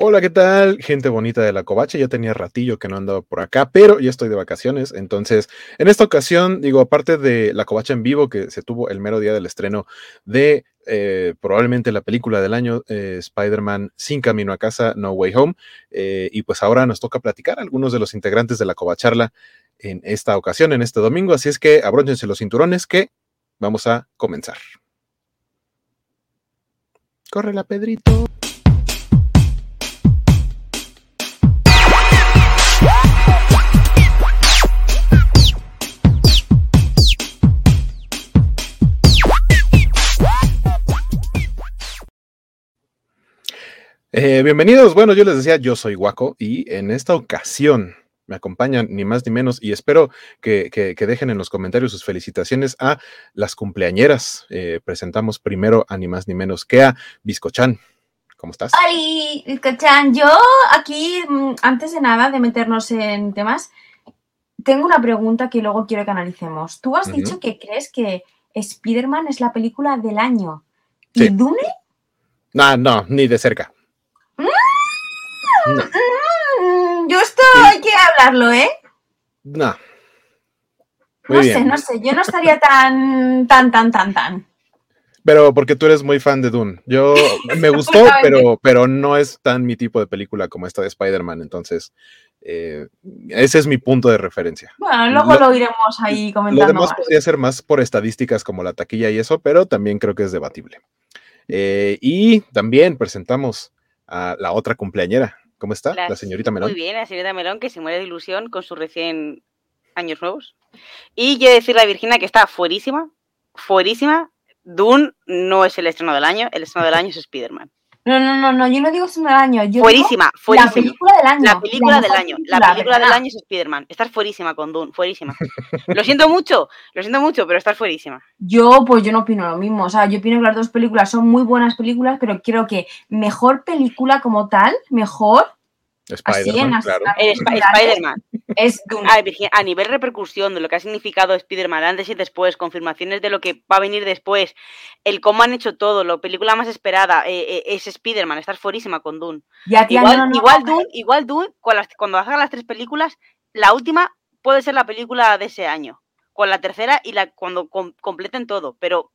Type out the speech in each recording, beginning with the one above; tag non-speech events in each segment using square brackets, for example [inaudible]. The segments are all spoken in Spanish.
Hola, ¿qué tal? Gente bonita de la Covacha. Ya tenía ratillo que no andaba por acá, pero ya estoy de vacaciones. Entonces, en esta ocasión, digo, aparte de la Covacha en vivo que se tuvo el mero día del estreno de eh, probablemente la película del año, eh, Spider-Man Sin Camino a Casa, No Way Home. Eh, y pues ahora nos toca platicar a algunos de los integrantes de la Covacharla en esta ocasión, en este domingo. Así es que abróchense los cinturones que vamos a comenzar. Corre la Pedrito. Eh, bienvenidos. Bueno, yo les decía, yo soy Guaco y en esta ocasión me acompañan ni más ni menos y espero que, dejen en los comentarios sus felicitaciones a las cumpleañeras. Eh, presentamos primero a ni más ni menos que a Biscochan. ¿Cómo estás? Ay, Biscochan, yo aquí, mm, antes de nada de meternos en temas, tengo una pregunta que luego quiero que analicemos. Tú has dicho que crees que Spider-Man es la película del año. ¿Y Dune? No, no, ni de cerca. Mm, yo esto hay que hablarlo, ¿eh? No. no sé, no sé. Yo no estaría tan, tan, tan, tan, tan. Pero porque tú eres muy fan de Dune. Yo [laughs] me gustó, pero, pero no es tan mi tipo de película como esta de Spider-Man. Entonces, eh, ese es mi punto de referencia. Bueno, luego lo, iremos ahí comentando. Lo demás podría ser más por estadísticas como la taquilla y eso, pero también creo que es debatible. Eh, y también presentamos a la otra cumpleañera, ¿Cómo está la, señorita Melón? Muy bien, la señorita Melón que se muere de ilusión con sus recién años nuevos. Y quiero decirle a Virginia que está fuerísima, fuerísima. Dune no es el estreno del año, el estreno del año es [laughs] Spider-Man. No, no, no, no, yo no digo estreno del año. Yo fuerísima, fuerísima. La película del año. La película del año. La película del año es Spider-Man. Estás fuerísima con Dune, fuerísima. lo siento mucho, lo siento mucho, pero estás fuerísima. Yo, pues yo no opino lo mismo. O sea, yo opino que las dos películas son muy buenas películas, pero creo que mejor película como tal, mejor, Spider-Man, claro. Spider-Man. Es a, nivel repercusión de lo que ha significado Spider-Man antes y después, confirmaciones de lo que va a venir después, el cómo han hecho todo, la película más esperada eh, eh, es Spider-Man, estás fuerísima con Dune. igual, igual, Dune, igual Dune, cuando hagan las tres películas, la última puede ser la película de ese año, con la tercera y la cuando completen todo, pero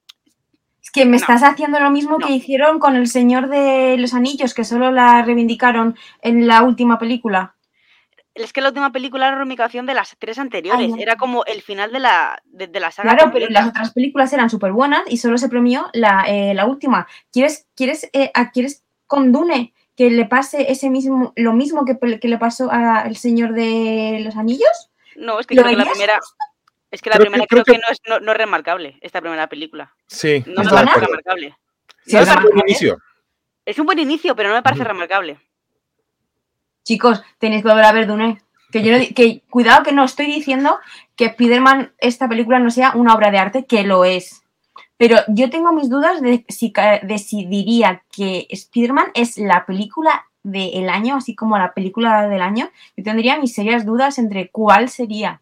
es que me estás haciendo lo mismo que hicieron con El Señor de los Anillos, que solo la reivindicaron en la última película. Es que la última película era la reivindicación de las tres anteriores. Era como el final de la, de, la saga. Claro, pero las otras películas eran súper buenas y solo se premió la, eh, última. ¿Quieres, quieres, eh, ¿Quieres con Dune que le pase ese mismo, lo mismo que, que le pasó al Señor de los Anillos? No, es que creo que la primera. Es que la primera creo, que, no, es, no, es, remarcable, esta primera película. Sí, no me parece remarcable. es un buen inicio. Es un buen inicio, pero no me parece remarcable. Chicos, tenéis que volver a ver Dune. Que yo que cuidado que no estoy diciendo que Spider-Man, esta película, no sea una obra de arte, que lo es. Pero yo tengo mis dudas de si, de si diría que Spider-Man es la película del año, así como la película del año. Yo tendría mis serias dudas entre cuál sería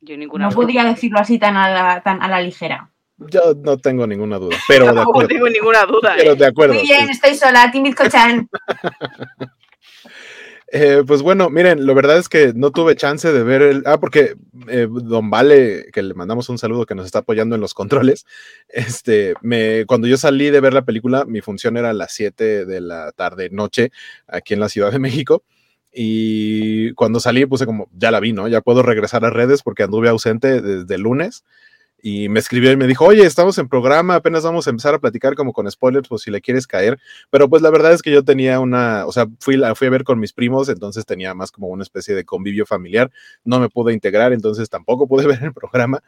no podría decirlo así tan a la, tan a la ligera. Yo no tengo ninguna duda, pero de acuerdo. No tengo ninguna duda. Pero de acuerdo. Muy bien, estoy sola, Timmy Cochan. [laughs] Eh, pues bueno, miren, la verdad es que no tuve chance de ver el. Ah, porque eh, Don Vale, que le mandamos un saludo que nos está apoyando en los controles. Este, me, cuando yo salí de ver la película, mi función era a las 7 de la tarde, noche, aquí en la Ciudad de México. Y cuando salí puse como, ya la vi, ¿no? Ya puedo regresar a redes porque anduve ausente desde lunes. Y me escribió y me dijo, oye, estamos en programa, apenas vamos a empezar a platicar como con spoilers, pues si le quieres caer. Pero pues la verdad es que yo tenía una, o sea, fui, fui a ver con mis primos, entonces tenía más como una especie de convivio familiar. No me pude integrar, entonces tampoco pude [laughs] ver el programa.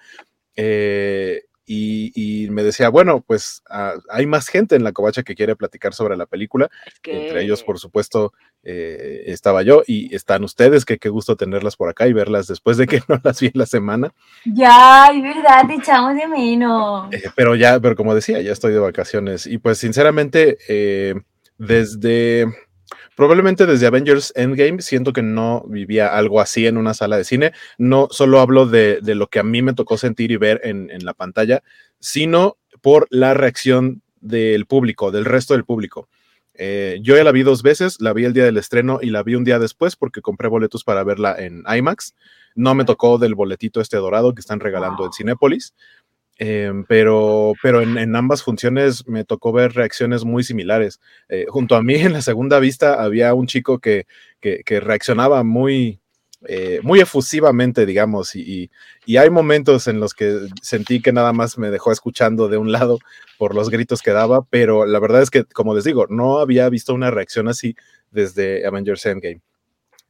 Eh, y, me decía, bueno, pues ah, hay más gente en la covacha que quiere platicar sobre la película. Entre ellos, por supuesto, eh, estaba yo y están ustedes, que qué gusto tenerlas por acá y verlas después de que [laughs] no las vi en la semana. Ya, es verdad, te echamos de menos. Eh, pero ya, pero como decía, ya estoy de vacaciones y pues sinceramente, eh, desde Probablemente desde Avengers Endgame siento que no vivía algo así en una sala de cine. No solo hablo de, lo que a mí me tocó sentir y ver en, la pantalla, sino por la reacción del público, del resto del público. Eh, yo ya la vi dos veces, la vi el día del estreno y la vi un día después porque compré boletos para verla en IMAX. No me tocó del boletito este dorado que están regalando en Cinépolis, em, pero, pero en, ambas funciones me tocó ver reacciones muy similares. Eh, junto a mí [laughs] en la segunda vista había un chico que, que, reaccionaba muy, eh, muy efusivamente, digamos, y, y, hay momentos en los que sentí que nada más me dejó escuchando de un lado por los gritos que daba, pero la verdad es que, como les digo, no había visto una reacción así desde Avengers Endgame.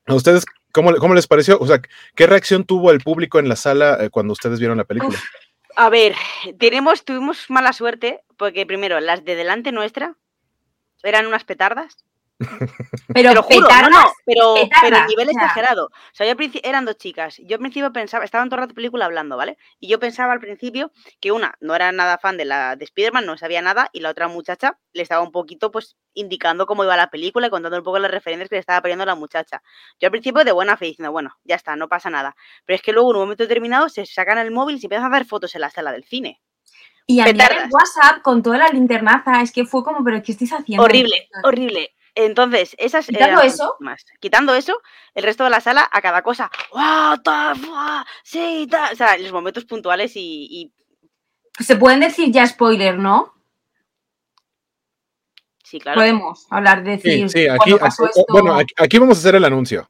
¿A ustedes cómo, cómo les pareció? O sea, ¿qué reacción tuvo el público en la sala eh, cuando ustedes vieron la película? A ver, tenemos, tuvimos mala suerte porque primero las de delante nuestra eran unas petardas pero, juro, no, no, pero, pero a nivel exagerado. O sea, yo eran dos chicas. Yo al principio pensaba, estaban todo el rato película hablando, ¿vale? Y yo pensaba al principio que una no era nada fan de la de Spider-Man, no sabía nada, y la otra muchacha le estaba un poquito, pues, indicando cómo iba la película y contando un poco las referencias que le estaba poniendo la muchacha. Yo al principio de buena fe diciendo, bueno, ya está, no pasa nada. Pero es que luego en un momento determinado se sacan el móvil y se empiezan a hacer fotos en la sala del cine. Y a el WhatsApp con toda la linternaza, es que fue como, pero ¿qué estáis haciendo? Horrible, horrible. Entonces, esas. Quitando eso. Más. Quitando eso, el resto de la sala a cada cosa. ¡Wow! sí, o sea, los momentos puntuales y, Se pueden decir ya spoiler, ¿no? Sí, claro. Podemos hablar de decir. Sí, aquí, bueno, aquí, vamos a hacer el anuncio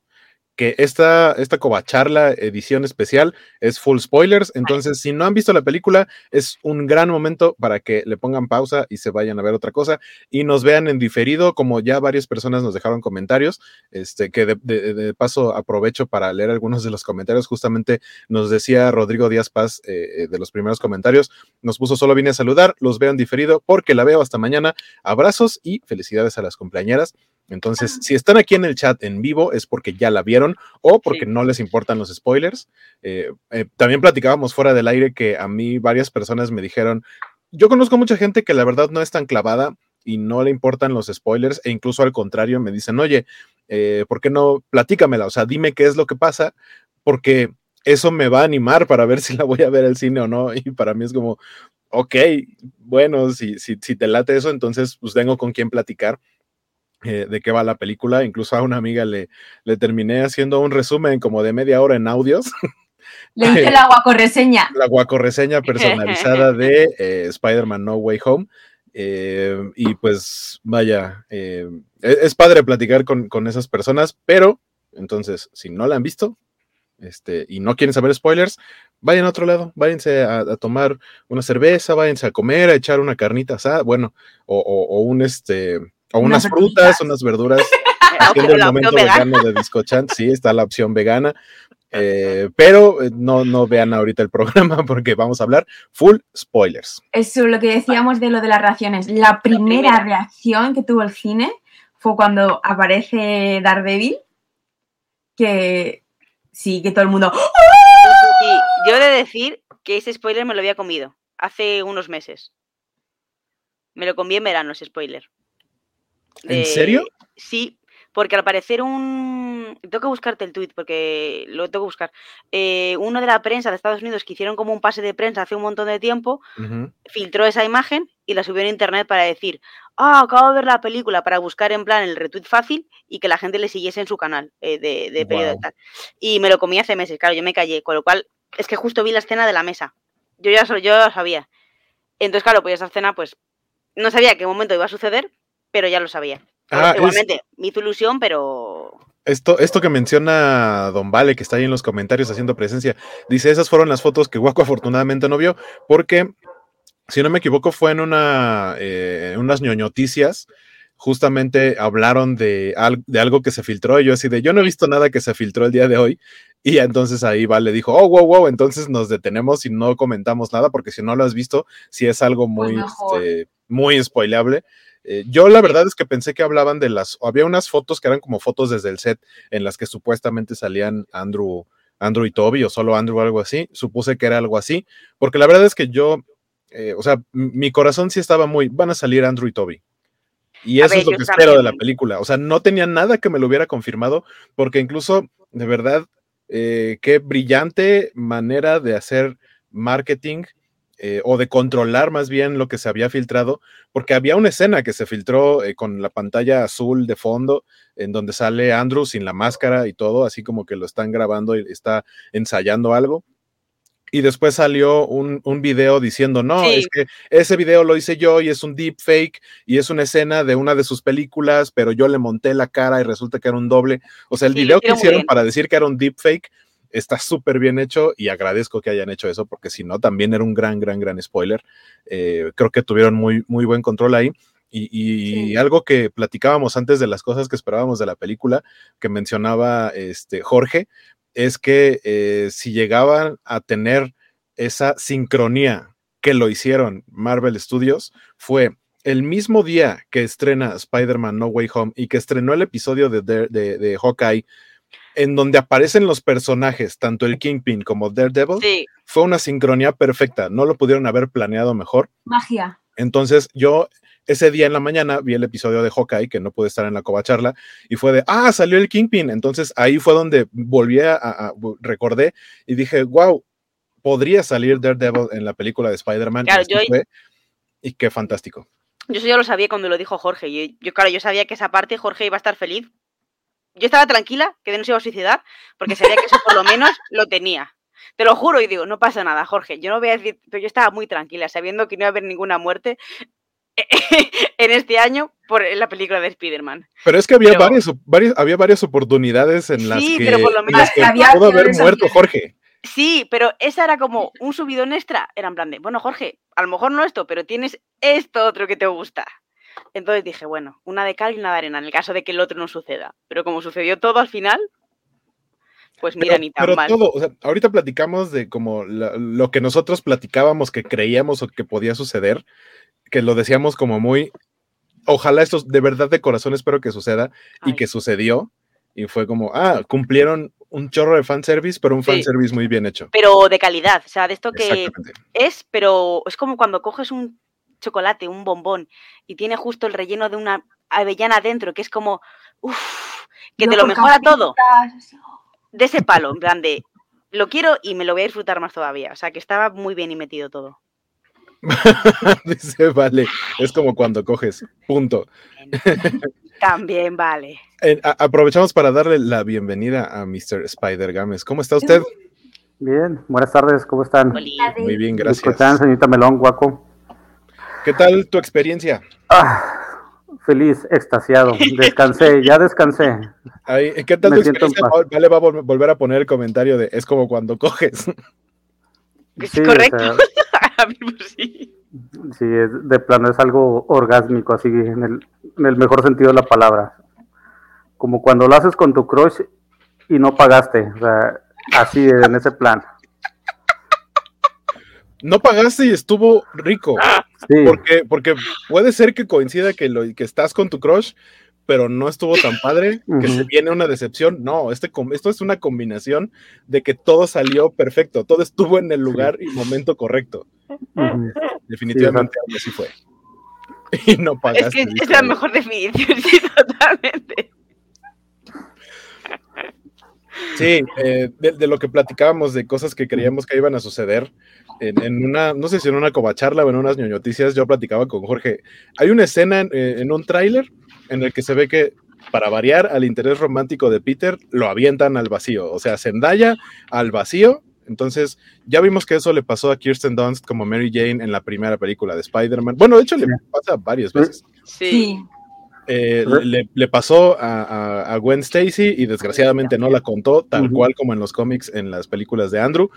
que esta, esta Covacharla edición especial es full spoilers. Entonces, si no han visto la película, es un gran momento para que le pongan pausa y se vayan a ver otra cosa y nos vean en diferido, como ya varias personas nos dejaron comentarios. Este, que de, paso aprovecho para leer algunos de los comentarios. Justamente nos decía Rodrigo Díaz Paz eh, eh, de los primeros comentarios, nos puso solo vine a saludar, los veo en diferido porque la veo hasta mañana. Abrazos y felicidades a las compañeras. Entonces, si están aquí en el chat en vivo es porque ya la vieron o porque no les importan los spoilers. Eh, eh, también platicábamos fuera del aire que a mí varias personas me dijeron, yo conozco mucha gente que la verdad no es tan clavada y no le importan los spoilers e incluso al contrario me dicen, oye, eh, ¿por qué no platícamela? O sea, dime qué es lo que pasa porque eso me va a animar para ver [laughs] si la voy a ver al cine o no. Y para mí es como, ok, bueno, si, si, si te late eso, entonces pues tengo con quién platicar. Eh, de qué va la película. Incluso a una amiga le, le terminé haciendo un resumen como de media hora en audios. [laughs] Le hice la guacorreseña. La guacorreseña personalizada de [laughs] eh, Spider-Man No Way Home. Eh, y pues vaya, e-, es, padre platicar con, con, esas personas, pero entonces, si no la han visto este, y no quieren saber spoilers, vayan a otro lado, váyanse a, tomar una cerveza, váyanse a comer, a echar una carnita asada, bueno, o, o un este o unas, frutas, unas verduras. [laughs] Haciendo el momento vegano de Discochan, sí, está la opción vegana. [laughs] Eh, pero eh, no, no vean ahorita el programa [laughs] porque vamos a hablar full spoilers. Eso, lo que decíamos de lo de las reacciones. La primera, reacción que tuvo el cine fue cuando aparece Daredevil, que sí, que todo el mundo... yo he de decir que ese spoiler me lo había comido hace unos meses. Me lo comí en verano ese spoiler. ¿En serio? Sí, porque al parecer un... Tengo que buscarte el tweet porque lo tengo que buscar. Eh, uno de la prensa de Estados Unidos que hicieron como un pase de prensa hace un montón de tiempo, filtró esa imagen y la subió en internet para decir, ah, acabo de ver la película, para buscar en plan el retweet fácil y que la gente le siguiese en su canal eh, de, de periodo tal. Y me lo comí hace meses, claro, yo me callé, con lo cual es que justo vi la escena de la mesa. Yo ya, yo ya sabía. Entonces, claro, pues esa escena, pues no sabía qué momento iba a suceder, pero ya lo sabía. Ah, Igualmente, me hizo ilusión, pero. Esto, esto que menciona Don Vale, que está ahí en los comentarios haciendo presencia, dice: esas fueron las fotos que Waco afortunadamente no vio, porque, si no me equivoco, fue en una eh, unas ñoñoticias. Justamente hablaron de, de algo que se filtró, y yo así de, yo no he visto nada que se filtró el día de hoy, y entonces ahí Vale dijo, oh, wow, wow, entonces nos detenemos y no comentamos nada, porque si no lo has visto, si es algo muy, este, muy spoileable. Eh, yo la verdad es que pensé que hablaban de las, había unas fotos que eran como fotos desde el set en las que supuestamente salían Andrew, Andrew y Toby o solo Andrew o algo así. Supuse que era algo así, porque la verdad es que yo, eh, o sea, mi corazón sí estaba muy, van a salir Andrew y Toby. Y eso es lo que espero de la película. O sea, no tenía nada que me lo hubiera confirmado, porque incluso, de verdad, eh, qué brillante manera de hacer marketing eh, o de controlar más bien lo que se había filtrado, porque había una escena que se filtró eh, con la pantalla azul de fondo, en donde sale Andrew sin la máscara y todo, así como que lo están grabando y está ensayando algo. Y después salió un, un video diciendo, no, es que ese video lo hice yo y es un deep fake y es una escena de una de sus películas, pero yo le monté la cara y resulta que era un doble. O sea, el video que hicieron para decir que era un deep fake está súper bien hecho y agradezco que hayan hecho eso porque si no, también era un gran, gran, gran spoiler. Eh, creo que tuvieron muy, muy buen control ahí. Y, algo que platicábamos antes de las cosas que esperábamos de la película, que mencionaba este Jorge, es que eh, si llegaban a tener esa sincronía que lo hicieron Marvel Studios, fue el mismo día que estrena Spider-Man No Way Home y que estrenó el episodio de, de, de Hawkeye en donde aparecen los personajes, tanto el Kingpin como Daredevil, fue una sincronía perfecta. No lo pudieron haber planeado mejor. Magia. Entonces yo ese día en la mañana vi el episodio de Hawkeye, que no pude estar en la covacharla, y fue de, ah, salió el Kingpin. Entonces ahí fue donde volví a, recordé y dije, wow, podría salir Daredevil en la película de Spider-Man. y, qué fantástico. Yo eso ya lo sabía cuando lo dijo Jorge. Y yo, claro, yo sabía que esa parte Jorge iba a estar feliz yo estaba tranquila que no se iba a suicidar porque sabía que eso por lo menos [laughs] lo tenía. Te lo juro y digo, no pasa nada, Jorge. Yo no voy a decir, pero yo estaba muy tranquila sabiendo que no iba a haber ninguna muerte [laughs] en este año por la película de Spider-Man. Pero es que había, varias, había varias oportunidades en las que, pero por lo menos pudo haber muerto Jorge. Sí, pero esa era como un subidón extra. Era en plan de, bueno, Jorge, a lo mejor no esto, pero tienes esto otro que te gusta. Entonces dije, bueno, una de cal y una de arena, en el caso de que el otro no suceda. Pero como sucedió todo al final, pues mira, ni tan pero mal. Todo, o sea, ahorita platicamos de como lo que nosotros platicábamos que creíamos o que podía suceder, que lo decíamos como muy, ojalá esto de verdad de corazón espero que suceda y que sucedió. Y fue como, ah, cumplieron un chorro de fanservice, pero un fanservice muy bien hecho. Pero de calidad, o sea, de esto que es, pero es como cuando coges un chocolate, un bombón, y tiene justo el relleno de una avellana dentro, que es como, uff, que te lo mejora todo. De ese palo, en plan de, lo quiero y me lo voy a disfrutar más todavía. O sea, que estaba muy bien y metido todo. [laughs] Dice, vale, es como cuando coges, punto. También vale. aprovechamos para darle la bienvenida a Mr. Spider Games. ¿Cómo está usted? Bien, buenas tardes, ¿cómo están? Muy bien, gracias. ¿Escuchan, señorita Melón, guaco? ¿Qué tal tu experiencia? Ah, feliz, extasiado. Descansé, [laughs] ya descansé. ¿Qué tal tu experiencia? Vale, va a volver a poner el comentario de es como cuando coges. Sí, correcto. [laughs] sí. sí, de plano es algo orgásmico, así en el, en el mejor sentido de la palabra. Como cuando lo haces con tu crush y no pagaste. O sea, así en ese plan. No pagaste y estuvo rico. [laughs] Porque, porque puede ser que coincida que, lo, que estás con tu crush, pero no estuvo tan padre, que se viene una decepción. No, este, esto es una combinación de que todo salió perfecto, todo estuvo en el lugar y momento correcto. Definitivamente así fue. [laughs] Y no pagaste. Es que es la mejor definición, [laughs] sí, totalmente. Sí, eh, de, lo que platicábamos de cosas que creíamos que iban a suceder, en, una, no sé si en una covacharla o en unas ñoñoticias, yo platicaba con Jorge. Hay una escena en, eh, un tráiler en el que se ve que, para variar al interés romántico de Peter, lo avientan al vacío. O sea, Zendaya al vacío. Entonces, ya vimos que eso le pasó a Kirsten Dunst como Mary Jane en la primera película de Spider-Man. Bueno, de hecho, le pasa varias veces. Sí. Eh, le, pasó a, Gwen Stacy y desgraciadamente no la contó, tal cual como en los cómics, en las películas de Andrew.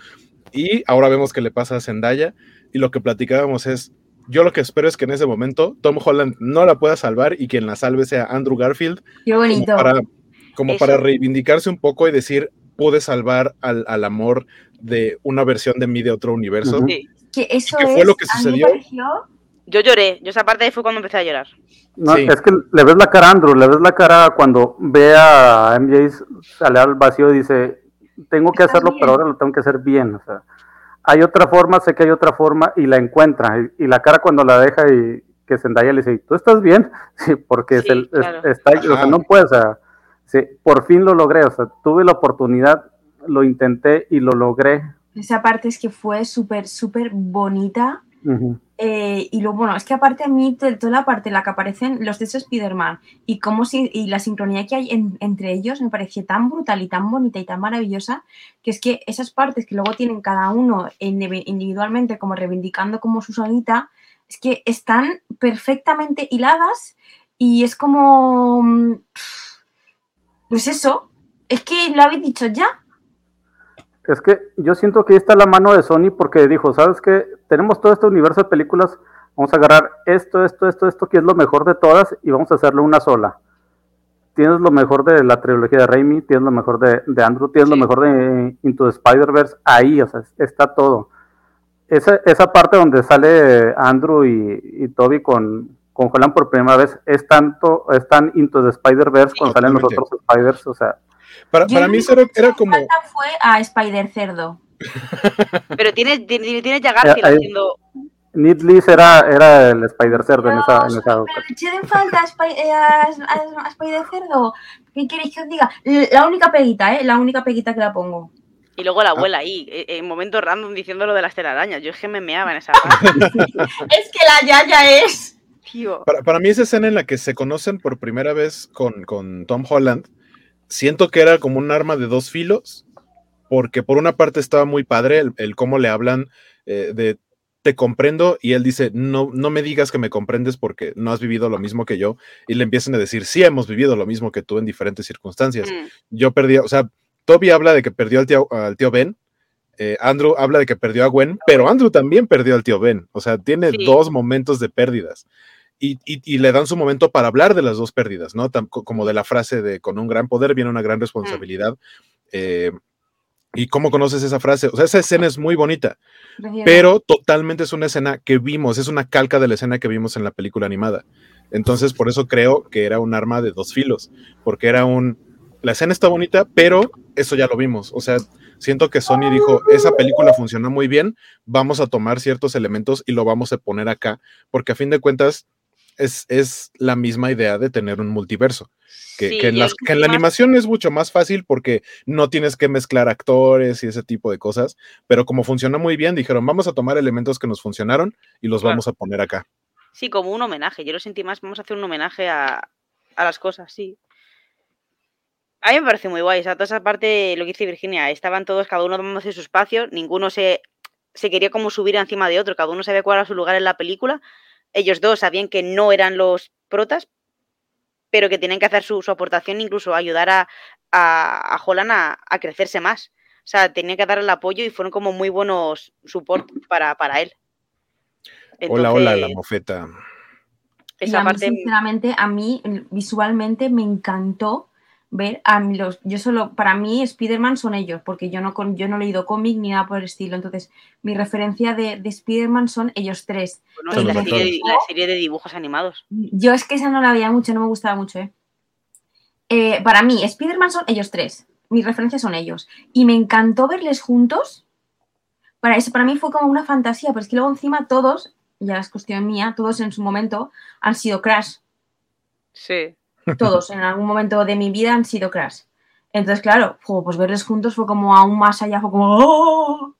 Y ahora vemos que le pasa a Zendaya. Y lo que platicábamos es: yo lo que espero es que en ese momento Tom Holland no la pueda salvar y quien la salve sea Andrew Garfield. Qué bonito. Como para, como para reivindicarse un poco y decir: pude salvar al, amor de una versión de mí de otro universo. Que eso fue lo que sucedió. Yo lloré, yo esa parte fue cuando empecé a llorar. No, es que le ves la cara a Andrew, le ves la cara cuando ve a MJ sale al vacío y dice, tengo que hacerlo, pero ahora lo tengo que hacer bien. O sea, hay otra forma, sé que hay otra forma y la encuentra. Y, la cara cuando la deja y que Zendaya le dice, ¿tú estás bien? [laughs] Sí, porque está, o sea, no puede, o sea, sí, por fin lo logré, o sea, tuve la oportunidad, lo intenté y lo logré, Esa parte es que fue súper, súper bonita. Eh, y luego, bueno, es que aparte a mí, toda la parte en la que aparecen los de Spider-Man y, cómo y la sincronía que hay entre ellos me pareció tan brutal y tan bonita y tan maravillosa que es que esas partes que luego tienen cada uno individualmente como reivindicando como su sonita, es que están perfectamente hiladas y es como... Mm, pues eso, es que lo habéis dicho ya. Es que yo siento que ahí está la mano de Sony porque dijo, ¿sabes qué? Tenemos todo este universo de películas, vamos a agarrar esto, esto, esto, esto, que es lo mejor de todas y vamos a hacerle una sola. Tienes lo mejor de la trilogía de Raimi, tienes lo mejor de, Andrew, tienes lo mejor de Into the Spider-Verse, ahí, o sea, está todo. Esa, esa parte donde sale Andrew y, y Toby con, con Holland por primera vez es tanto, es tan Into the Spider-Verse cuando salen los otros Spiders, o sea, para, para mí era, era como. fue a Spider Cerdo. Pero tienes, tienes ya Garfield haciendo. Era, era el Spider Cerdo en esa, en esa eché falta eh, a, a, Spider Cerdo. ¿Qué queréis que os diga? La única peguita, ¿eh? La única peguita que la pongo. Y luego la ah. abuela ahí, eh, en momentos random diciendo lo de las telarañas. Yo es que me meaba en esa [laughs] parte. es que la yaya es. Para, para, mí esa escena en la que se conocen por primera vez con, con Tom Holland siento que era como un arma de dos filos, porque por una parte estaba muy padre el, cómo le hablan eh, de te comprendo y él dice, no, no me digas que me comprendes porque no has vivido lo mismo que yo y le empiezan a decir, sí, hemos vivido lo mismo que tú en diferentes circunstancias. Mm. Yo perdí, o sea, Toby habla de que perdió al tío, al tío Ben, eh, Andrew habla de que perdió a Gwen, pero Andrew también perdió al tío Ben, o sea, tiene dos momentos de pérdidas y, le dan su momento para hablar de las dos pérdidas, ¿no? como de la frase de con un gran poder viene una gran responsabilidad. Eh, ¿Y cómo conoces esa frase? O sea, esa escena es muy bonita, pero totalmente es una escena que vimos, es una calca de la escena que vimos en la película animada. Entonces, por eso creo que era un arma de dos filos, porque era un... La escena está bonita, pero eso ya lo vimos. O sea, siento que Sony dijo, esa película funcionó muy bien, vamos a tomar ciertos elementos y lo vamos a poner acá, porque a fin de cuentas es, la misma idea de tener un multiverso. Que, en, las, que en, la animación es mucho más fácil porque no tienes que mezclar actores y ese tipo de cosas, pero como funciona muy bien, dijeron, vamos a tomar elementos que nos funcionaron y los vamos a poner acá. Sí, como un homenaje, yo lo sentí más, vamos a hacer un homenaje a, las cosas, sí. A mí me parece muy guay, o sea, toda esa parte, lo que dice Virginia, estaban todos, cada uno tomándose su espacio, ninguno se, se quería como subir encima de otro, cada uno sabía cuál era su lugar en la película, ellos dos sabían que no eran los protas, pero que tienen que hacer su, aportación, incluso ayudar a, a, Holland a, crecerse más. O sea, tenían que dar el apoyo y fueron como muy buenos support para, para él. hola, hola, la mofeta. Esa parte... sinceramente, a mí visualmente me encantó ver a los. Yo solo, para mí, Spider-Man son ellos, porque yo no, yo no he leído cómic ni nada por el estilo. Entonces, mi referencia de, de Spider-Man son ellos tres. y la serie, de dibujos animados. Yo es que esa no la veía mucho, no me gustaba mucho, ¿eh? eh para mí, Spider-Man son ellos tres. Mis referencias son ellos. Y me encantó verles juntos. Para eso, para mí fue como una fantasía, pero es que luego encima todos, ya es cuestión mía, todos en su momento han sido Crash. Sí. Todos en algún momento de mi vida han sido Crash. Entonces, claro, pues verles juntos fue como aún más allá, fue como... ¡oh!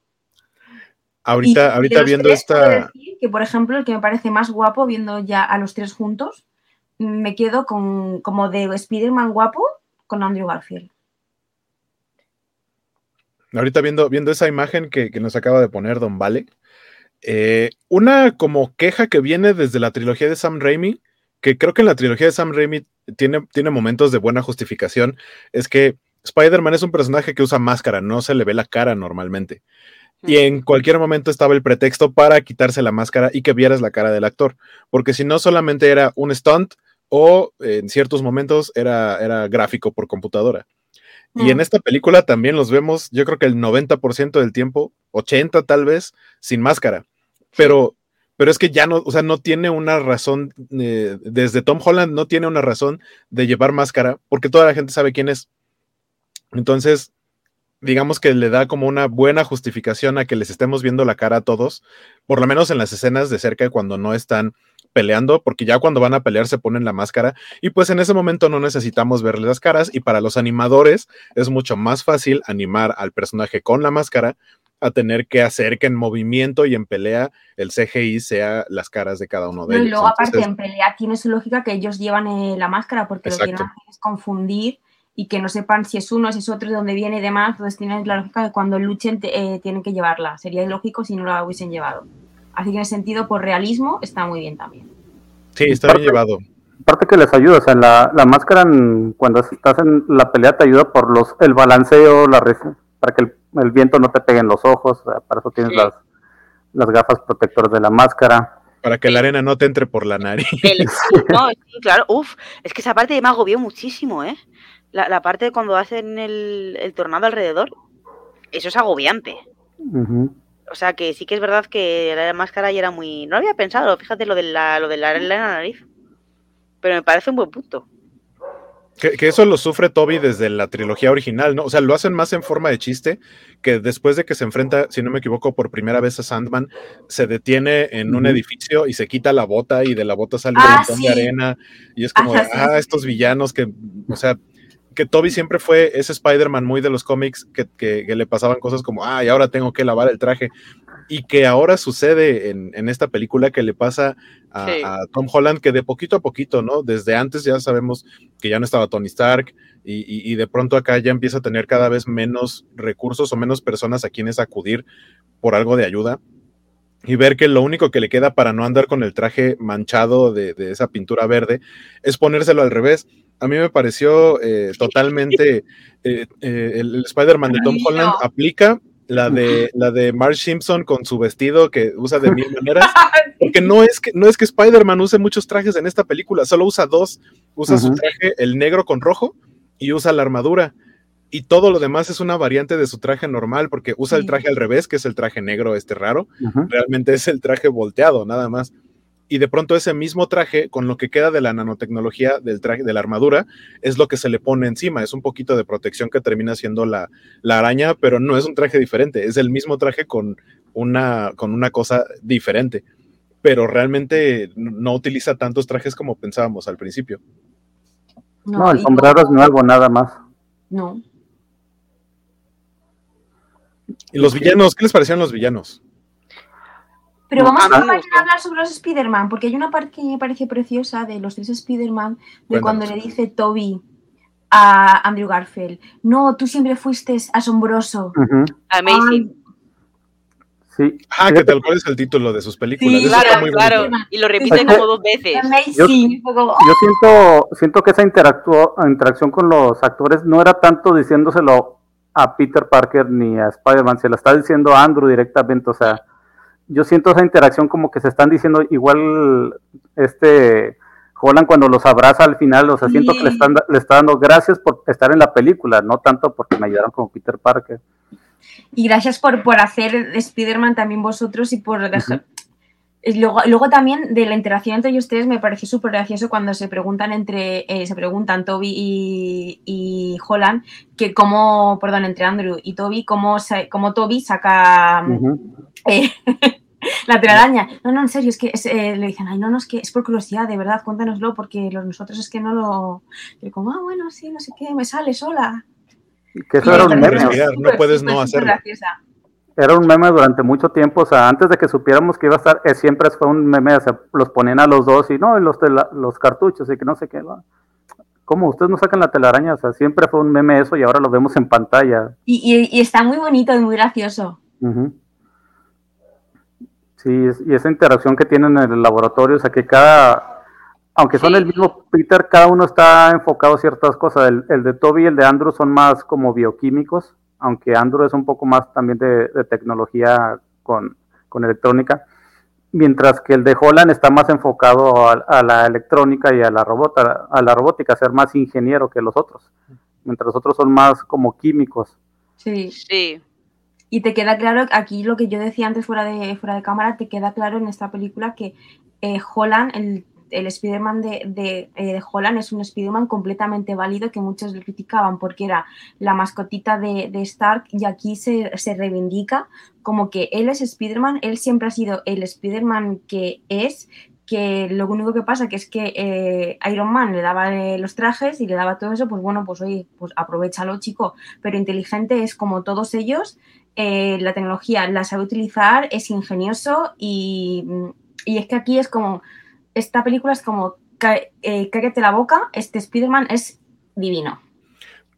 Ahorita, ahorita viendo esta... que, por ejemplo, el que me parece más guapo, viendo ya a los tres juntos, me quedo con como de Spider-Man guapo con Andrew Garfield. Ahorita viendo, viendo esa imagen que, nos acaba de poner Don Vale, eh, una como queja que viene desde la trilogía de Sam Raimi, que creo que en la trilogía de Sam Raimi tiene, tiene momentos de buena justificación, es que Spider-Man es un personaje que usa máscara, no se le ve la cara normalmente. Y en cualquier momento estaba el pretexto para quitarse la máscara y que vieras la cara del actor, porque si no solamente era un stunt o en ciertos momentos era, era gráfico por computadora. Y en mm. esta película también los vemos, yo creo que el 90% del tiempo, 80 tal vez, sin máscara. Pero pero es que ya no, o sea, no tiene una razón, eh, desde Tom Holland no tiene una razón de llevar máscara, porque toda la gente sabe quién es. Entonces, digamos que le da como una buena justificación a que les estemos viendo la cara a todos, por lo menos en las escenas de cerca cuando no están peleando, porque ya cuando van a pelear se ponen la máscara y pues en ese momento no necesitamos verles las caras y para los animadores es mucho más fácil animar al personaje con la máscara a tener que hacer que en movimiento y en pelea el CGI sea las caras de cada uno de ellos. Y luego, aparte, en pelea tiene su lógica que ellos llevan eh, la máscara porque lo que quieren hacer es confundir y que no sepan si es uno, si es otro, de dónde viene y demás. Entonces tienen la lógica que cuando luchen eh, tienen que llevarla. Sería ilógico si no la hubiesen llevado. Así que en ese sentido, por realismo, está muy bien también. Sí, está bien llevado. Aparte que les ayuda, o sea, la, la máscara cuando estás en la pelea te ayuda por los el balanceo, la para que el, viento no te pegue en los ojos, para eso tienes las, las gafas protectoras de la máscara. Para que la arena no te entre por la nariz. [laughs] no, sí, claro, uf, es que esa parte me agobió muchísimo, ¿eh? La, la parte de cuando hacen el, el, tornado alrededor, eso es agobiante. O sea que sí que es verdad que la máscara ya era muy... No había pensado, fíjate lo de la, lo de la arena en la nariz pero me parece un buen punto. Que, eso lo sufre Toby desde la trilogía original, ¿no? O sea, lo hacen más en forma de chiste, que después de que se enfrenta, si no me equivoco, por primera vez a Sandman, se detiene en un edificio y se quita la bota y de la bota sale un ah, montón de arena y es como, ah, estos villanos que, o sea, que Toby siempre fue ese Spider-Man muy de los cómics que, que, le pasaban cosas como, ah, y ahora tengo que lavar el traje y que ahora sucede en, esta película que le pasa a, Tom Holland, que de poquito a poquito, ¿no? Desde antes ya sabemos que ya no estaba Tony Stark y, de pronto acá ya empieza a tener cada vez menos recursos o menos personas a quienes acudir por algo de ayuda. Y ver que lo único que le queda para no andar con el traje manchado de, esa pintura verde es ponérselo al revés. A mí me pareció eh, totalmente eh, eh, el Spider-Man de Tom Holland aplica la de, la de Marge Simpson con su vestido que usa de mil maneras. [laughs] Porque no es que, no es que Spider-Man use muchos trajes en esta película, solo usa dos. Usa su traje, el negro con rojo, y usa la armadura. Y todo lo demás es una variante de su traje normal, porque usa el traje al revés, que es el traje negro este raro. Realmente es el traje volteado, nada más y de pronto ese mismo traje, con lo que queda de la nanotecnología del traje, de la armadura, es lo que se le pone encima. Es un poquito de protección que termina siendo la, araña, pero no es un traje diferente, es el mismo traje con una, con una cosa diferente. Pero realmente no utiliza tantos trajes como pensábamos al principio. No, el sombrero es nuevo, nada más. No. ¿Y los villanos? ¿Qué les parecieron los villanos? Pero vamos a, hablar sobre los Spider-Man, porque hay una parte que me parece preciosa de los tres Spider-Man, de cuando le dice Toby a Andrew Garfield, no, tú siempre fuiste asombroso. Amazing. Sí. Ah, que tal cual es el título de sus películas. Sí, claro, claro. Y lo repiten como dos veces. Amazing. Yo, yo siento, siento que esa interacción con los actores no era tanto diciéndoselo a Peter Parker ni a Spider-Man, se lo está diciendo a Andrew directamente, o sea yo siento esa interacción como que se están diciendo igual este Holland cuando los abraza al final, o sea, siento que le, están, le está dando gracias por estar en la película, no tanto porque me ayudaron como Peter Parker. Y gracias por, por hacer Spider-Man también vosotros y por dejar... Luego, luego, también de la interacción entre ellos tres me pareció súper gracioso cuando se preguntan entre eh, se preguntan Toby y, y, Holland que cómo, perdón, entre Andrew y Toby, cómo, cómo Toby saca eh, [laughs] la telaraña. No, no, en serio, es que eh, le dicen, ay, no, no, es que es por curiosidad, de verdad, cuéntanoslo, porque nosotros es que no lo. Y como, ah, bueno, sí, no sé qué, me sale sola. Que eso era un meme. no puedes no hacerlo. Era un meme durante mucho tiempo, o sea, antes de que supiéramos que iba a estar, eh, siempre fue un meme, o sea, los ponían a los dos y no, y los, los cartuchos y que no sé qué. ¿no? ¿Cómo? Ustedes no sacan la telaraña, o sea, siempre fue un meme eso y ahora lo vemos en pantalla. Y, y, está muy bonito y muy gracioso. Sí, y esa interacción que tienen en el laboratorio, o sea, que cada, aunque son el mismo Peter, cada uno está enfocado a ciertas cosas. El, de Toby y el de Andrew son más como bioquímicos, aunque Andrew es un poco más también de, tecnología con, electrónica, mientras que el de Holland está más enfocado a, la electrónica y a la, robota, a la robótica, a ser más ingeniero que los otros, mientras los otros son más como químicos. Sí, sí. Y te queda claro, aquí lo que yo decía antes fuera de, fuera de cámara, te queda claro en esta película que eh, Holland, el, el Spider-Man de, eh, de, Holland es un Spider-Man completamente válido que muchos le criticaban porque era la mascotita de, de Stark y aquí se, se, reivindica como que él es Spider-Man, él siempre ha sido el Spider-Man que es que lo único que pasa que es que eh, Iron Man le daba eh, los trajes y le daba todo eso, pues bueno, pues oye, pues aprovechalo, chico. Pero inteligente es como todos ellos, eh, la tecnología la sabe utilizar, es ingenioso y, y, es que aquí es como, esta película es como, cállate la boca, este Spider-Man es divino.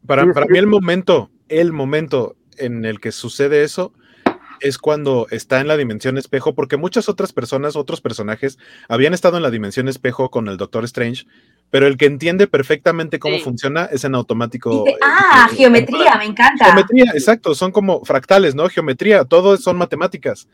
Para, para mí el momento, el momento en el que sucede eso es cuando está en la dimensión espejo, porque muchas otras personas, otros personajes, habían estado en la dimensión espejo con el Doctor Strange, pero el que entiende perfectamente cómo funciona es en automático. ah, geometría, me encanta. Geometría, exacto, son como fractales, ¿no? Geometría, todo son matemáticas.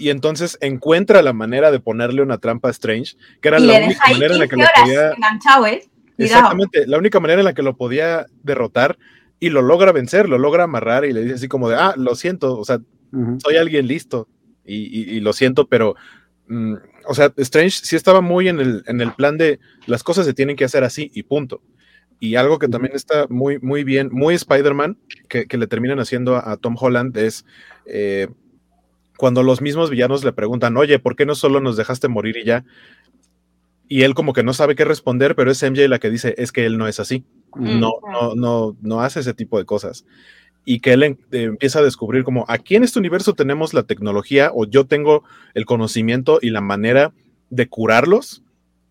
Y entonces encuentra la manera de ponerle una trampa a Strange, que era la única manera en la que lo podía. ¿eh? Exactamente, la única manera en la que lo podía derrotar y lo logra vencer, lo logra amarrar y le dice así como de, ah, lo siento, o sea, soy alguien listo y, lo siento, pero, mm, o sea, Strange sí estaba muy en el, en el plan de las cosas se tienen que hacer así y punto. Y algo que también está muy, muy bien, muy Spider-Man, que, le terminan haciendo a, Tom Holland, es eh, cuando los mismos villanos le preguntan, oye, ¿por qué no solo nos dejaste morir y ya? Y él como que no sabe qué responder, pero es MJ la que dice, es que él no es así. No, no, no, no hace ese tipo de cosas y que él eh, empieza a descubrir como aquí en este universo tenemos la tecnología o yo tengo el conocimiento y la manera de curarlos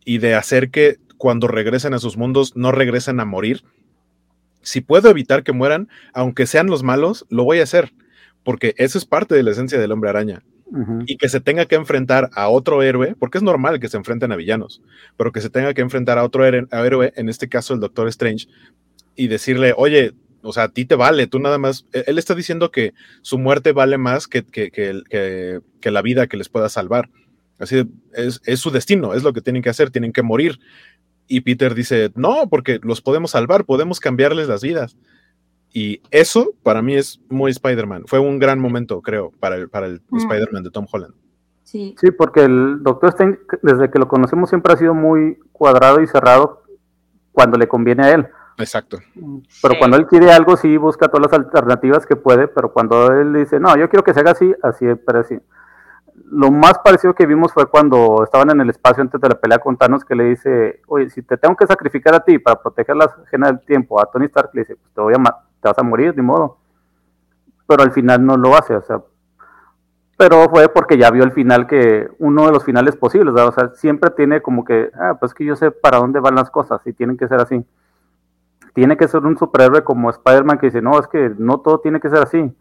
y de hacer que cuando regresen a sus mundos no regresen a morir. Si puedo evitar que mueran, aunque sean los malos, lo voy a hacer, porque eso es parte de la esencia del hombre araña. Y que se tenga que enfrentar a otro héroe, porque es normal que se enfrenten a villanos, pero que se tenga que enfrentar a otro héroe, en este caso el Doctor Strange, y decirle, oye, o sea, a ti te vale, tú nada más, e-, él está diciendo que su muerte vale más que, que, que, la vida que les pueda salvar. Así es, es, su destino, es lo que tienen que hacer, tienen que morir. Y Peter dice, no, porque los podemos salvar, podemos cambiarles las vidas. Y eso para mí es muy Spider-Man. Fue un gran momento, creo, para el, para el mm. Spider-Man de Tom Holland. Sí. sí, porque el Doctor Strange, desde que lo conocemos, siempre ha sido muy cuadrado y cerrado cuando le conviene a él. Exacto. Pero cuando él quiere algo, sí busca todas las alternativas que puede, pero cuando él dice, no, yo quiero que se haga así, así, pero así. Lo más parecido que vimos fue cuando estaban en el espacio antes de la pelea con Thanos, que le dice, oye, si te tengo que sacrificar a ti para proteger la ajena del tiempo, a Tony Stark le dice, pues te, voy a te vas a morir, ni modo. Pero al final no lo hace, o sea, pero fue porque ya vio el final que uno de los finales posibles, o sea, siempre tiene como que, ah, pues que yo sé para dónde van las cosas y tienen que ser así tiene que ser un superhéroe como Spider-Man que dice, no, es que no todo tiene que ser así.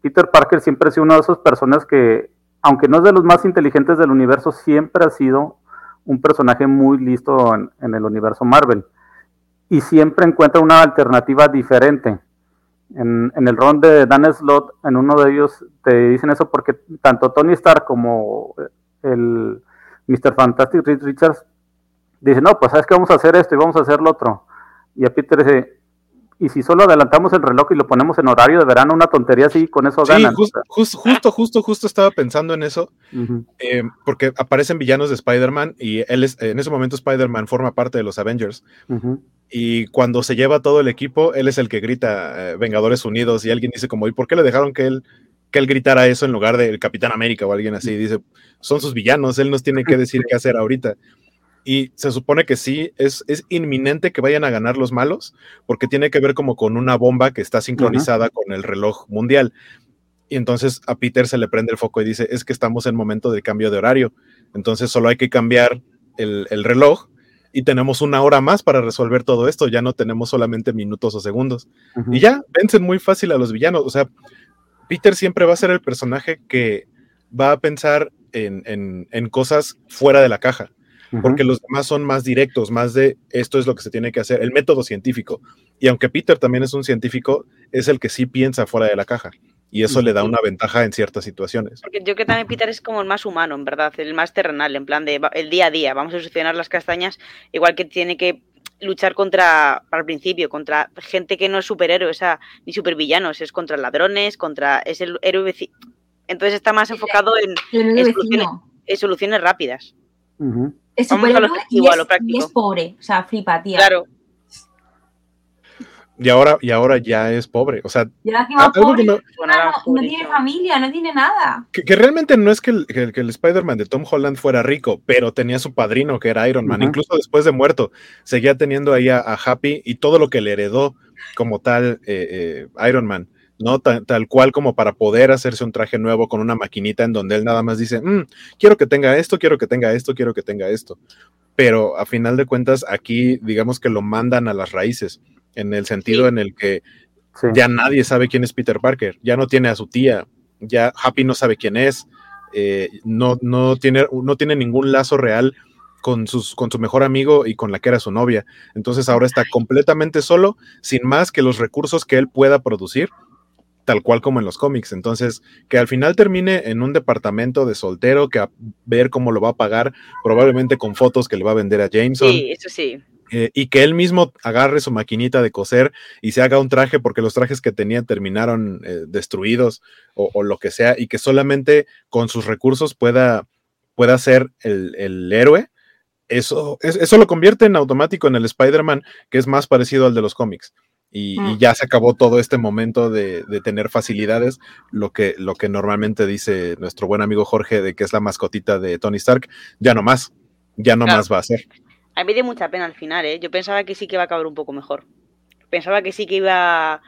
Peter Parker siempre ha sido una de esas personas que, aunque no es de los más inteligentes del universo, siempre ha sido un personaje muy listo en, el universo Marvel. Y siempre encuentra una alternativa diferente. En, el ron de Dan Slott, en uno de ellos te dicen eso porque tanto Tony Stark como el Mr. Fantastic Richards dicen, no, pues sabes que vamos a hacer esto y vamos a hacer lo otro. Y a Peter dice, y si solo adelantamos el reloj y lo ponemos en horario de verano, una tontería así, con eso sí, justo, justo, justo, estaba pensando en eso, eh, porque aparecen villanos de Spider-Man y él es, en ese momento Spider-Man forma parte de los Avengers. Y cuando se lleva todo el equipo, él es el que grita eh, Vengadores Unidos y alguien dice como, ¿y por qué le dejaron que él, que él gritara eso en lugar del Capitán América o alguien así? Dice, son sus villanos, él nos tiene que decir qué hacer ahorita. Y se supone que sí, es, es, inminente que vayan a ganar los malos, porque tiene que ver como con una bomba que está sincronizada con el reloj mundial. Y entonces a Peter se le prende el foco y dice, es que estamos en momento de cambio de horario. Entonces solo hay que cambiar el, reloj y tenemos una hora más para resolver todo esto. Ya no tenemos solamente minutos o segundos. Y ya, vencen muy fácil a los villanos. O sea, Peter siempre va a ser el personaje que va a pensar en, en cosas fuera de la caja porque los demás son más directos, más de esto es lo que se tiene que hacer, el método científico. Y aunque Peter también es un científico, es el que sí piensa fuera de la caja. Y eso le da una ventaja en ciertas situaciones. Porque yo creo que también Peter es como el más humano, en verdad, el más terrenal, en plan de el día a día, vamos a solucionar las castañas, igual que tiene que luchar contra, para el principio, contra gente que no es superhéroe, o sea, ni supervillanos, es contra ladrones, contra, es el héroe Entonces está más enfocado en, soluciones, rápidas. Es superhéroe y, es, y es pobre. O sea, flipa, tía. Claro. Y ahora, y ahora ya es pobre. O sea, no, tiene familia, no tiene nada. Que, realmente no es que el, que, el Spider-Man de Tom Holland fuera rico, pero tenía su padrino que era Iron Man. Incluso después de muerto, seguía teniendo ahí a, Happy y todo lo que le heredó como tal eh, eh, Iron Man. ¿no? Tal, cual como para poder hacerse un traje nuevo con una maquinita en donde él nada más dice, mm, quiero que tenga esto, quiero que tenga esto, quiero que tenga esto. Pero a final de cuentas, aquí digamos que lo mandan a las raíces en el sentido en el que ya nadie sabe quién es Peter Parker, ya no tiene a su tía, ya Happy no sabe quién es, eh, no, no, tiene, no tiene ningún lazo real con, sus, con su mejor amigo y con la que era su novia. Entonces ahora está completamente solo, sin más que los recursos que él pueda producir, tal cual como en los cómics. Entonces, que al final termine en un departamento de soltero que a ver cómo lo va a pagar, probablemente con fotos que le va a vender a Jameson. Sí, eso sí. Eh, y que él mismo agarre su maquinita de coser y se haga un traje porque los trajes que tenía terminaron eh, destruidos o, lo que sea y que solamente con sus recursos pueda, pueda ser el, héroe, eso, eso lo convierte en automático en el Spider-Man que es más parecido al de los cómics. Y, mm. ya se acabó todo este momento de, tener facilidades, lo que, lo que normalmente dice nuestro buen amigo Jorge de que es la mascotita de Tony Stark, ya no más, ya no más va a ser. A mí me dio mucha pena al final, ¿eh? Yo pensaba que sí que iba a acabar un poco mejor. Pensaba que sí que iba a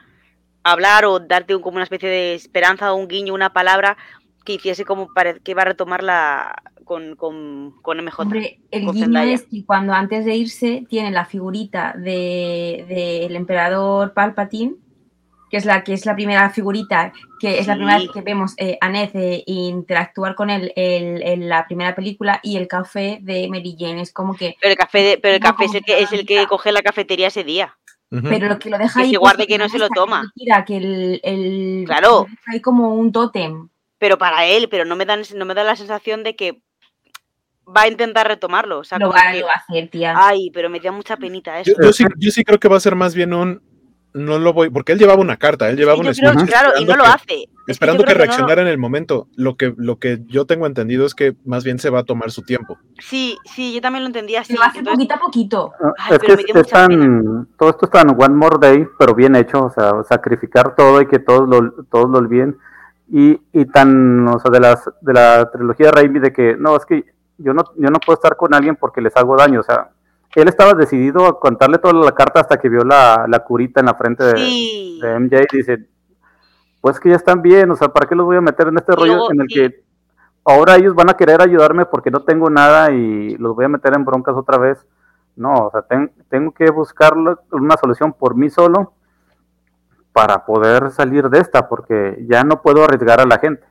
hablar o darte como una especie de esperanza o un guiño, una palabra que hiciese como que iba a retomarla con, con, con MJ. Hombre, el guiño es que cuando antes de irse tiene la figurita del de, emperador Palpatine que es la que es la primera figurita, que es la primera vez que vemos eh, a Ned eh, interactuar con él en la primera película y el café de Mary Jane. Es como que pero el café pero el café es el que es el que coge la cafetería ese día. Pero lo que lo deja ahí que guarde que no se lo toma. que el, el claro. hay como un tótem. Pero para él pero no me dan no me da la sensación de que va a intentar retomarlo o sea, lo, va, a hacer tía. Ay pero me da mucha penita eso yo, sí, yo sí creo que va a ser más bien un no lo voy, porque él llevaba una carta, él llevaba un Claro, y no lo hace. Esperando que, reaccionara en el momento. Lo que, lo que yo tengo entendido es que más bien se va a tomar su tiempo. Sí, sí, yo también lo entendía así. Se va a hacer poquito a poquito. Ah, es que es tan, todo esto está en One More Day, pero bien hecho, o sea, sacrificar todo y que todos lo, todos lo olviden. Y, y tan, o sea, de, las, de la trilogía de Raimi de que, no, es que yo no, yo no puedo estar con alguien porque les hago daño, o sea, él estaba decidido a contarle toda la carta hasta que vio la, curita en la frente de, MJ y dice, pues que ya están bien, o sea, ¿para qué los voy a meter en este rollo en el que ahora ellos van a querer ayudarme porque no tengo nada y los voy a meter en broncas otra vez? No, o sea, tengo que buscar una solución por mí solo para poder salir de esta, porque ya no puedo arriesgar a la gente.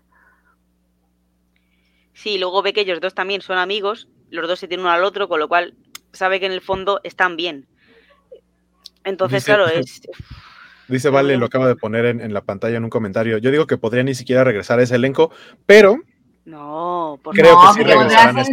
Sí, luego ve que ellos dos también son amigos, los dos se tienen uno al otro, con lo cual sabe que en el fondo están bien. Entonces, claro, es... [laughs] Dice Vale, lo acaba de poner en, la pantalla en un comentario. Yo digo que podría ni siquiera regresar a ese elenco, pero... No, por creo que sí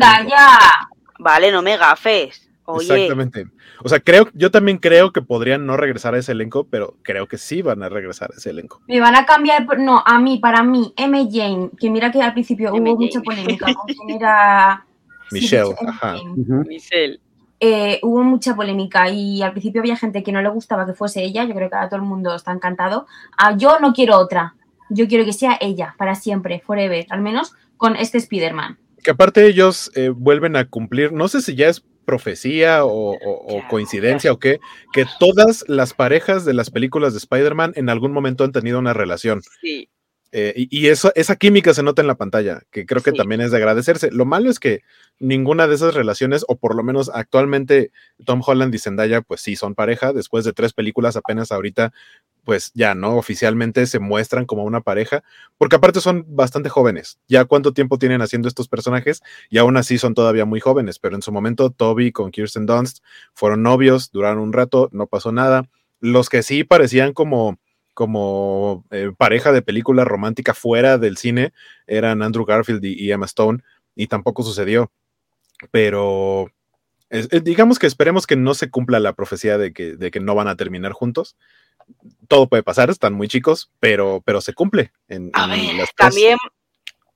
Vale, no me gafes. Exactamente. O sea, creo, yo también creo que podrían no regresar a ese elenco, pero creo que sí van a regresar a ese elenco. Me van a cambiar, no, a mí, para mí, M. Jane, que mira que al principio hubo mucha polémica con [laughs] quién era... Michelle, ajá. Michelle. Eh, hubo mucha polémica y al principio había gente que no le gustaba que fuese ella, yo creo que ahora todo el mundo está encantado. Ah, yo no quiero otra, yo quiero que sea ella, para siempre, forever, al menos con este Spider-Man. Que aparte ellos eh, vuelven a cumplir, no sé si ya es profecía o, coincidencia o qué, que todas las parejas de las películas de Spider-Man en algún momento han tenido una relación. Sí. Eh, y, eso, esa química se nota en la pantalla, que creo que también es de agradecerse. Lo malo es que ninguna de esas relaciones, o por lo menos actualmente Tom Holland y Zendaya, pues sí son pareja. Después de tres películas, apenas ahorita, pues ya, ¿no? Oficialmente se muestran como una pareja, porque aparte son bastante jóvenes. Ya cuánto tiempo tienen haciendo estos personajes, y aún así son todavía muy jóvenes, pero en su momento Toby con Kirsten Dunst fueron novios, duraron un rato, no pasó nada. Los que sí parecían como como eh, pareja de película romántica fuera del cine eran Andrew Garfield y, Emma Stone y tampoco sucedió. Pero eh, digamos que esperemos que no se cumpla la profecía de que, de que, no van a terminar juntos. Todo puede pasar, están muy chicos, pero, pero se cumple. En, también,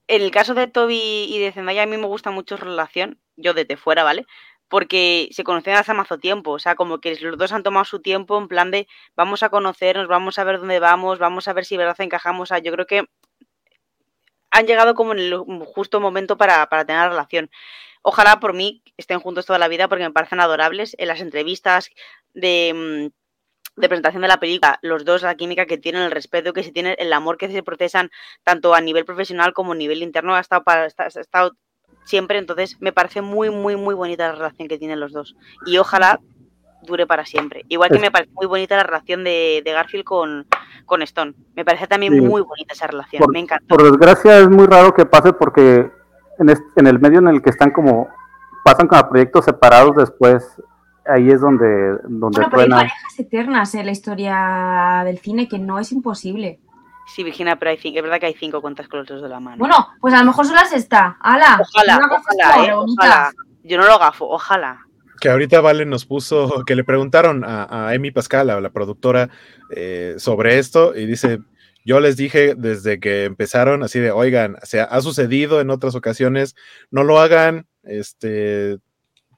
en el caso de Toby y de Zendaya, a mí me gusta mucho su relación, yo desde fuera, ¿vale? Porque se conocían hace mazo tiempo, o sea, como que los dos han tomado su tiempo en plan de vamos a conocernos, vamos a ver dónde vamos, vamos a ver si verdad encajamos, o sea, yo creo que han llegado como en el justo momento para, para tener la relación. Ojalá por mí estén juntos toda la vida porque me parecen adorables. En las entrevistas de, mm, presentación de la película, los dos, la química que tienen, el respeto que se tienen, el amor que se procesan tanto a nivel profesional como a nivel interno, ha estado, para, ha estado siempre. Entonces me parece muy, muy, muy bonita la relación que tienen los dos. Y ojalá dure para siempre. Igual que me parece muy bonita la relación de, de Garfield con, con, Stone. Me parece también muy bonita esa relación. Por, me encanta. Por desgracia es muy raro que pase porque en, este, en el medio en el que están como pasan como proyectos separados después ahí es donde donde bueno, pero hay parejas eternas en la historia del cine que no es imposible Sí, Virginia, pero hay cinco, es verdad que hay cinco cuentas con los dos de la mano. Bueno, pues a lo mejor solo las está. ¡Hala! Ojalá, ojalá, eh, ojalá. Yo no lo gafo, ojalá. Que ahorita Vale nos puso, que le preguntaron a, a Emi Pascal, a la productora, eh, sobre esto, y dice, yo les dije desde que empezaron, así de, oigan, se ha sucedido en otras ocasiones, no lo hagan, este,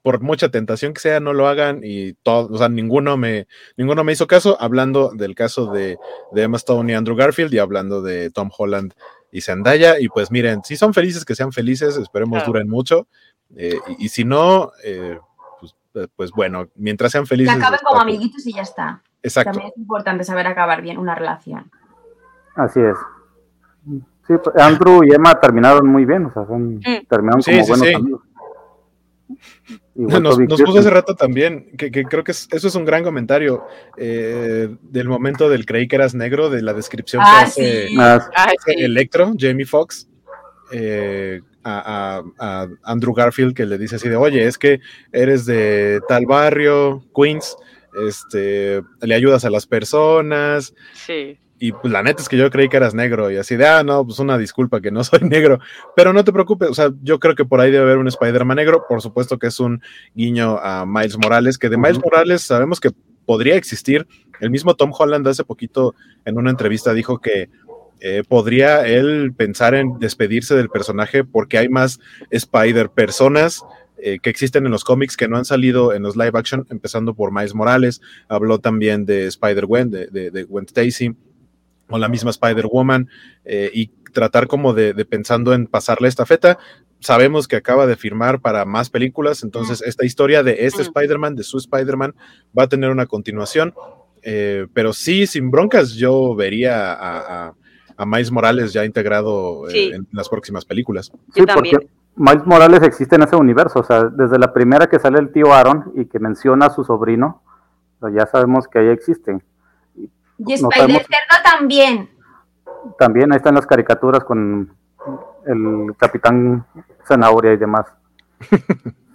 por mucha tentación que sea, no lo hagan y todo, o sea, ninguno me, ninguno me hizo caso, hablando del caso de, de, Emma Stone y Andrew Garfield y hablando de Tom Holland y Zendaya, y pues miren, si son felices, que sean felices, esperemos claro. duren mucho, eh, y, y, si no, eh, pues, pues, bueno, mientras sean felices. Que acaben como amiguitos y ya está. Exacto. También es importante saber acabar bien una relación. Así es. Sí, pues, Andrew y Emma terminaron muy bien, o sea, son, mm. terminaron como sí, buenos sí. amigos. [laughs] Nos, nos, puso hace rato también, que, que, creo que es, eso es un gran comentario eh, del momento del creí que eras negro, de la descripción ah, que hace, sí. ah, sí. Electro, Jamie Foxx, eh, a, a, a, Andrew Garfield, que le dice así de, oye, es que eres de tal barrio, Queens, este, le ayudas a las personas. Sí y pues la neta es que yo creí que eras negro y así de, ah, no, pues una disculpa que no soy negro, pero no te preocupes, o sea, yo creo que por ahí debe haber un Spider-Man negro, por supuesto que es un guiño a Miles Morales, que de Miles Morales sabemos que podría existir, el mismo Tom Holland hace poquito en una entrevista dijo que eh, podría él pensar en despedirse del personaje porque hay más Spider personas eh, que existen en los cómics que no han salido en los live action, empezando por Miles Morales, habló también de Spider-Gwen, de, de, de Gwen Stacy, o la misma Spider-Woman eh, y tratar como de, de, pensando en pasarle esta feta. Sabemos que acaba de firmar para más películas, entonces esta historia de este Spider-Man, de su Spider-Man, va a tener una continuación. Eh, pero sí, sin broncas, yo vería a, a, a Miles Morales ya integrado eh, sí. en las próximas películas. Sí, porque Miles Morales existe en ese universo, o sea, desde la primera que sale el tío Aaron y que menciona a su sobrino, ya sabemos que ahí existe. Y Spider Cerdo también. También, ahí están las caricaturas con el Capitán Zanahoria y demás. [laughs]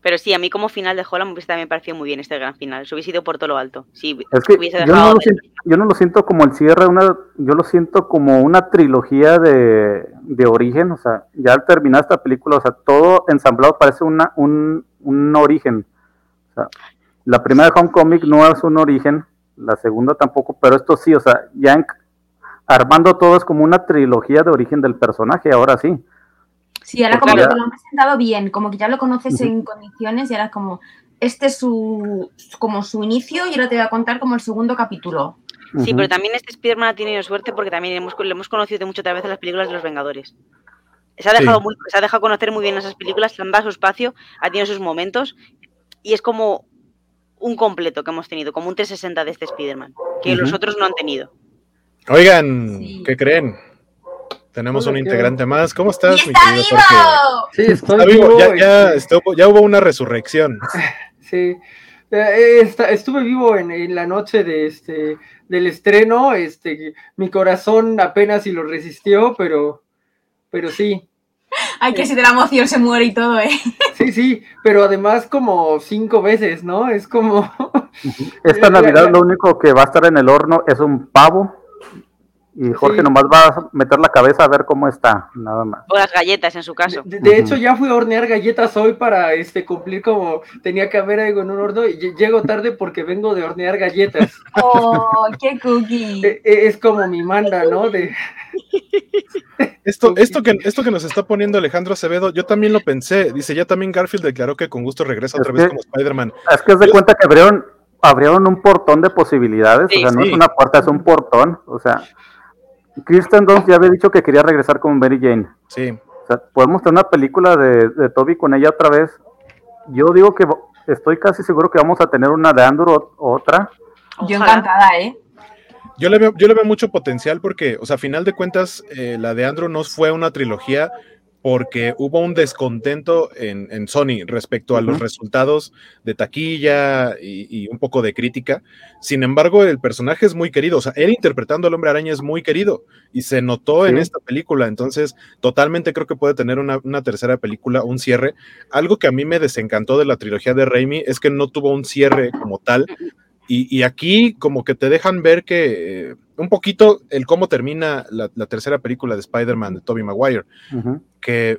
Pero sí, a mí como final de Holland también me pareció muy bien este gran final. Se hubiese ido por todo lo alto. Sí, es que yo, no de... siento, yo, no lo siento como el cierre, una, yo lo siento como una trilogía de, de, origen. O sea, ya al terminar esta película, o sea, todo ensamblado parece una, un, un origen. O sea, la primera de Homecoming no es un origen, la segunda tampoco, pero esto sí, o sea, ya en, armando todo es como una trilogía de origen del personaje, ahora sí. Sí, ahora como ya... que lo han presentado bien, como que ya lo conoces uh -huh. en condiciones y ahora como, este es su, como su inicio y ahora te voy a contar como el segundo capítulo. Sí, uh -huh. pero también este Spider-Man ha tenido suerte porque también hemos, lo hemos conocido de muchas veces en las películas de los Vengadores. Se ha, dejado sí. muy, se ha dejado conocer muy bien esas películas, se han dado su espacio, ha tenido sus momentos y es como un completo que hemos tenido, como un 360 de este Spider-Man, que uh -huh. los otros no han tenido. Oigan, sí. ¿qué creen? Tenemos un integrante más. ¿Cómo estás, mi querido vivo! Sí, estoy está vivo. vivo. Ya, ya, estuvo, ya, hubo una resurrección. [laughs] Sí. Eh, estuve vivo en, en, la noche de este del estreno. Este, mi corazón apenas si lo resistió, pero, pero sí. [laughs] Ay, que si de la emoción se muere y todo, ¿eh? [laughs] Sí, sí, pero además como cinco veces, ¿no? Es como... [laughs] Esta Navidad lo único que va a estar en el horno es un pavo y Jorge sí. nomás va a meter la cabeza a ver cómo está, nada más. O las galletas en su caso. De, de uh -huh. hecho, ya fui a hornear galletas hoy para este cumplir como tenía que haber algo en un horno y llego tarde porque vengo de hornear galletas. ¡Oh, qué cookie! E, e, es como mi manda, ¿no? De... Esto, esto, que, esto que nos está poniendo Alejandro Acevedo, yo también lo pensé. Dice, ya también Garfield declaró que con gusto regresa otra vez como Spider-Man. Es que es de cuenta que abrieron, abrieron un portón de posibilidades. o sea, no es una puerta, es un portón. O sea, Kristen Dunst ya había dicho que quería regresar con Mary Jane. Sí. O sea, podemos tener una película de, de Toby con ella otra vez. Yo digo que estoy casi seguro que vamos a tener una de Andrew otra. Yo encantada, ¿eh? Yo le, veo, yo le veo mucho potencial porque, o sea, a final de cuentas, eh, la de Andrew no fue una trilogía porque hubo un descontento en, en Sony respecto a los resultados de taquilla y, un poco de crítica. Sin embargo, el personaje es muy querido, o sea, él interpretando al hombre araña es muy querido y se notó en esta película, entonces totalmente creo que puede tener una, una, tercera película, un cierre. Algo que a mí me desencantó de la trilogía de Raimi es que no tuvo un cierre como tal, y, aquí como que te dejan ver que eh, un poquito el cómo termina la, tercera película de Spider-Man de Tobey Maguire, que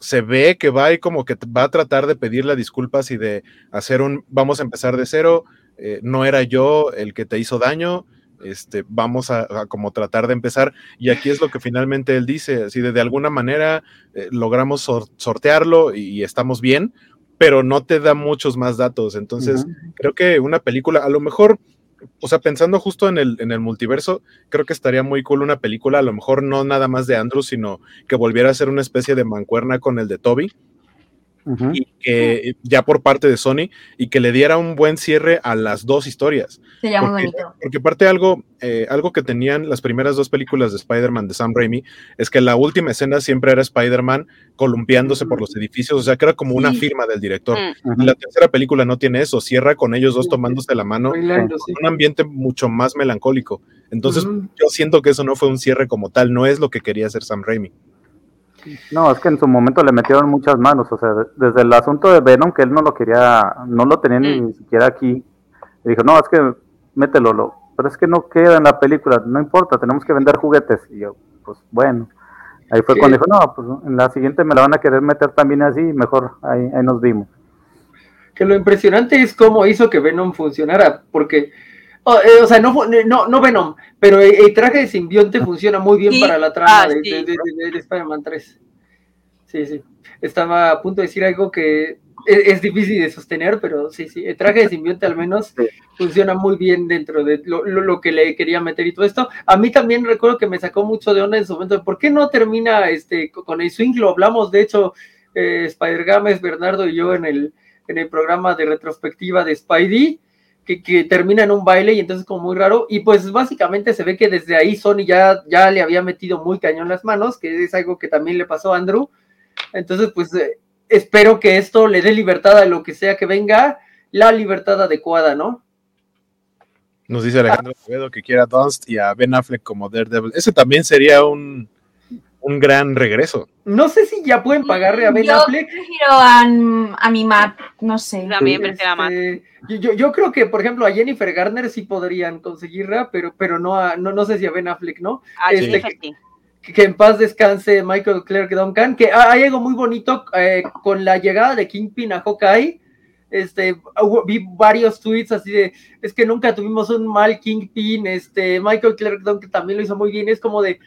se ve que va y como que va a tratar de pedirle disculpas y de hacer un vamos a empezar de cero, eh, no era yo el que te hizo daño, este, vamos a, como tratar de empezar. Y aquí es lo que finalmente él dice, así de, de alguna manera eh, logramos sortearlo y, estamos bien, pero no te da muchos más datos. Entonces, creo que una película, a lo mejor, o sea, pensando justo en el, en el multiverso, creo que estaría muy cool una película, a lo mejor no nada más de Andrew, sino que volviera a ser una especie de mancuerna con el de Toby y que ya por parte de Sony y que le diera un buen cierre a las dos historias. Sería porque, muy bonito. Porque aparte algo, eh, algo que tenían las primeras dos películas de Spider-Man de Sam Raimi es que la última escena siempre era Spider-Man columpiándose por los edificios, o sea que era como una firma del director. Y la tercera película no tiene eso, cierra con ellos dos tomándose la mano, un ambiente mucho más melancólico. Entonces yo siento que eso no fue un cierre como tal, no es lo que quería hacer Sam Raimi. No, es que en su momento le metieron muchas manos, o sea, desde el asunto de Venom, que él no lo quería, no lo tenía ni mm. siquiera aquí, le dijo, no, es que mételo, lo, pero es que no queda en la película, no importa, tenemos que vender juguetes. Y yo, pues bueno, ahí fue cuando dijo, no, pues en la siguiente me la van a querer meter también así, mejor ahí, ahí nos vimos. Que lo impresionante es cómo hizo que Venom funcionara, porque Oh, eh, o sea, no, no, no Venom, pero el, traje de simbionte funciona muy bien para la trama ah, de, Spider-Man 3. Sí, sí. Estaba a punto de decir algo que es, difícil de sostener, pero sí, sí. El traje de simbionte al menos funciona muy bien dentro de lo, que le quería meter y todo esto. A mí también recuerdo que me sacó mucho de onda en su momento. ¿Por qué no termina este con el swing? Lo hablamos, de hecho, eh, Spider Games, Bernardo y yo en el, en el programa de retrospectiva de Spidey que, termina en un baile y entonces como muy raro. Y pues básicamente se ve que desde ahí Sony ya, ya le había metido muy cañón las manos, que es algo que también le pasó a Andrew. Entonces pues eh, espero que esto le dé libertad a lo que sea que venga, la libertad adecuada, ¿no? Nos dice Alejandro Acevedo que quiera a Dunst y a Ben Affleck como Daredevil. Ese también sería un, un gran regreso. No sé si ya pueden pagarle a Ben yo Affleck. Prefiero a, a mi Matt, no sé. También prefiero a Matt. Este, yo, yo, creo que, por ejemplo, a Jennifer Garner sí podrían conseguirla, pero, pero no, a, no, no sé si a Ben Affleck, ¿no? Ah, este, que, en paz descanse Michael Clark Duncan, que hay algo muy bonito eh, con la llegada de Kingpin a Hawkeye. Este, vi varios tweets así de, es que nunca tuvimos un mal Kingpin, este, Michael Clark Duncan también lo hizo muy bien, es como de,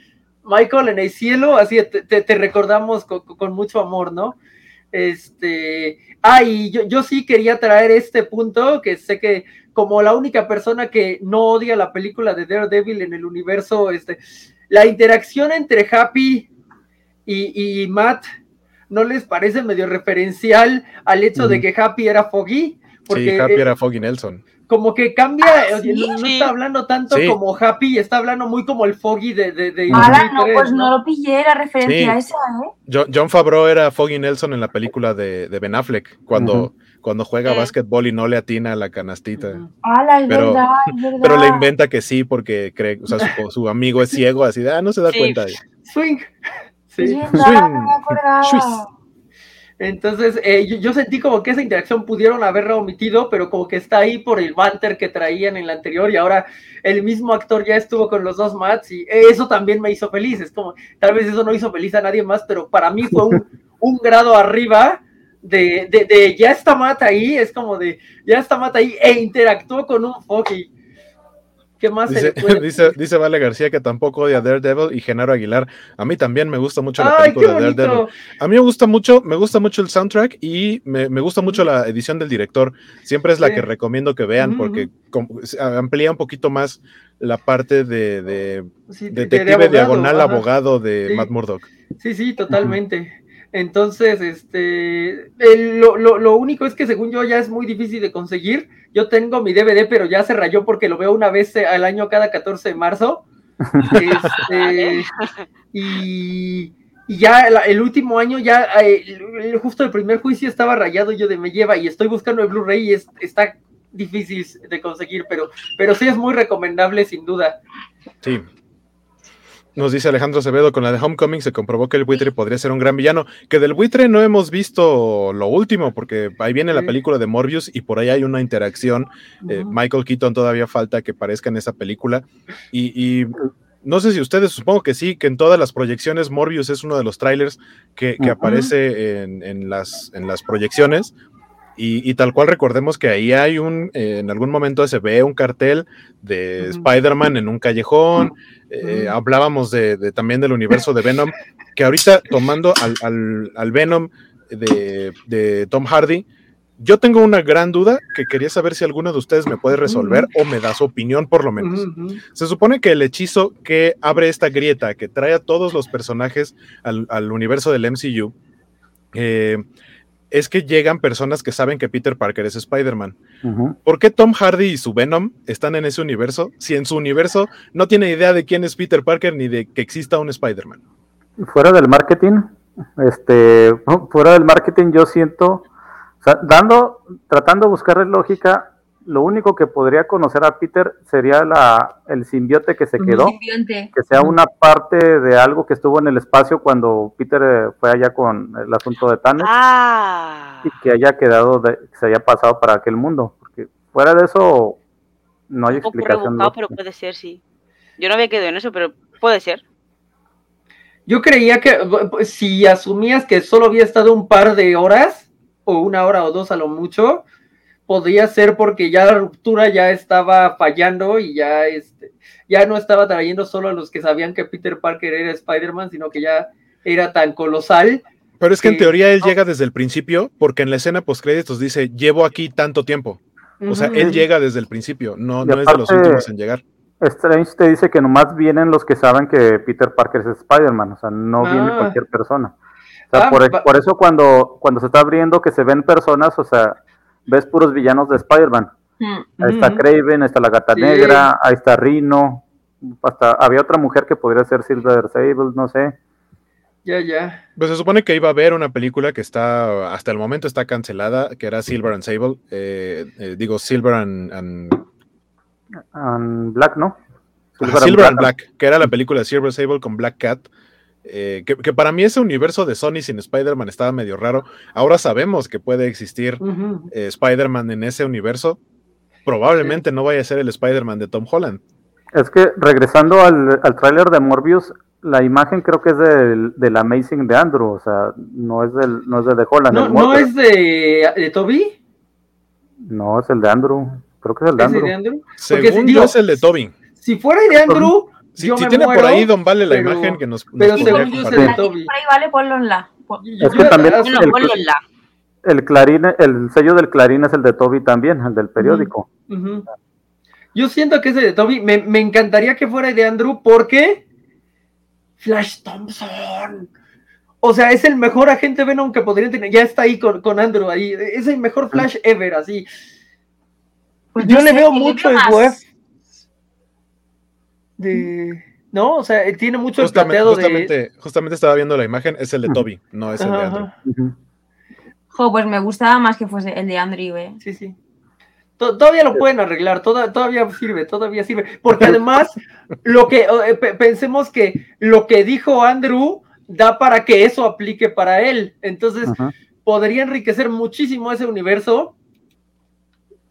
Michael, en el cielo, así te, recordamos con, mucho amor, ¿no? Este, ah, y yo, yo sí quería traer este punto, que sé que como la única persona que no odia la película de Daredevil en el universo, este, la interacción entre Happy y, Matt, ¿no les parece medio referencial al hecho de que Happy era Foggy? Porque, sí, Happy era Foggy Nelson como que cambia, ah, no, está hablando tanto como Happy, está hablando muy como el Foggy de... de, de no, pues no, lo pillé, la referencia esa, ¿eh? John, Favreau era Foggy Nelson en la película de, de Ben Affleck, cuando, cuando juega básquetbol y no le atina a la canastita. es pero, verdad, es verdad. pero le inventa que sí, porque cree, o sea, su, amigo es ciego, así de, ah, no se da cuenta. Swing. [laughs] Sí. Swing. Entonces, eh, yo, sentí como que esa interacción pudieron haberla omitido, pero como que está ahí por el banter que traían en la anterior y ahora el mismo actor ya estuvo con los dos Mats y eso también me hizo feliz. Es como, tal vez eso no hizo feliz a nadie más, pero para mí fue un, [laughs] grado arriba de, de, ya está Matt ahí, es como de ya está Matt ahí e interactuó con un Foggy. ¿Qué más dice, [laughs] dice, dice, Vale García que tampoco odia Daredevil y Genaro Aguilar. A mí también me gusta mucho la película de Daredevil. A mí me gusta mucho, me gusta mucho el soundtrack y me, me gusta mucho la edición del director. Siempre es la que recomiendo que vean porque amplía un poquito más la parte de, de detective diagonal abogado de Matt Murdock. Sí, sí, totalmente. Entonces, este, lo, lo, único es que según yo ya es muy difícil de conseguir. Yo tengo mi DVD, pero ya se rayó porque lo veo una vez al año cada 14 de marzo. [laughs] Este, y, ya el último año, ya justo el primer juicio estaba rayado yo de me lleva y estoy buscando el Blu-ray y está difícil de conseguir, pero, pero sí es muy recomendable sin duda. Sí, nos dice Alejandro Acevedo, con la de Homecoming se comprobó que el buitre podría ser un gran villano, que del buitre no hemos visto lo último, porque ahí viene la película de Morbius y por ahí hay una interacción. Eh, Michael Keaton todavía falta que aparezca en esa película. Y, no sé si ustedes, supongo que sí, que en todas las proyecciones Morbius es uno de los trailers que, aparece en, las, en las proyecciones. Y, tal cual recordemos que ahí hay un, eh, en algún momento se ve un cartel de Spider-Man en un callejón, eh, hablábamos de, también del universo de Venom, que ahorita tomando al, Venom de, Tom Hardy, yo tengo una gran duda que quería saber si alguno de ustedes me puede resolver o me da su opinión por lo menos. Se supone que el hechizo que abre esta grieta, que trae a todos los personajes al, al universo del MCU, eh, es que llegan personas que saben que Peter Parker es Spider-Man. ¿Por qué Tom Hardy y su Venom están en ese universo si en su universo no tiene idea de quién es Peter Parker ni de que exista un Spider-Man? Fuera del marketing, este, fuera del marketing yo siento, dando, tratando de buscarle lógica, lo único que podría conocer a Peter sería la, el simbiote que se quedó, que sea una parte de algo que estuvo en el espacio cuando Peter eh, fue allá con el asunto de Thanos ah. y que haya quedado, que se haya pasado para aquel mundo, porque fuera de eso no hay explicación. pero puede ser, sí. Yo no había quedado en eso, pero puede ser. Yo creía que si asumías que solo había estado un par de horas, o una hora o dos a lo mucho, podría ser porque ya la ruptura ya estaba fallando y ya, este, ya no estaba trayendo solo a los que sabían que Peter Parker era Spider-Man, sino que ya era tan colosal. Pero es que, en teoría él llega desde el principio, porque en la escena post-créditos dice, llevo aquí tanto tiempo. O sea, él llega desde el principio, no, no es de los últimos en llegar. Strange te dice que nomás vienen los que saben que Peter Parker es Spider-Man, o sea, no viene ah. cualquier persona. O sea, ah, por, por, eso cuando, cuando se está abriendo que se ven personas, o sea, ves puros villanos de Spider-Man. Mm. Ahí está Craven, está la gata negra, ahí está Rino, hasta había otra mujer que podría ser Silver Sable, no sé. Ya, ya. Pues se supone que iba a haber una película que está, hasta el momento está cancelada, que era Silver and Sable, eh, eh, digo Silver and, Black, ¿no? Silver, and Black, que era la película de Silver Sable con Black Cat. Eh, que, para mí ese universo de Sony sin Spider-Man estaba medio raro. Ahora sabemos que puede existir eh, Spider-Man en ese universo. Probablemente no vaya a ser el Spider-Man de Tom Holland. Es que regresando al, al tráiler de Morbius, la imagen creo que es del, del, Amazing de Andrew, o sea, no es del, no es de, Holland. ¿No, ¿no es de, de, Toby? No, es el de Andrew. Creo que es el de Andrew. Andrew? Según yo es el de Toby. Si fuera el de Andrew, si, tiene por ahí, Don Vale, la imagen que nos. Pero según yo Por ahí vale, ponlo en la. Es que también el, clarín, el sello del clarín es el de Toby también, el del periódico. Yo siento que ese de Toby, me, me, encantaría que fuera de Andrew, porque Flash Thompson. O sea, es el mejor agente Venom que podría tener. Ya está ahí con, con Andrew ahí. Es el mejor Flash ever, así. Pues yo, le veo mucho el web de... No, o sea, tiene mucho justamente, justamente, Justamente estaba viendo la imagen, es el de Toby, no es el de Andrew. Jo, pues me gustaba más que fuese el de Andrew, ¿eh? Sí, sí. Todavía lo pueden arreglar, todavía sirve, todavía sirve. Porque [laughs] además, lo que eh, pensemos que lo que dijo Andrew da para que eso aplique para él. Entonces, podría enriquecer muchísimo ese universo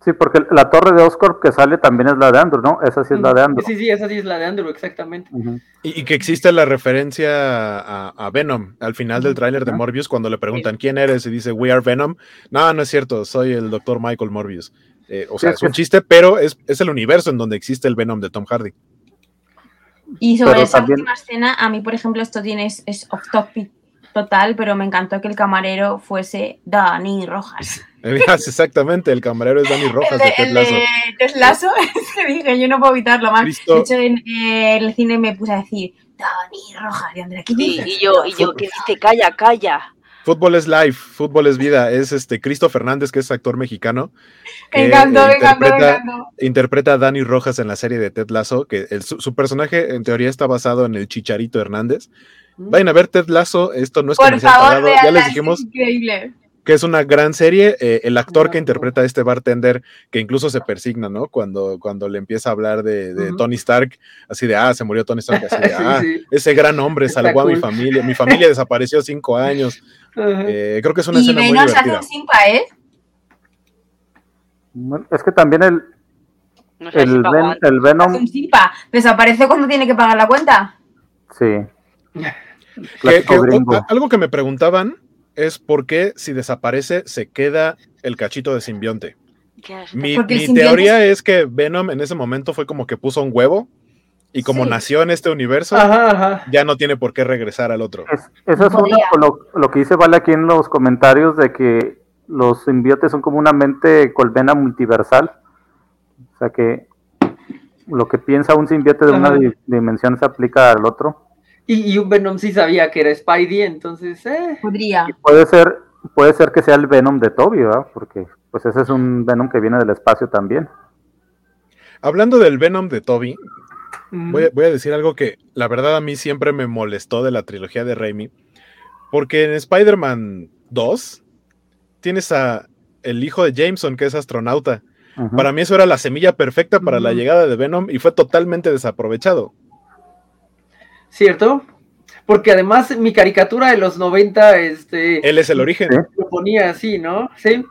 Sí, porque la torre de Oscorp que sale también es la de Andrew, ¿no? Esa sí es la de Andrew. Sí, sí, esa sí es la de Andrew, exactamente. y, que existe la referencia a, Venom al final del tráiler de Morbius cuando le preguntan quién eres y dice We are Venom. No, no es cierto, soy el doctor Michael Morbius. Eh, o sea, es un chiste, pero es, el universo en donde existe el Venom de Tom Hardy. Y sobre esa última escena, a mí, por ejemplo, esto tiene, es, off topic total, pero me encantó que el camarero fuese Dani Rojas. [laughs] Exactamente, el camarero es Dani Rojas de, Ted Lasso. [laughs] Ted Lasso, dije, yo no puedo evitarlo más. De hecho, en eh, el cine me puse a decir, Dani Rojas, de Andrea, y yo, y yo, que dice, calla, calla. Fútbol es life, fútbol es vida. Es este Cristo Fernández, que es actor mexicano. Que interpreta, interpreta a Dani Rojas en la serie de Ted Lasso, que su, personaje en teoría está basado en el Chicharito Hernández. Mm. Vayan a ver Ted Lasso, esto no es Por favor, ya les dijimos. increíble que es una gran serie. Eh, el actor que interpreta a este bartender, que incluso se persigna, ¿no? Cuando, cuando le empieza a hablar de, Tony Stark, así de, ah, se murió Tony Stark, así de, [laughs] ah, ese gran hombre salvó a mi familia, mi familia desapareció cinco años. Eh, creo que es una escena muy divertida. ¿eh? Es que también el, el, el, Venom... ¿Desaparece cuando tiene que pagar la cuenta? Sí. algo que me preguntaban es por qué si desaparece se queda el cachito de simbionte. Mi, teoría es que Venom en ese momento fue como que puso un huevo y como nació en este universo, ya no tiene por qué regresar al otro. eso es lo, que dice Vale aquí en los comentarios de que los simbiontes son como una mente colmena multiversal. O sea que lo que piensa un simbionte de una dimensión se aplica al otro. Y, un Venom sí sabía que era Spidey, entonces, eh. Podría. puede ser, puede ser que sea el Venom de Toby, ¿verdad? Porque pues ese es un Venom que viene del espacio también. Hablando del Venom de Toby, voy, a, decir algo que la verdad a mí siempre me molestó de la trilogía de Raimi. Porque en Spider-Man 2 tienes a el hijo de Jameson, que es astronauta. Para mí eso era la semilla perfecta para la llegada de Venom y fue totalmente desaprovechado. ¿Cierto? Porque además mi caricatura de los 90, este... Él es el origen. Lo ponía así, ¿no? Sí.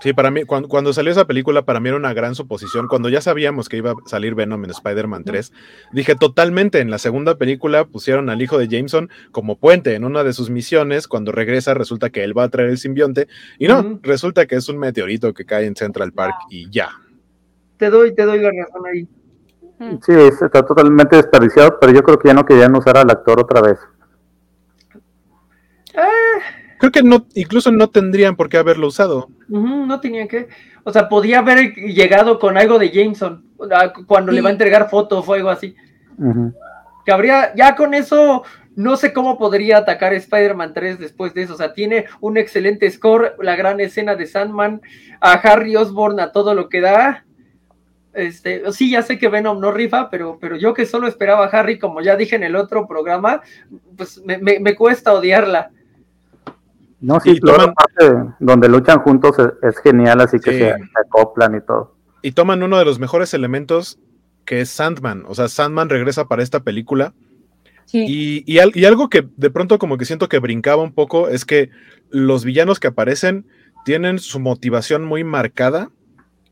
Sí, para mí, cuando, salió esa película, para mí era una gran suposición. Cuando ya sabíamos que iba a salir Venom en Spider-Man 3, dije totalmente, en la segunda película pusieron al hijo de Jameson como puente en una de sus misiones. Cuando regresa, resulta que él va a traer el simbionte. Y no, resulta que es un meteorito que cae en Central Park y ya. Te doy, te doy la razón ahí. Sí, está totalmente desperdiciado, pero yo creo que ya no querían usar al actor otra vez. Eh. Creo que no, incluso no tendrían por qué haberlo usado. no tenían que. O sea, podía haber llegado con algo de Jameson cuando le va a entregar fotos o algo así. Que habría, ya con eso, no sé cómo podría atacar Spider-Man 3 después de eso. O sea, tiene un excelente score, la gran escena de Sandman, a Harry Osborn a todo lo que da. Este, sí, ya sé que Venom no rifa, pero, pero yo que solo esperaba a Harry, como ya dije en el otro programa, pues me, cuesta odiarla. No, sí, toda parte donde luchan juntos es, genial, así que se, acoplan y todo. Y toman uno de los mejores elementos que es Sandman. O sea, Sandman regresa para esta película. Y, y, algo que de pronto como que siento que brincaba un poco es que los villanos que aparecen tienen su motivación muy marcada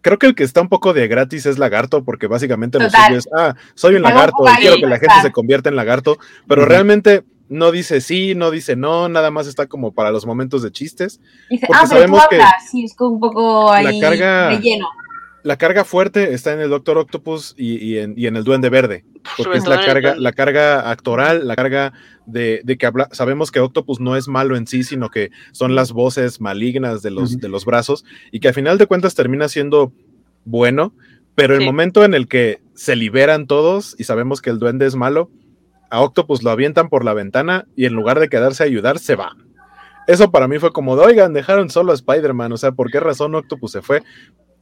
creo que el que está un poco de gratis es lagarto, porque básicamente lo suyo es, ah, soy un lagarto y quiero que la gente se convierta en lagarto, pero realmente no dice sí, no dice no, nada más está como para los momentos de chistes. Dice, ah, pero sabemos que sí, es un poco ahí la carga, relleno. La carga fuerte está en el Doctor Octopus y, en, el Duende Verde, porque es la carga, la carga actoral, la carga de, que habla, sabemos que Octopus no es malo en sí, sino que son las voces malignas de los, de los brazos y que a final de cuentas termina siendo bueno, pero el momento en el que se liberan todos y sabemos que el duende es malo, a Octopus lo avientan por la ventana y en lugar de quedarse a ayudar, se va. Eso para mí fue como, de, oigan, dejaron solo a Spider-Man, o sea, ¿por qué razón Octopus se fue?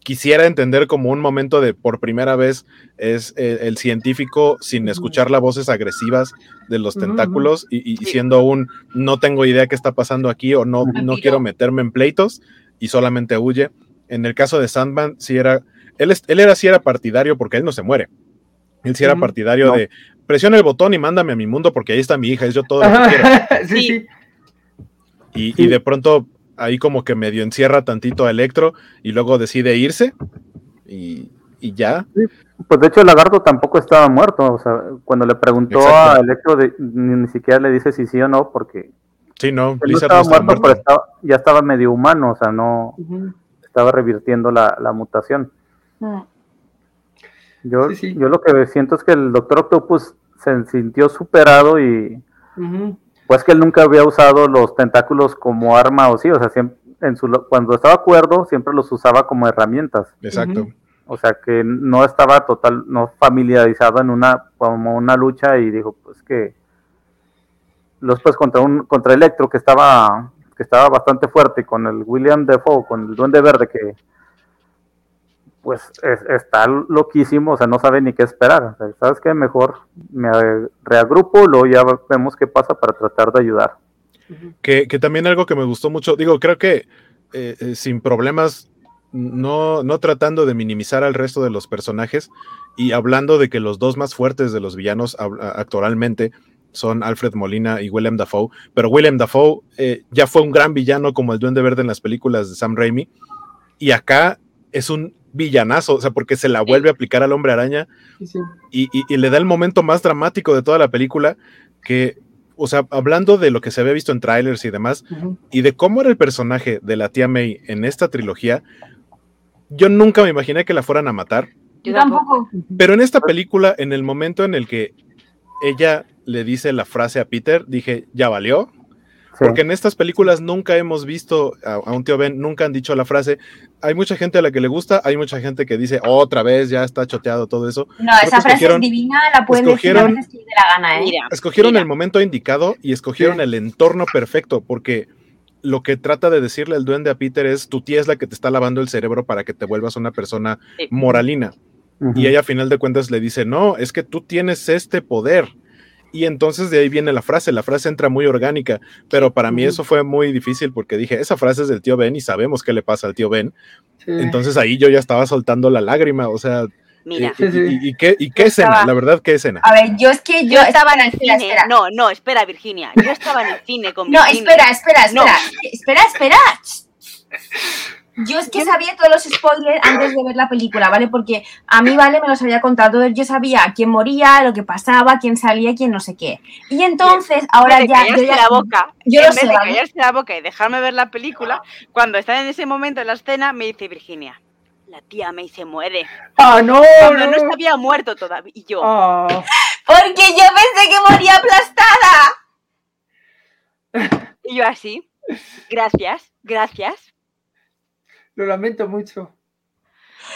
Quisiera entender como un momento de por primera vez es eh, el científico sin escuchar las voces agresivas de los tentáculos y, siendo un no tengo idea qué está pasando aquí o no, no quiero meterme en pleitos y solamente huye. En el caso de Sandman, sí era, él, él era sí era partidario porque él no se muere. Él sí era partidario de presiona el botón y mándame a mi mundo porque ahí está mi hija, es yo todo lo que [laughs] quiero. sí, Y, y de pronto ahí como que medio encierra tantito a Electro y luego decide irse y, ya. pues de hecho el lagarto tampoco estaba muerto, o sea, cuando le preguntó a Electro ni, siquiera le dice si sí o no, porque sí, no, estaba muerto, pero ya estaba medio humano, o sea, no... estaba revirtiendo la, mutación. Mm. Yo, yo lo que siento es que el Doctor Octopus se sintió superado y pues que él nunca había usado los tentáculos como arma o sí, o sea, siempre, en su, cuando estaba acuerdo siempre los usaba como herramientas. Exacto. O sea que no estaba total, no familiarizado en una, como una lucha y dijo pues que los pues contra un, contra Electro que estaba, que estaba bastante fuerte, con el William Defoe, con el Duende Verde que pues está loquísimo, o sea, no sabe ni qué esperar. ¿Sabes qué? Mejor me reagrupo, luego ya vemos qué pasa para tratar de ayudar. Que, también algo que me gustó mucho, digo, creo que eh, eh, sin problemas, no, no tratando de minimizar al resto de los personajes y hablando de que los dos más fuertes de los villanos actualmente son Alfred Molina y William Dafoe, pero William Dafoe eh, ya fue un gran villano como el Duende Verde en las películas de Sam Raimi y acá es un villanazo, o sea, porque se la vuelve a aplicar al hombre araña Y, le da el momento más dramático de toda la película, que, o sea, hablando de lo que se había visto en trailers y demás, y de cómo era el personaje de la tía May en esta trilogía, yo nunca me imaginé que la fueran a matar. Yo tampoco. Pero en esta película, en el momento en el que ella le dice la frase a Peter, dije, ya valió, porque en estas películas nunca hemos visto a, un tío Ben, nunca han dicho la frase. Hay mucha gente a la que le gusta, hay mucha gente que dice otra vez, ya está choteado todo eso. No, esa frase es divina, la pueden decir a veces que de la gana, ¿eh? escogieron el momento indicado y escogieron el entorno perfecto, porque lo que trata de decirle el duende a Peter es: tu tía es la que te está lavando el cerebro para que te vuelvas una persona moralina. Y ella, a final de cuentas, le dice: No, es que tú tienes este poder y entonces de ahí viene la frase, la frase entra muy orgánica, pero para mí eso fue muy difícil porque dije, esa frase es del tío Ben y sabemos qué le pasa al tío Ben. Entonces ahí yo ya estaba soltando la lágrima, o sea, Mira. Y, qué, y qué escena? La verdad, ¿qué escena? A ver, yo es que yo, estaba en el cine. No, no, espera, Virginia. Yo estaba en el cine con No, espera, espera, espera. Espera, espera. Yo es que sabía todos los spoilers antes de ver la película, ¿vale? Porque a mí, ¿vale? Me los había contado. Yo sabía quién moría, lo que pasaba, quién salía, quién no sé qué. Y entonces, ahora ya. Yo ya la boca, yo en vez de callarse la boca y dejarme ver la película, cuando está en ese momento en la escena, me dice Virginia. La tía May se muere. ¡Ah, no! Cuando no, no había muerto todavía. Y yo. Ah. Porque yo pensé que moría aplastada. [laughs] Y yo así. Gracias, gracias. Lo lamento mucho.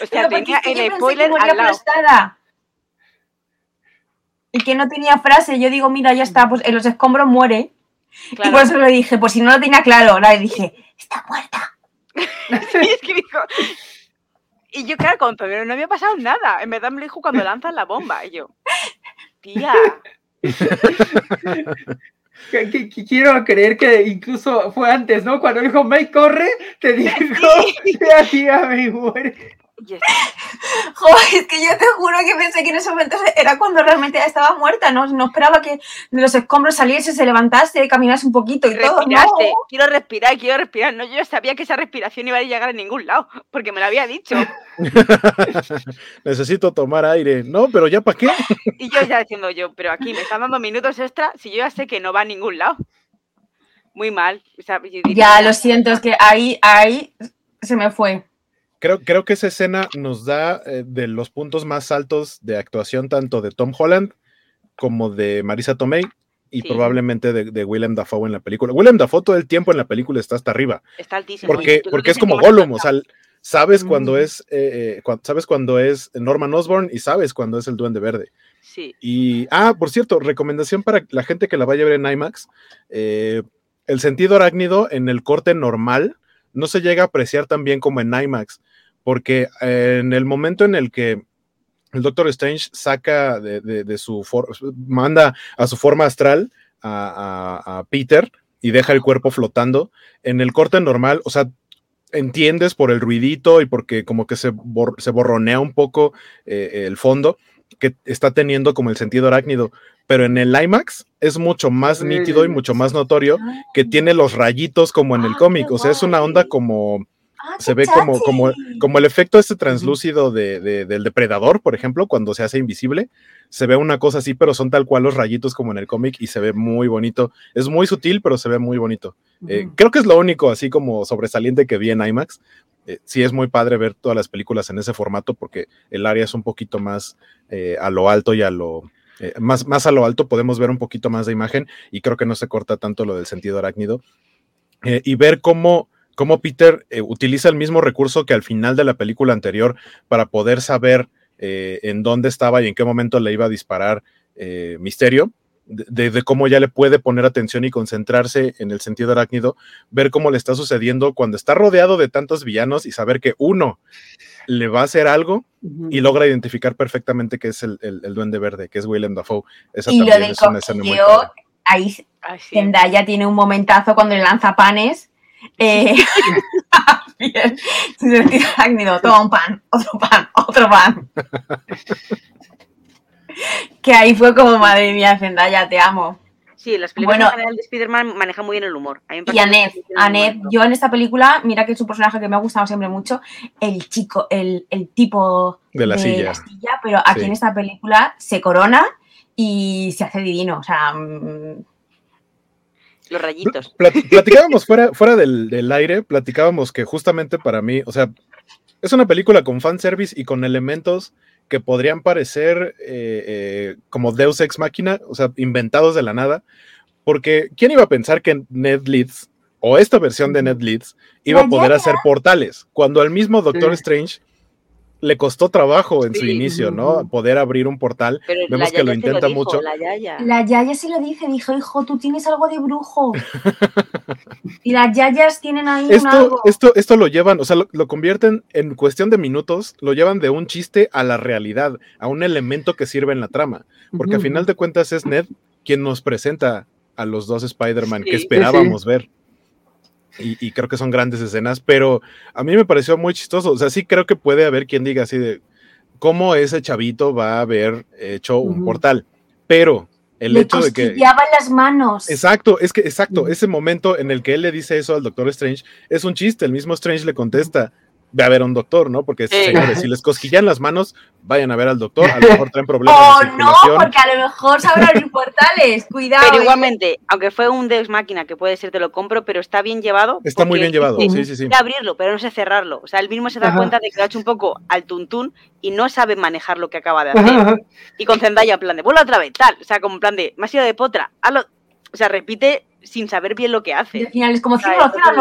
O sea, tenía el spoiler al lado. Y que no tenía frase. Yo digo, mira, ya está, pues en los escombros muere. Y por eso le dije, pues si no lo tenía claro, le dije, está muerta. [laughs] sí, es que dijo. Y yo, claro, con pero no había pasado nada. En verdad me lo dijo cuando lanzan la bomba. Y yo, tía. [laughs] quiero creer que incluso fue antes, ¿no? Cuando dijo May corre, te dijo, sí. a May [laughs] Joder, es que yo te juro que pensé que en ese momento era cuando realmente ya estaba muerta, no, no esperaba que de los escombros saliese, se levantase, caminase un poquito y todo. quiero respirar, quiero respirar. No, yo sabía que esa respiración iba a llegar a ningún lado, porque me lo había dicho. [laughs] Necesito tomar aire. No, pero ya para qué. y yo ya diciendo yo, pero aquí me están dando minutos extra si yo ya sé que no va a ningún lado. Muy mal. ya, lo siento, es que ahí, ahí se me fue. Creo, creo que esa escena nos da eh, de los puntos más altos de actuación tanto de Tom Holland como de Marisa Tomei y probablemente de, Willem Dafoe en la película. Willem Dafoe todo el tiempo en la película está hasta arriba. Está altísimo. Porque, porque es como Gollum, o sea, sabes cuando es eh, eh, sabes cuando es Norman Osborn y sabes cuando es el Duende Verde. Sí. Y, ah, por cierto, recomendación para la gente que la vaya a ver en IMAX, el sentido arácnido en el corte normal no se llega a apreciar tan bien como en IMAX, porque en el momento en el que el Doctor Strange saca de, su manda a su forma astral a, Peter y deja el cuerpo flotando, en el corte normal, o sea, entiendes por el ruidito y porque como que se, se borronea un poco eh, el fondo que está teniendo como el sentido arácnido, pero en el IMAX es mucho más nítido y mucho más notorio que tiene los rayitos como en el ah, cómic, o sea, es una onda como ah, se ve como, como, como el efecto este translúcido de, del depredador, por ejemplo, cuando se hace invisible, se ve una cosa así, pero son tal cual los rayitos como en el cómic y se ve muy bonito. Es muy sutil, pero se ve muy bonito. Eh, creo que es lo único así como sobresaliente que vi en IMAX, eh, sí es muy padre ver todas las películas en ese formato porque el área es un poquito más eh, a lo alto y a lo... Eh, más, más a lo alto podemos ver un poquito más de imagen y creo que no se corta tanto lo del sentido arácnido. y ver cómo, cómo Peter utiliza el mismo recurso que al final de la película anterior para poder saber en dónde estaba y en qué momento le iba a disparar Misterio de, cómo ya le puede poner atención y concentrarse en el sentido arácnido, ver cómo le está sucediendo cuando está rodeado de tantos villanos y saber que uno le va a hacer algo y logra identificar perfectamente que es el, duende verde, que es Willem Dafoe. Esa y lo del es una escena muy ahí Zendaya tiene un momentazo cuando le lanza panes. Eh, sentido [laughs] arácnido, toma un pan, otro pan, otro pan. [laughs] que ahí fue como, madre mía, Zendaya, te amo. Sí, las películas de Spider-Man manejan muy bien el humor. y Annette, Annette yo en esta película, mira que es un personaje que me ha gustado siempre mucho, el chico, el, tipo de la, silla. pero aquí en esta película se corona y se hace divino, o sea... Mm, los rayitos. platicábamos [laughs] fuera, fuera del, del, aire, platicábamos que justamente para mí, o sea, es una película con fanservice y con elementos que podrían parecer eh, eh, como Deus Ex Máquina, o sea, inventados de la nada, porque ¿quién iba a pensar que Ned Leeds, o esta versión de Ned Leeds, iba a poder hacer portales? Cuando al mismo Doctor Strange le costó trabajo en su inicio, ¿no? Poder abrir un portal. Vemos que lo intenta mucho. La yaya. la yaya se lo dice, dijo, hijo, tú tienes algo de brujo. [laughs] y las yayas tienen ahí esto, algo. Esto, esto lo llevan, o sea, lo, convierten en cuestión de minutos, lo llevan de un chiste a la realidad, a un elemento que sirve en la trama. Porque a final de cuentas es Ned quien nos presenta a los dos Spider-Man que esperábamos ver y, creo que son grandes escenas, pero a mí me pareció muy chistoso. O sea, sí creo que puede haber quien diga así de cómo ese chavito va a haber hecho un portal, pero el hecho de que las manos. Exacto, es que exacto, ese momento en el que él le dice eso al Doctor Strange es un chiste, el mismo Strange le contesta, ve a ver a un doctor, ¿no? Porque señores, si les cosquillan las manos, vayan a ver al doctor, a lo [laughs] mejor traen problemas. Oh, no, porque a lo mejor sabrán abrir portales, [laughs] cuidado. Pero ¿eh? igualmente, aunque fue un Deus Máquina, que puede ser, te lo compro, pero está bien llevado. Está muy bien llevado, sí, sí, sí. abrirlo, pero no sé cerrarlo. O sea, él mismo se da cuenta de que lo ha hecho un poco al tuntún y no sabe manejar lo que acaba de hacer. Y con Zendaya, en plan de, vuelvo otra vez, tal. O sea, como en plan de, me ha sido de potra, hazlo. O sea, repite sin saber bien lo que hace. al final es como, cielo,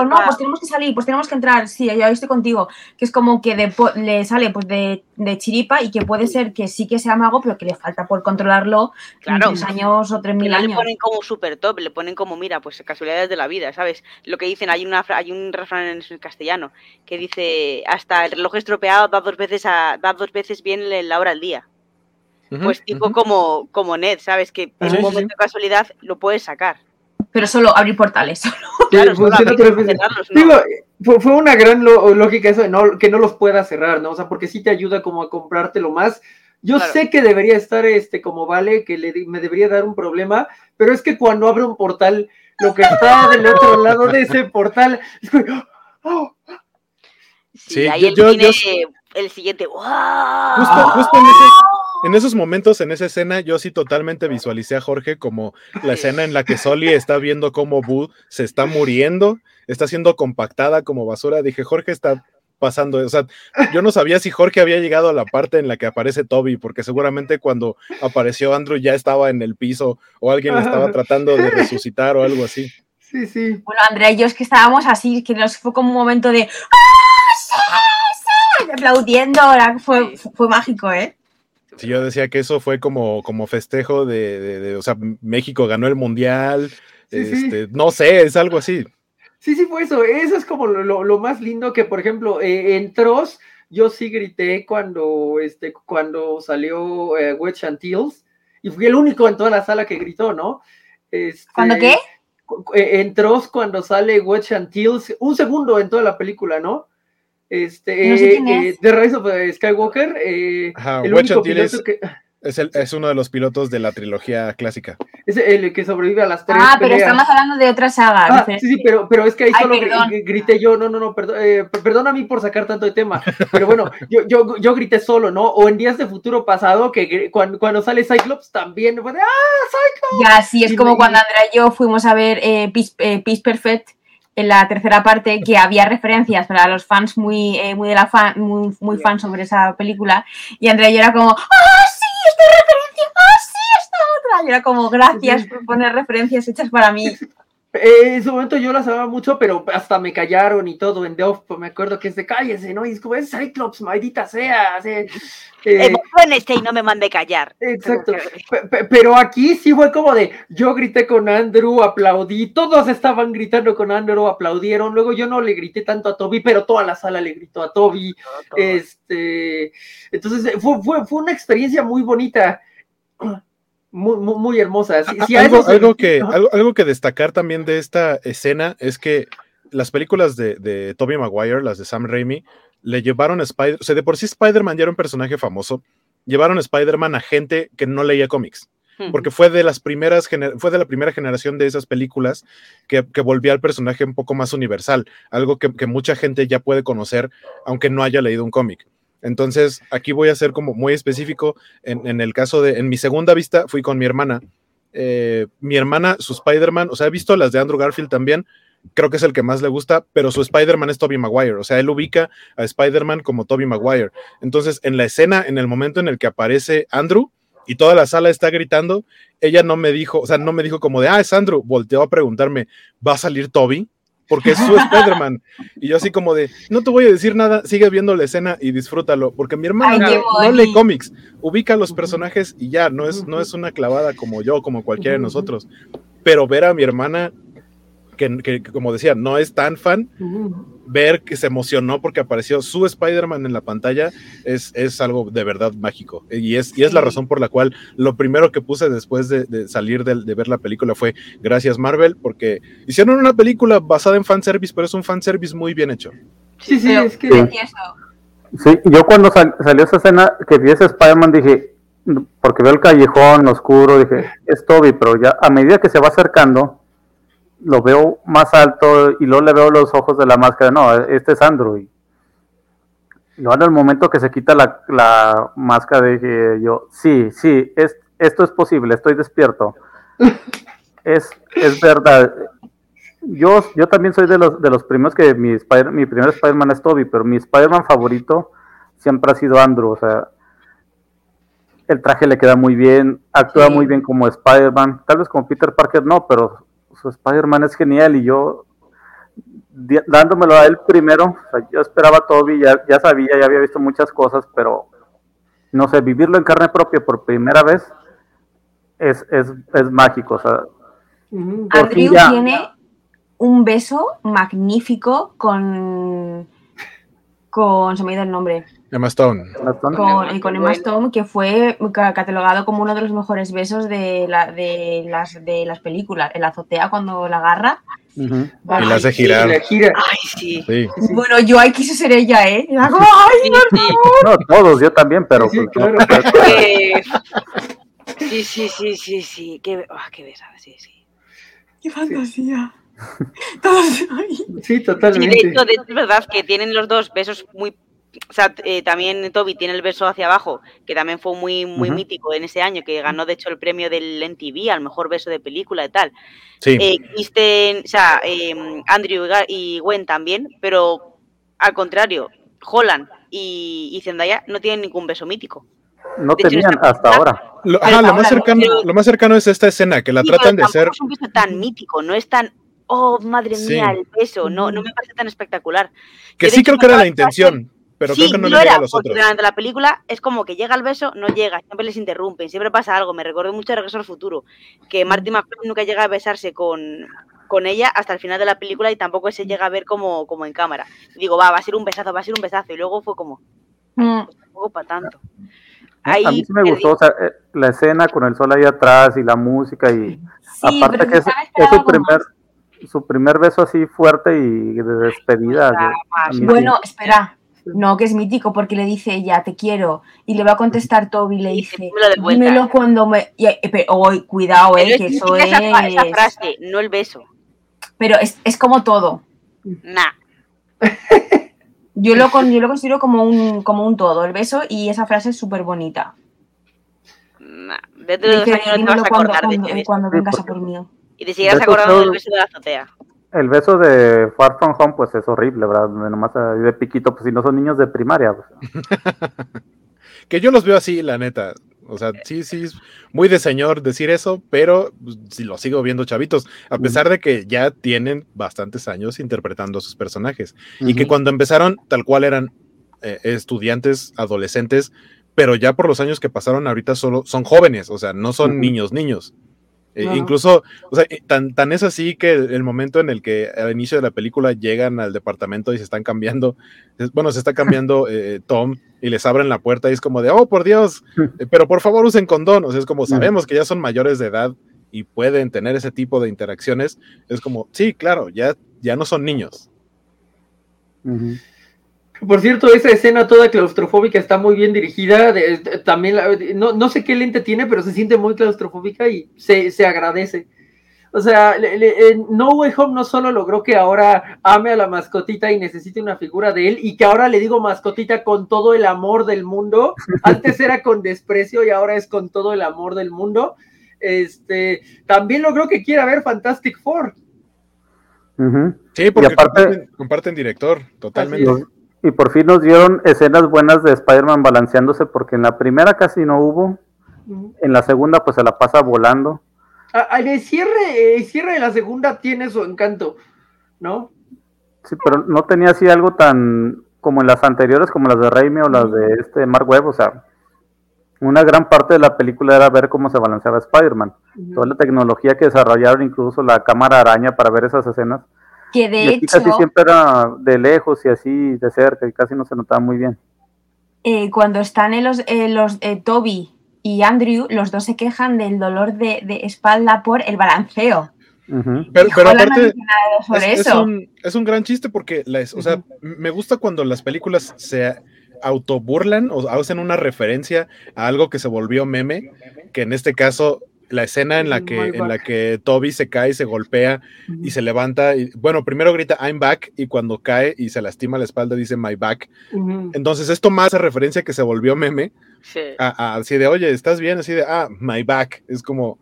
no, pues tenemos que salir, pues tenemos que entrar, sí, ya estoy contigo, que es como que le sale pues de, chiripa y que puede ser que sí que sea mago, pero que le falta por controlarlo claro. tres años o tres mil años. Le ponen como súper top, le ponen como, mira, pues casualidades de la vida, ¿sabes? Lo que dicen, hay, una, hay un refrán en castellano que dice, hasta el reloj estropeado da dos veces, a, da dos veces bien la hora al día. pues tipo como, como Ned, ¿sabes? Que en un momento de casualidad lo puedes sacar pero solo abrir portales. fue, una gran lógica eso de no, que no los pueda cerrar, ¿no? O sea, porque sí te ayuda como a comprártelo más. Yo sé que debería estar este como vale, que le, me debería dar un problema, pero es que cuando abre un portal, lo que está [laughs] del otro lado de ese portal es como, ¡oh! Sí, ahí yo, tiene el siguiente. Justo, justo en ese en esos momentos, en esa escena, yo sí totalmente visualicé a Jorge como la escena en la que Soli está viendo cómo Boo se está muriendo, está siendo compactada como basura. Dije, Jorge está pasando, o sea, yo no sabía si Jorge había llegado a la parte en la que aparece Toby, porque seguramente cuando apareció Andrew ya estaba en el piso o alguien le estaba [laughs] tratando de resucitar o algo así. Sí, sí. Bueno, Andrea y yo es que estábamos así, que nos fue como un momento de ¡Ah, sí, sí! aplaudiendo, fue, fue mágico, ¿eh? Sí, yo decía que eso fue como, como festejo de, o sea, México ganó el mundial, este, no sé, es algo así. Sí, sí, fue eso, eso es como lo, más lindo que, por ejemplo, eh, en Tross, yo sí grité cuando, este, cuando salió eh, Wedge Antilles, y fui el único en toda la sala que gritó, ¿no? Este, ¿Cuándo qué? Eh, en Tross, cuando sale Wedge Antilles, un segundo en toda la película, ¿no? Este, eh, de Rise of Skywalker, eh, el único piloto que... [laughs] Es, el, es, uno de los pilotos de la trilogía clásica. Es el que sobrevive a las tres. Ah, pero estamos hablando de otra saga. Ah, sí, sí, pero, pero es que ahí solo grité yo. No, no, no, perdón, eh, perdona a mí por sacar tanto de tema. Pero bueno, [laughs] yo, yo, yo grité solo, ¿no? O en días de futuro pasado, que cuando, cuando sale Cyclops también fue de ¡Ah, Cyclops! Ya, sí, es como cuando Andrea y yo fuimos a ver eh, Peace, Peace Perfect en la tercera parte que había referencias para los fans muy, eh, muy de la fan, muy, muy fans sobre esa película. Y Andrea yo era como, ¡ah, sí! ¡Esta referencia! ¡ah, sí! ¡Esta otra! Y era como, gracias por poner referencias hechas para mí. Eh, en su momento yo las amaba mucho, pero hasta me callaron y todo en The Off. Me acuerdo que es de cállese, ¿no? Y es como, es Cyclops, maldita sea. eh, este y no me mande callar. Exacto. Pero aquí sí fue como de, yo grité con Andrew, aplaudí, todos estaban gritando con Andrew, aplaudieron. Luego yo no le grité tanto a Toby, pero toda la sala le gritó a Toby. este, entonces fue, fue, fue una experiencia muy bonita [clears throat] muy, muy, hermosa. algo, que, algo, que destacar también de esta escena es que las películas de, de Tobey Maguire, las de Sam Raimi, le llevaron a Spider, o sea, de por sí Spider-Man ya era un personaje famoso, llevaron a Spider-Man a gente que no leía cómics. Porque fue de las primeras fue de la primera generación de esas películas que, que volvía al personaje un poco más universal, algo que, que mucha gente ya puede conocer, aunque no haya leído un cómic. Entonces, aquí voy a ser como muy específico. En, el caso de, en mi segunda vista, fui con mi hermana. Eh, mi hermana, su Spider-Man, o sea, he visto las de Andrew Garfield también, creo que es el que más le gusta, pero su Spider-Man es Tobey Maguire, o sea, él ubica a Spider-Man como Tobey Maguire. Entonces, en la escena, en el momento en el que aparece Andrew y toda la sala está gritando, ella no me dijo, o sea, no me dijo como de, ah, es Andrew, volteó a preguntarme, ¿va a salir Toby? porque es su [laughs] Spider-Man. Y yo así como de, no te voy a decir nada, sigue viendo la escena y disfrútalo, porque mi hermano no, lee cómics, ubica los personajes y ya, no es, no es una clavada como yo, como cualquiera de nosotros. Pero ver a mi hermana que, como decía, no es tan fan, ver que se emocionó porque apareció su Spider-Man en la pantalla es, es algo de verdad mágico. Y es, y es la razón por la cual lo primero que puse después de, salir de, ver la película fue gracias Marvel, porque hicieron una película basada en fanservice, pero es un fanservice muy bien hecho. Sí, sí, es que... Sí, yo cuando salió esa escena que vi ese Spider-Man dije, porque veo el callejón oscuro, dije, es Toby, pero ya a medida que se va acercando, lo veo más alto y luego le veo los ojos de la máscara. No, este es Andrew. Y luego en el momento que se quita la, la máscara, dije yo, sí, sí, es, esto es posible, estoy despierto. [laughs] es, es verdad. Yo, yo también soy de los, de los primeros que mi, mi primer Spider-Man es Toby, pero mi Spider-Man favorito siempre ha sido Andrew. O sea, el traje le queda muy bien, actúa muy bien como Spider-Man. Tal vez como Peter Parker no, pero su Spider-Man es genial y yo dándomelo a él primero, yo esperaba a Toby, ya, ya sabía, ya había visto muchas cosas, pero no sé, vivirlo en carne propia por primera vez es, es, es mágico. O sea, Andrew tiene un beso magnífico con, con, se me ha ido el nombre, Emma Stone. Con, con Emma Stone, que fue catalogado como uno de los mejores besos de, la, de, las, de las películas. En la azotea cuando la agarra. Y la hace girar. Ay, sí. Bueno, yo ahí quise ser ella, ¿eh? Ay, no, todos, yo también, pero. Sí, sí, [laughs] sí, sí, sí. Qué, oh, qué besada, sí, sí. Qué fantasía. [laughs] Todos Sí, totalmente. Sí, de hecho, de hecho, es verdad que tienen los dos besos muy o sea, eh, también Toby tiene el verso hacia abajo, que también fue muy, muy mítico en ese año, que ganó de hecho el premio del NTV al mejor verso de película y tal. Sí. Eh, o sea, em, Andrew y Gwen también, pero al contrario, Holland y, Zendaya no tienen ningún beso mítico. No tenían hasta ahora. Lo, más cercano, lo más cercano es esta escena, que la tratan de ser. No es un beso tan mítico, no es tan oh, madre mía, el beso, no, no me parece tan espectacular. Que, sí creo que era la intención, pero creo que no, le llega a los otros. Durante la película es como que llega el beso, no llega, siempre les interrumpen, siempre pasa algo. Me recuerdo mucho de Regreso al Futuro, que Marty McFly nunca llega a besarse con, con ella hasta el final de la película y tampoco se llega a ver como, como en cámara. digo, va, va a ser un besazo, va a ser un besazo. Y luego fue como, mm. tampoco para tanto. a mí sí me gustó eh, la escena con el sol ahí atrás y la música y aparte que es, su primer su primer beso así fuerte y de despedida. bueno, espera, no, que es mítico porque le dice ella, te quiero. Y le va a contestar Toby y le dice, dímelo cuando me. Eh, cuidado, eh, que eso es. Esa, frase, no el beso. Pero es, como todo. Nah. Yo lo, yo lo considero como un, como un todo, el beso, y esa frase es súper bonita. Nah. Dentro de dos años no te vas a acordar cuando, de cuando vengas a por mí. Y te seguirás acordando del beso de la azotea. El beso de Far From Home, pues es horrible, ¿verdad? Nomás de piquito, pues si no son niños de primaria. Pues. [laughs] que yo los veo así, la neta. O sea, sí, sí, es muy de señor decir eso, pero pues, sí lo sigo viendo chavitos, a pesar de que ya tienen bastantes años interpretando a sus personajes. Y que cuando empezaron, tal cual eran eh, estudiantes, adolescentes, pero ya por los años que pasaron ahorita solo son jóvenes, o sea, no son niños, niños. E incluso, o sea, tan, tan es así que el, momento en el que al inicio de la película llegan al departamento y se están cambiando, bueno, se está cambiando [laughs] eh, Tom y les abren la puerta y es como de, oh, por Dios, [laughs] eh, pero por favor usen condón, o sea, es como sabemos que ya son mayores de edad y pueden tener ese tipo de interacciones, es como, sí, claro, ya, ya no son niños. Por cierto, esa escena toda claustrofóbica está muy bien dirigida. también, no, sé qué lente tiene, pero se siente muy claustrofóbica y se, agradece. O sea, No Way Home no solo logró que ahora ame a la mascotita y necesite una figura de él, y que ahora le digo mascotita con todo el amor del mundo. [laughs] Antes era con desprecio y ahora es con todo el amor del mundo. Este, también logró que quiera ver Fantastic Four. Sí, porque aparte, comparten, director, totalmente. Y por fin nos dieron escenas buenas de Spider-Man balanceándose, porque en la primera casi no hubo. En la segunda, pues se la pasa volando. el, cierre, el cierre de la segunda tiene su encanto, ¿no? Sí, pero no tenía así algo tan como en las anteriores, como las de Raimi o las de este Mark Webb. O sea, una gran parte de la película era ver cómo se balanceaba Spider-Man. Toda la tecnología que desarrollaron, incluso la cámara araña para ver esas escenas que de hecho. Casi siempre era de lejos y así de cerca y casi no se notaba muy bien. Eh, cuando están en los, los eh, Toby y Andrew, los dos se quejan del dolor de, espalda por el balanceo. Pero, aparte, es, un, es, un, gran chiste porque o sea, me gusta cuando las películas se autoburlan o hacen una referencia a algo que se volvió meme, que en este caso la escena en la que, en la que Toby se cae, se golpea y se levanta. Y, bueno, primero grita I'm back y cuando cae y se lastima la espalda dice my back. Entonces esto más hace referencia que se volvió meme. así de, oye, ¿estás bien? Así de, ah, my back. Es como,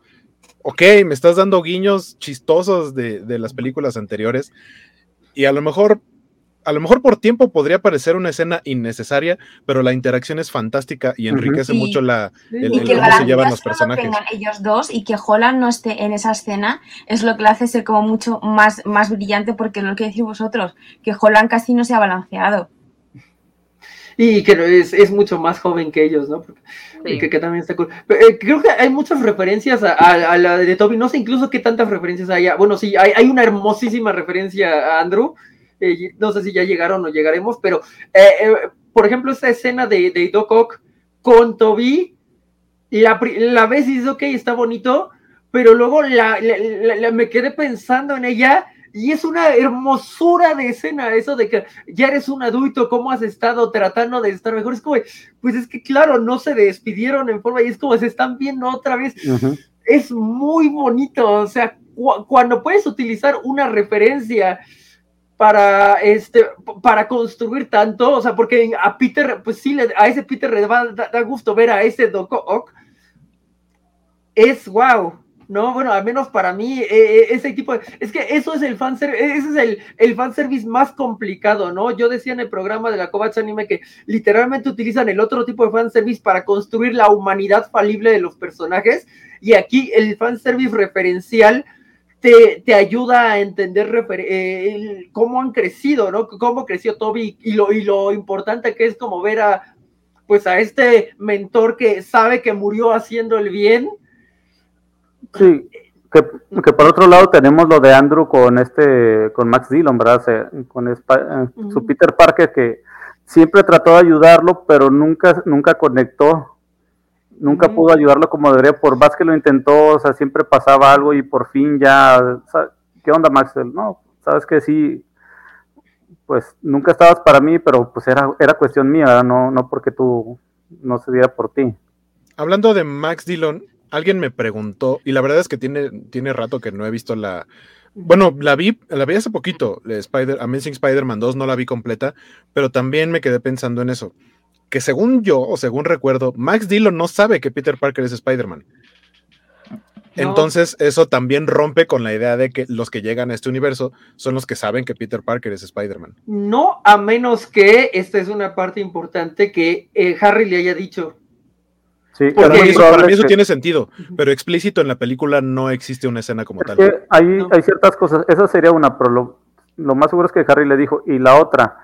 ok, me estás dando guiños chistosos de, de las películas anteriores. Y a lo mejor a lo mejor por tiempo podría parecer una escena innecesaria, pero la interacción es fantástica y enriquece mucho la, el, cómo se llevan los personajes. ellos dos y que Holland no esté en esa escena es lo que le hace ser como mucho más, más brillante porque lo que decís vosotros, que Holland casi no se ha balanceado. Y que es, mucho más joven que ellos, ¿no? que, también está cool. Eh, creo que hay muchas referencias a, la de Toby, no sé incluso qué tantas referencias hay. Bueno, sí, hay, hay una hermosísima referencia a Andrew, eh, no sé si ya llegaron o llegaremos, pero eh, eh, por ejemplo, esta escena de, de Doc Ock con Toby, la, la ves y dices, ok, está bonito, pero luego la, me quedé pensando en ella y es una hermosura de escena, eso de que ya eres un adulto, ¿cómo has estado tratando de estar mejor? Es como, pues es que claro, no se despidieron en forma y es como se están viendo otra vez. Es muy bonito, o sea, cuando puedes utilizar una referencia para este para construir tanto, o sea, porque a Peter, pues sí, a ese Peter le va a dar gusto ver a ese Doc Ock. Es wow, ¿no? Bueno, al menos para mí, eh, ese tipo de, es que eso es el fanservice, ese es el, el fanservice más complicado, ¿no? Yo decía en el programa de la Kovacs Anime que literalmente utilizan el otro tipo de fanservice para construir la humanidad falible de los personajes, y aquí el fanservice referencial te, ayuda a entender eh, cómo han crecido, ¿no? Cómo creció Toby y lo, y lo importante que es como ver a, pues a este mentor que sabe que murió haciendo el bien. Sí, que, por otro lado tenemos lo de Andrew con este, con Max Dillon, ¿verdad? con eh, su Peter Parker que siempre trató de ayudarlo, pero nunca, nunca conectó nunca pudo ayudarlo como debería, por más que lo intentó, o sea, siempre pasaba algo y por fin ya, ¿qué onda Maxwell? No, sabes que sí, pues nunca estabas para mí, pero pues era, era cuestión mía, no, no porque tú no se diera por ti. Hablando de Max Dillon, alguien me preguntó, y la verdad es que tiene, tiene rato que no he visto la... Bueno, la vi, la vi hace poquito, Spider, Amazing Spider-Man 2, no la vi completa, pero también me quedé pensando en eso que según yo, o según recuerdo, Max Dillon no sabe que Peter Parker es Spider-Man. Entonces, eso también rompe con la idea de que los que llegan a este universo son los que saben que Peter Parker es Spider-Man. No, a menos que esta es una parte importante que eh, Harry le haya dicho. Sí, para mí eso tiene sentido, pero explícito en la película no existe una escena como tal. hay, hay ciertas cosas, esa sería una, pero lo, más seguro es que Harry le dijo, y la otra,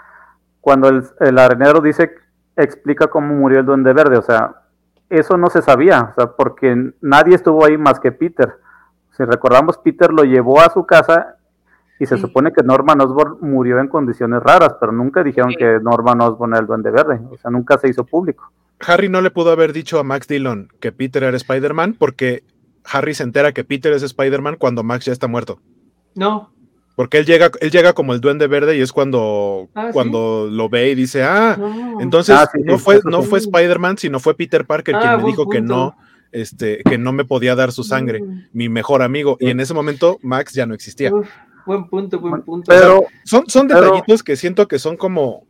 cuando el, el arenero dice, explica cómo murió el duende verde, o sea, eso no se sabía, o sea, porque nadie estuvo ahí más que Peter. Si recordamos, Peter lo llevó a su casa y se supone que Norman Osborn murió en condiciones raras, pero nunca dijeron que Norman Osborn era el duende verde, o sea, nunca se hizo público. Harry no le pudo haber dicho a Max Dillon que Peter era Spider-Man porque Harry se entera que Peter es Spider-Man cuando Max ya está muerto. No. Porque él llega, él llega como el duende verde y es cuando, ah, cuando lo ve y dice, ah, entonces ah, no fue, no fue Spider-Man, sino fue Peter Parker quien ah, me dijo que no, este, que no me podía dar su sangre, mm. mi mejor amigo. Y en ese momento Max ya no existía. buen punto, buen punto. Pero, son, son detallitos que siento que son como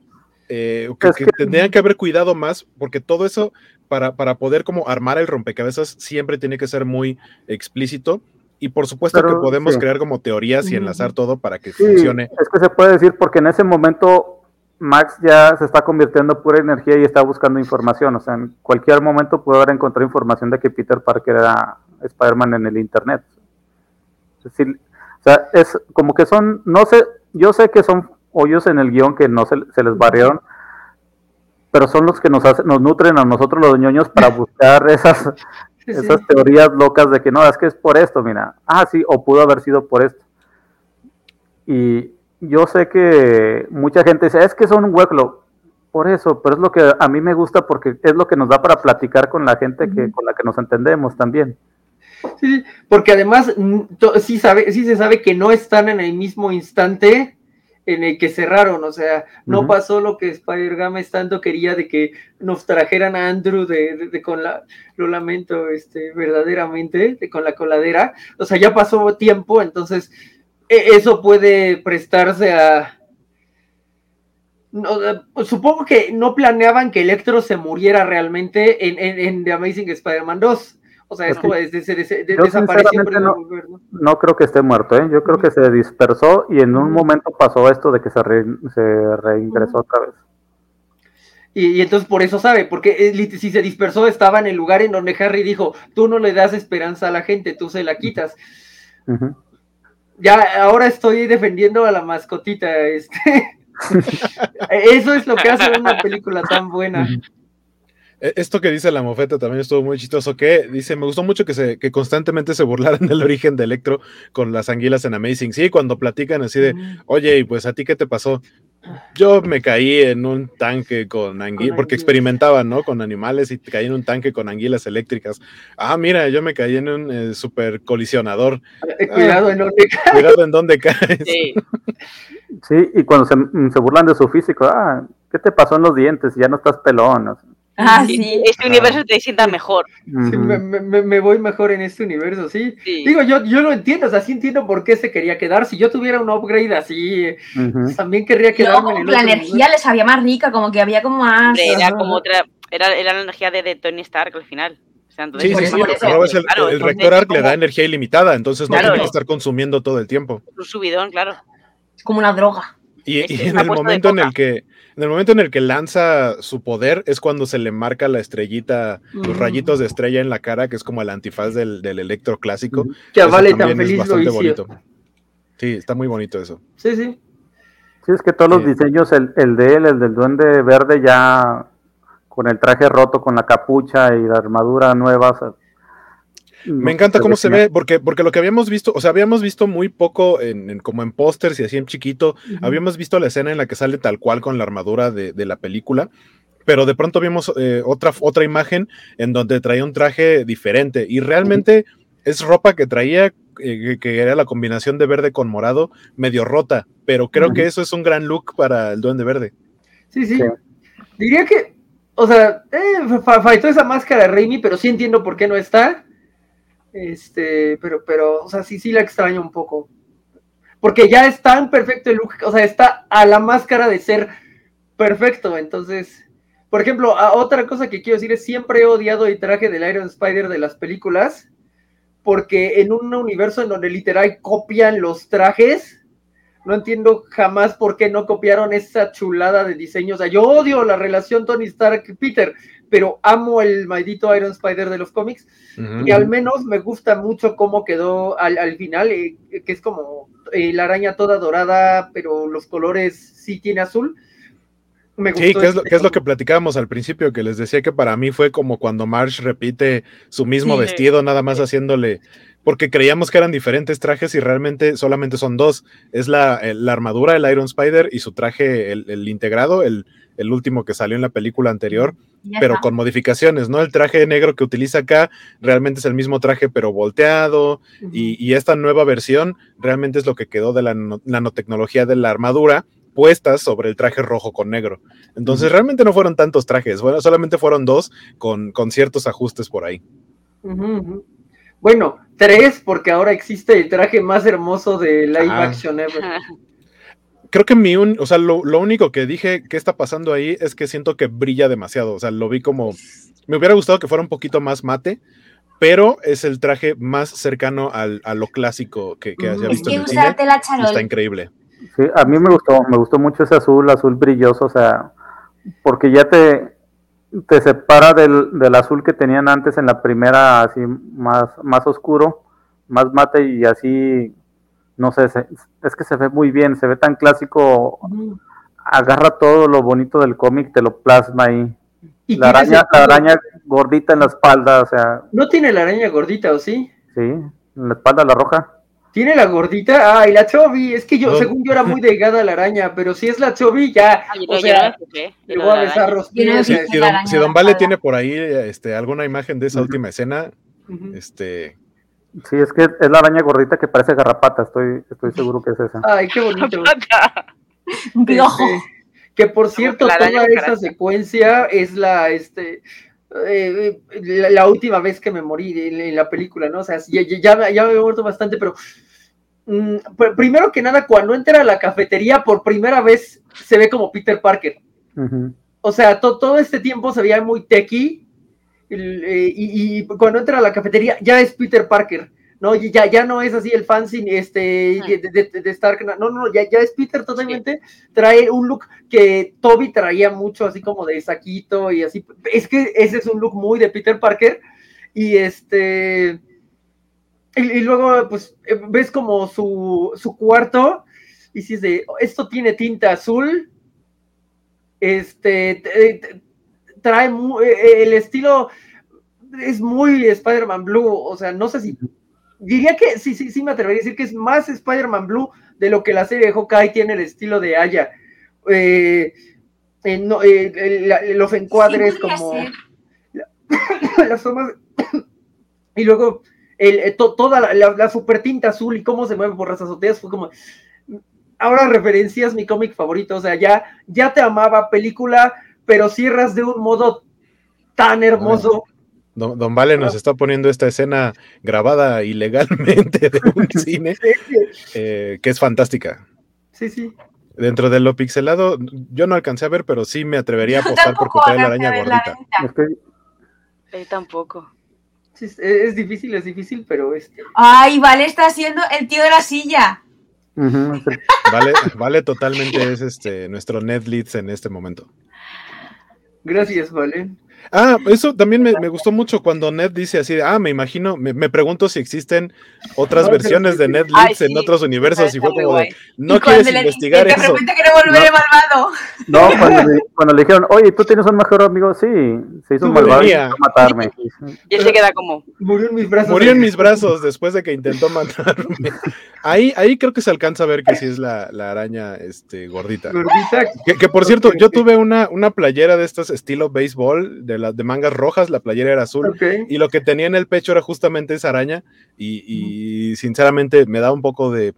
eh, que, tendrían que haber cuidado más, porque todo eso, para, para poder como armar el rompecabezas, siempre tiene que ser muy explícito y por supuesto que podemos crear como teorías y enlazar todo para que funcione. Es que se puede decir porque en ese momento Max ya se está convirtiendo en pura energía y está buscando información. O sea, en cualquier momento puede haber encontrado información de que Peter Parker era Spider-Man en el Internet. Es decir, o sea, es como que son, no sé, yo sé que son hoyos en el guion que no se, se les barrieron, pero son los que nos, hacen, nos nutren a nosotros los ñoños para [laughs] buscar esas, esas teorías locas de que no, es que es por esto, mira, ah, sí, o pudo haber sido por esto. Y yo sé que mucha gente dice, es que son un hueco, por eso, pero es lo que a mí me gusta porque es lo que nos da para platicar con la gente que, con la que nos entendemos también. Sí, porque además sí, sabe, sí se sabe que no están en el mismo instante en el que cerraron, o sea, no pasó lo que Spider-Games tanto quería de que nos trajeran a Andrew de, con la, lo lamento, este, verdaderamente, de, con la coladera, o sea, ya pasó tiempo, entonces e, eso puede prestarse a... supongo que no planeaban que Electro se muriera realmente en, en, en The Amazing Spider-Man 2. O sea, esto es de, de, no, no, creo que esté muerto, ¿eh? Yo creo que se dispersó y en un momento pasó esto de que se, se reingresó otra vez. Y, entonces por eso sabe, porque eh, si se dispersó estaba en el lugar en donde Harry dijo, tú no le das esperanza a la gente, tú se la quitas. Ya, ahora estoy defendiendo a la mascotita, este. [laughs] eso es lo que hace una película tan buena. Esto que dice la mofeta también estuvo muy chistoso, que dice, me gustó mucho que, se, que constantemente se burlaran del origen de Electro con las anguilas en Amazing. Sí, cuando platican así de, oye, y pues a ti qué te pasó? Yo me caí en un tanque con anguilas, porque experimentaban, ¿no? Con animales y caí en un tanque con anguilas eléctricas. Ah, mira, yo me caí en un eh, super colisionador. Eh, cuidado ah, en dónde caes. Cuidado en dónde caes. Sí. sí, y cuando se, se, burlan de su físico, ah, ¿qué te pasó en los dientes? Ya no estás pelón. Ah, [laughs] sí. Este universo te sienta mejor. me, voy mejor en este universo, ¿sí? Digo, yo, yo lo entiendo, o sea, sí entiendo por qué se quería quedar. Si yo tuviera un upgrade así, también querría quedarme. la energía les había más rica, como que había como más. Era como otra. Era, era la energía de, Tony Stark al final. sí, sí, sí, el, rector Arc le da energía ilimitada, entonces no tiene que estar consumiendo todo el tiempo. Un subidón, claro. Es como una droga. Y, este, en el momento en el que en el momento en el que lanza su poder es cuando se le marca la estrellita, los mm. rayitos de estrella en la cara, que es como el antifaz del, del electro clásico. Que vale tan feliz bastante bonito. Sí, está muy bonito eso. Sí, sí. Sí, es que todos los diseños, el, el de él, el del duende verde, ya con el traje roto, con la capucha y la armadura nueva, me encanta cómo se ve, porque, porque lo que habíamos visto, o sea, habíamos visto muy poco en, como en pósters y así en chiquito, habíamos visto la escena en la que sale tal cual con la armadura de, la película, pero de pronto vimos eh, otra, otra imagen en donde traía un traje diferente y realmente es ropa que traía, eh, que era la combinación de verde con morado, medio rota, pero creo que eso es un gran look para el duende verde. Sí, sí. Diría que, o sea, eh, faltó esa máscara de Raimi, pero sí entiendo por qué no está. Este, pero, pero, o sea, sí, sí la extraño un poco. Porque ya es tan perfecto el look, o sea, está a la máscara de ser perfecto. Entonces, por ejemplo, otra cosa que quiero decir es siempre he odiado el traje del Iron Spider de las películas, porque en un universo en donde literal copian los trajes, no entiendo jamás por qué no copiaron esa chulada de diseño. O sea, yo odio la relación Tony Stark-Peter, pero amo el maldito Iron Spider de los cómics. Y al menos me gusta mucho cómo quedó al, final, eh, que es como eh, la araña toda dorada, pero los colores sí tiene azul. sí, que es, lo, que es lo que platicábamos al principio, que les decía que para mí fue como cuando Marsh repite su mismo vestido, nada más haciéndole porque creíamos que eran diferentes trajes y realmente solamente son dos. Es la, armadura, el Iron Spider y su traje, el, integrado, el, último que salió en la película anterior, pero con modificaciones, ¿no? El traje negro que utiliza acá realmente es el mismo traje, pero volteado, y, esta nueva versión realmente es lo que quedó de la nanotecnología de la armadura puestas sobre el traje rojo con negro. Entonces, realmente no fueron tantos trajes, bueno, solamente fueron dos con, con ciertos ajustes por ahí. Bueno, tres, porque ahora existe el traje más hermoso de live ah. action ever. [laughs] Creo que mi un, o sea, lo, único que dije que está pasando ahí es que siento que brilla demasiado. O sea, lo vi como. Me hubiera gustado que fuera un poquito más mate, pero es el traje más cercano al, a lo clásico que, que haya visto en el cine. Está increíble. Sí, a mí me gustó, me gustó mucho ese azul, azul brilloso, o sea, porque ya te, te separa del, del, azul que tenían antes en la primera, así más, más oscuro, más mate y así, no sé, es que se ve muy bien, se ve tan clásico, agarra todo lo bonito del cómic, te lo plasma ahí. ¿Y la araña, la araña gordita en la espalda, o sea. ¿No tiene la araña gordita o sí? Sí, en la espalda la roja. ¿Tiene la gordita? Ay, la Chobi. Es que yo, según yo, era muy delgada la araña, pero si es la Chobi, ya. o sea, le voy a besar los pies. Si, don, Vale tiene por ahí este, alguna imagen de esa última escena, este. Sí, es que es la araña gordita que parece garrapata, estoy, estoy seguro que es esa. Ay, qué bonito. Este, que por cierto, toda esa secuencia es la, este, eh, la, última vez que me morí en, la película, ¿no? O sea, ya, ya, ya, me he muerto bastante, pero mm, primero que nada, cuando entra a la cafetería por primera vez se ve como Peter Parker. O sea, todo este tiempo se veía muy eh, y, cuando entra a la cafetería ya es Peter Parker. No, ya, ya no es así el fancy este, de, Stark. No, no, ya, ya es Peter totalmente. Trae un look que Toby traía mucho, así como de saquito y así. Es que ese es un look muy de Peter Parker. Y este. Y, luego, pues, eh, ves como su, su cuarto. Y si es de, esto tiene tinta azul. Este. Trae eh, el estilo. Es muy Spider-Man Blue. O sea, no sé si diría que sí, sí, sí me atrevería a decir que es más Spider-Man Blue de lo que la serie de Hawkeye tiene el estilo de Aya. Eh, eh, los encuadres como [coughs] las tomas [coughs] y luego eh, toda la, super tinta azul y cómo se mueve por las azoteas fue como ahora referencias mi cómic favorito, o sea, ya, ya te amaba película, pero cierras de un modo tan hermoso. Don, Vale nos está poniendo esta escena grabada ilegalmente de un [laughs] cine, eh, que es fantástica. Sí, sí. Dentro de lo pixelado, yo no alcancé a ver, pero sí me atrevería a apostar porque trae la araña gordita. Yo tampoco. es, difícil, es difícil, pero este. Ay, Vale está siendo el tío de la silla. vale, vale, totalmente es este nuestro Netflix en este momento. Gracias, Vale. Ah, eso también me, gustó mucho cuando Ned dice así, ah, me imagino, me, pregunto si existen otras versiones de Ned Leeds en otros universos y fue como de, no quieres investigar eso. De repente quiere volver no. malvado. No, cuando le, cuando le, dijeron, oye, ¿tú tienes un mejor amigo? Sí, se hizo un malvado y matarme. Y él se queda como... Murió en mis brazos. Murió en mis brazos después de que intentó matarme. Ahí, ahí creo que se alcanza a ver que sí es la, la araña este, gordita. Gordita. Que, que por cierto, yo tuve una, una playera de estas estilo béisbol de las de mangas rojas, la playera era azul, y lo que tenía en el pecho era justamente esa araña, y, sinceramente me da un poco de,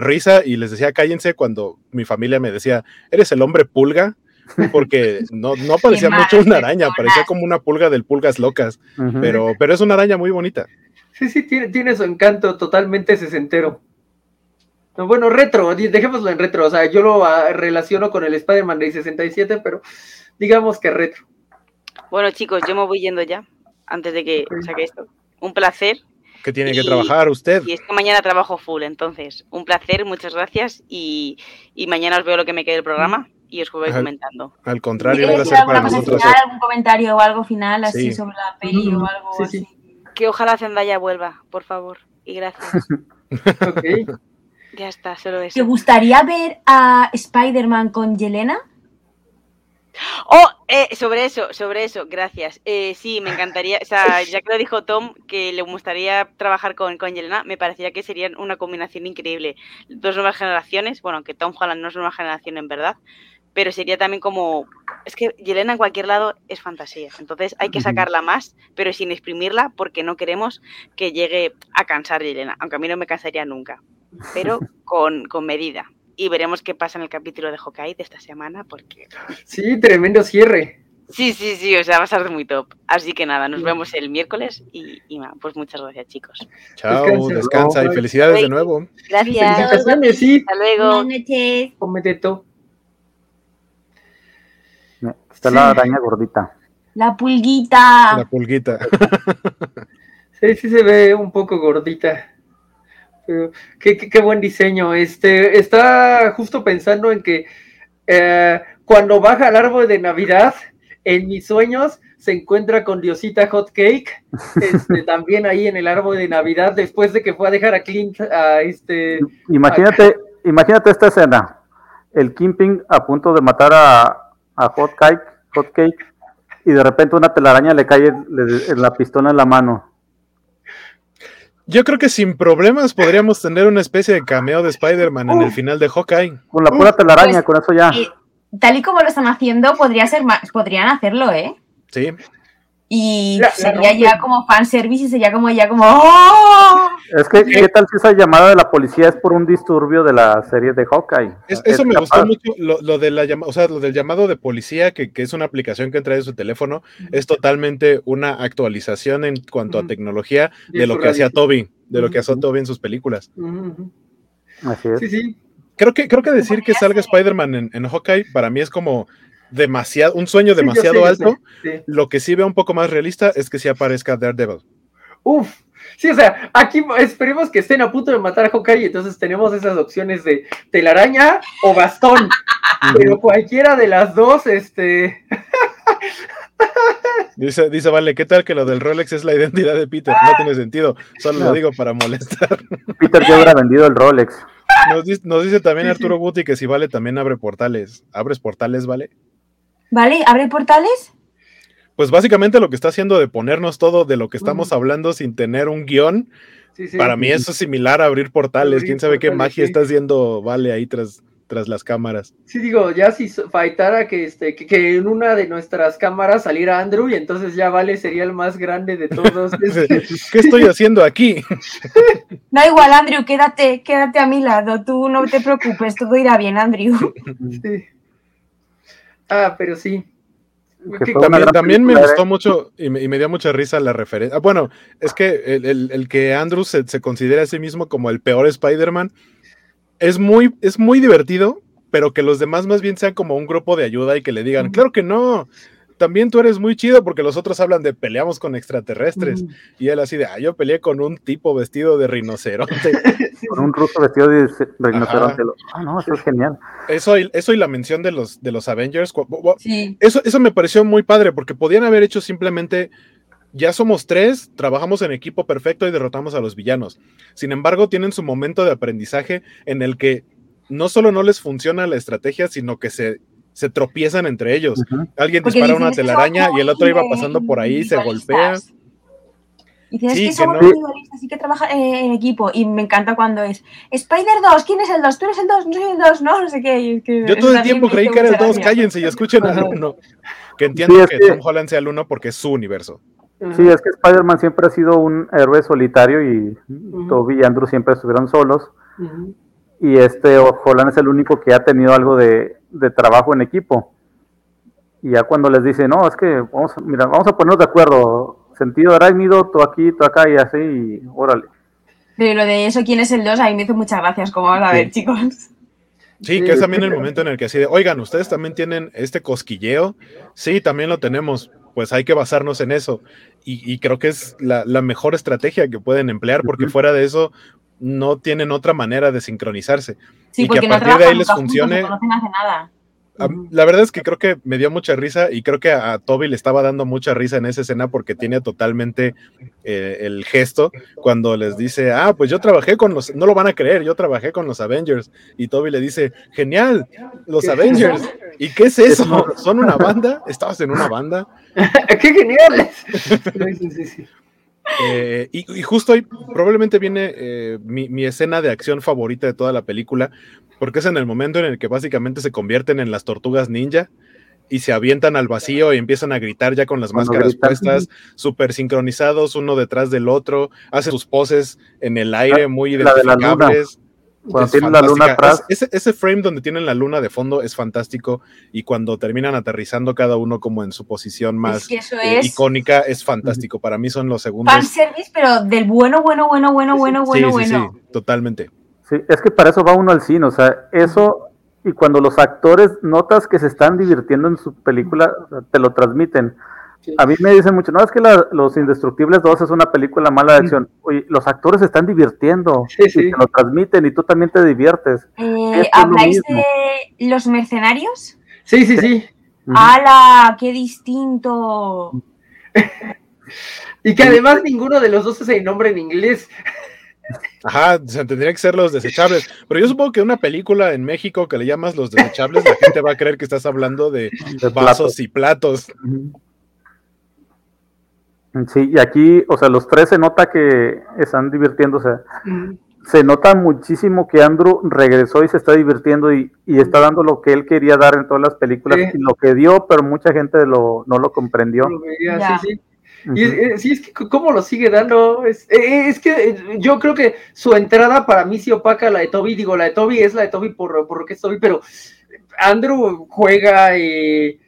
risa, y les decía cállense cuando mi familia me decía, ¿eres el hombre pulga? Porque no, no [laughs] parecía mucho una araña, parecía como una pulga del pulgas locas, pero, pero es una araña muy bonita. Sí, sí, tiene, tiene su encanto totalmente sesentero. Bueno, retro, dejémoslo en retro, o sea, yo lo ah, relaciono con el Spider-Man de 67, pero digamos que retro. Bueno, chicos, yo me voy yendo ya, antes de que saque esto. Un placer. Que tiene que trabajar usted. Y es que mañana trabajo full, entonces, un placer, muchas gracias y, y mañana os veo lo que me quede del programa y os voy comentando. Al contrario, un placer para nosotros. Final, ¿Algún comentario o algo final así sobre la peli o algo así? Que ojalá Zendaya vuelva, por favor, y gracias. [laughs] ok. Ya está, solo eso. ¿Te gustaría ver a Spider-Man con Yelena? Oh, eh, sobre eso, sobre eso, gracias. Eh, sí, me encantaría, o sea, [laughs] ya que lo dijo Tom, que le gustaría trabajar con, con Yelena, me parecía que serían una combinación increíble. Dos nuevas generaciones, bueno, que Tom Holland no es nueva generación en verdad, pero sería también como, es que Yelena en cualquier lado es fantasía, entonces hay que sacarla más, pero sin exprimirla porque no queremos que llegue a cansar Yelena, aunque a mí no me cansaría nunca, pero [laughs] con, con medida y veremos qué pasa en el capítulo de Hawkeye de esta semana, porque... Sí, tremendo cierre. Sí, sí, sí, o sea, va a ser muy top. Así que nada, nos vemos el miércoles y, y pues muchas gracias, chicos. Chao, descansa, y felicidades de nuevo. Gracias. Felicitaciones, sí. Hasta luego. Buenas noches. Cometeto. Está la araña gordita. La pulguita. La pulguita. sí, sí se ve un poco gordita. Qué, buen diseño. Este, está justo pensando en que eh, cuando baja al árbol de Navidad, en mis sueños se encuentra con Diosita Hot Cake, este, [laughs] también ahí en el árbol de Navidad, después de que fue a dejar a Clint a este. Imagínate, imagínate esta escena. El Kimping a punto de matar a, a Hot Cake, Hot Cake, y de repente una telaraña le cae en la pistola en la mano. Yo creo que sin problemas podríamos tener una especie de cameo de Spider-Man en el final de Hawkeye. Con la pura telaraña, pues, con eso ya. tal y como lo están haciendo, podría ser más, podrían hacerlo, ¿eh? Sí. Y sería ya como fanservice y sería como ya como ¡Oh! Es que, ¿qué tal si esa llamada de la policía es por un disturbio de la serie de Hawkeye? eso me gustó mucho, lo, de la o sea, lo del llamado de policía, que, es una aplicación que trae su teléfono, es totalmente una actualización en cuanto a tecnología de lo que hacía Toby, de lo que hacía Toby en sus películas. Así es. Sí, sí. Creo que, creo que decir que salga Spider-Man en, en Hawkeye para mí es como demasiado, un sueño demasiado alto. Lo que sí veo un poco más realista es que sí aparezca Daredevil. Uf, sí, o sea, aquí esperemos que estén a punto de matar a Hawkeye, entonces tenemos esas opciones de telaraña o bastón. [laughs] pero cualquiera de las dos, este. [laughs] Dice, dice, vale, ¿qué tal que lo del Rolex es la identidad de Peter? No tiene sentido, solo lo digo para molestar. [laughs] Peter ya habrá vendido el Rolex. Nos dice, también Arturo Guti que si vale también abre portales. ¿Abres portales, vale? ¿Vale? ¿Abre portales? Pues básicamente lo que está haciendo de ponernos todo de lo que estamos hablando sin tener un guion, para mí eso es similar a abrir portales. ¿Quién sabe qué magia está haciendo Vale ahí tras, tras las cámaras? Sí, digo, ya si faltara que, este, que, en una de nuestras cámaras saliera Andrew y entonces ya Vale sería el más grande de todos. [laughs] ¿Qué estoy haciendo aquí? [laughs] Da igual, Andrew, quédate, quédate a mi lado, tú no te preocupes, todo irá bien, Andrew. Sí. Ah, pero sí. También, me gustó mucho y me, dio mucha risa la referencia. Ah, bueno, es que el, que Andrew se, se, considera a sí mismo como el peor Spider-Man es muy, es muy divertido, pero que los demás más bien sean como un grupo de ayuda y que le digan, claro que no, también tú eres muy chido porque los otros hablan de peleamos con extraterrestres. Y él así de, ah, yo peleé con un tipo vestido de rinoceronte. [laughs] con un ruso vestido de rinoceronte. Ah, no, eso es genial. Eso, eso y la mención de los, de los Avengers. Eso, eso me pareció muy padre porque podían haber hecho simplemente ya somos tres, trabajamos en equipo perfecto y derrotamos a los villanos. Sin embargo, tienen su momento de aprendizaje en el que no solo no les funciona la estrategia, sino que se se tropiezan entre ellos. Alguien dispara una telaraña y el otro iba pasando por ahí y se golpea. Y tienes que somos así que trabaja en equipo. Y me encanta cuando es Spider 2, ¿quién es el 2? Tú eres el 2, no soy el 2, no, no sé qué. Yo todo el tiempo creí que era el 2, cállense y escuchen al 1. Que entiendo que, Tom Holland sea el 1 porque es su universo. Sí, es que Spider-Man siempre ha sido un héroe solitario y Toby y Andrew siempre estuvieron solos. Y este Holland es el único que ha tenido algo de, de trabajo en equipo. Y ya cuando les dice, no, es que vamos, mira, vamos a ponernos de acuerdo, sentido arácnido, tú aquí, tú acá y así, y órale. Pero lo de eso, ¿quién es el 2? A mí me hizo muchas gracias, como vamos a ver, chicos. Sí, que es también el momento en el que así de, oigan, ustedes también tienen este cosquilleo. Sí, también lo tenemos. pues hay que basarnos en eso. Y, creo que es la, mejor estrategia que pueden emplear, porque fuera de eso no tienen otra manera de sincronizarse. y que a partir de ahí les funcione. nada. La verdad es que creo que me dio mucha risa y creo que a, Toby le estaba dando mucha risa en esa escena porque tiene totalmente eh, el gesto cuando les dice, ah, pues yo trabajé con los, no lo van a creer, yo trabajé con los Avengers. Y Toby le dice, genial, los Avengers. ¿Y qué es eso? [laughs] ¿Son una banda? ¿Estabas en una banda? [laughs] ¡Qué geniales! [laughs] Eh, y, justo ahí probablemente viene eh, mi, mi, escena de acción favorita de toda la película, porque es en el momento en el que básicamente se convierten en las tortugas ninja y se avientan al vacío y empiezan a gritar ya con las máscaras puestas, súper sincronizados uno detrás del otro, hace sus poses en el aire muy identificables. Cuando tienen la luna atrás. ese, frame donde tienen la luna de fondo es fantástico y cuando terminan aterrizando cada uno como en su posición más eh, icónica es fantástico. Para mí son los segundos. service, pero del bueno, bueno, bueno, bueno, bueno, bueno, bueno. Sí, totalmente. Sí, es que para eso va uno al cine, o sea, eso y cuando los actores notas que se están divirtiendo en su película, te lo transmiten. A mí me dicen mucho, no, es que Los Indestructibles 2 es una película mala de acción. Oye, los actores se están divirtiendo sí, y te lo transmiten y tú también te diviertes. Eh, ¿Habláis de Los Mercenarios? Sí, sí, sí. ¡Hala! ¡Qué distinto! [laughs] y que además ninguno de los dos es el nombre en inglés. Ajá, tendría que ser los desechables. Pero yo supongo que una película en México que le llamas los desechables, la gente va a creer que estás hablando de, vasos y platos. Sí, y aquí, o sea, los tres se nota que están divirtiéndose. Se nota muchísimo que Andrew regresó y se está divirtiendo y, está dando lo que él quería dar en todas las películas, y lo que dio, pero mucha gente lo, no lo comprendió. sí, sí. Y sí, es que cómo lo sigue dando. Es, eh, es, que eh, yo creo que su entrada para mí sí opaca la de Toby. Digo, la de Toby es la de Toby por, por lo que es Toby, pero Andrew juega. Eh,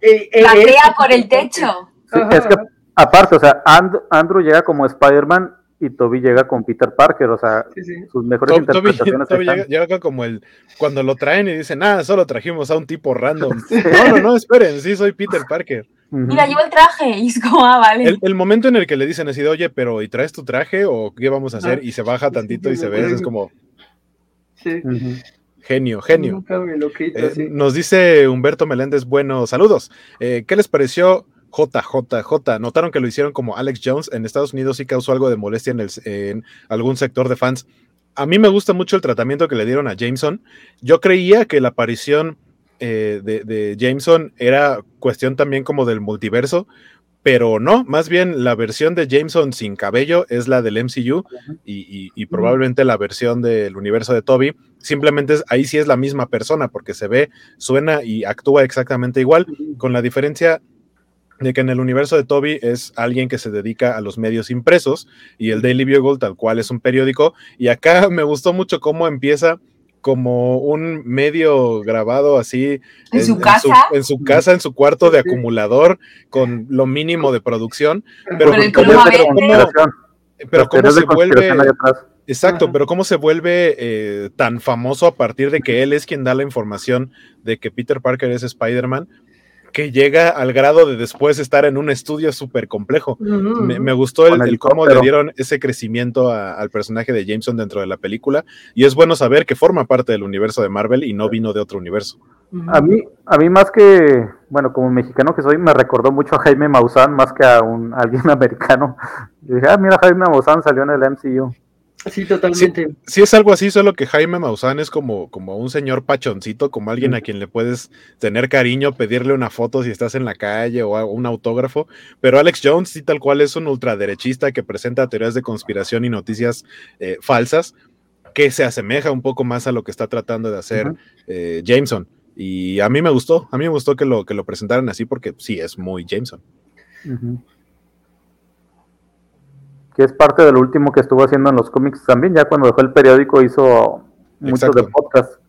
eh la crea por el techo. es que, aparte, o sea, Andrew llega como Spider-Man y Toby llega con Peter Parker, o sea, sus mejores interpretaciones. [laughs] Toby, llega, como el cuando lo traen y dicen, ah, solo trajimos a un tipo random. [laughs] No, no, no, esperen, sí, soy Peter Parker. Mira, llevo el traje. Y es como, ah, vale. El, momento en el que le dicen así, oye, pero ¿y traes tu traje o qué vamos a hacer? Ah, y se baja tantito y se ve, es como. Sí. Genio, genio. Eh, nos dice Humberto Meléndez, bueno, saludos. Eh, ¿Qué les pareció JJJ? Notaron que lo hicieron como Alex Jones. En Estados Unidos sí causó algo de molestia en, el, en algún sector de fans. A mí me gusta mucho el tratamiento que le dieron a Jameson. Yo creía que la aparición eh, de, Jameson era cuestión también como del multiverso, pero no, más bien la versión de Jameson sin cabello es la del MCU y, probablemente la versión del universo de Toby, simplemente ahí sí es la misma persona porque se ve, suena y actúa exactamente igual, con la diferencia de que en el universo de Toby es alguien que se dedica a los medios impresos y el Daily Bugle tal cual es un periódico. Y acá [laughs] me gustó mucho cómo empieza como un medio grabado así en, su casa, en su, casa, en su cuarto de acumulador, con lo mínimo de producción, pero, pero, cómo, se vuelve, exacto, pero cómo se vuelve eh, tan famoso a partir de que él es quien da la información de que Peter Parker es Spider-Man, que llega al grado de después estar en un estudio súper complejo. me, gustó el, cómo le dieron ese crecimiento al personaje de Jameson dentro de la película y es bueno saber que forma parte del universo de Marvel y no vino de otro universo. A mí, a mí más que, bueno, como mexicano que soy, me recordó mucho a Jaime Maussan más que a un [laughs] alguien americano. Y dije, ah, mira, Jaime Maussan salió en el MCU. Sí, totalmente. Sí, es algo así, solo que Jaime Maussan es como, como un señor pachoncito, como alguien a quien le puedes tener cariño, pedirle una foto si estás en la calle o un autógrafo. Pero Alex Jones, sí, tal cual es un ultraderechista que presenta teorías de conspiración y noticias eh, falsas, que se asemeja un poco más a lo que está tratando de hacer eh, Jameson. Y a mí me gustó, a mí me gustó que lo, que lo presentaran así porque sí, es muy Jameson que es parte de lo último que estuvo haciendo en los cómics también, ya cuando dejó el periódico hizo muchos de podcast.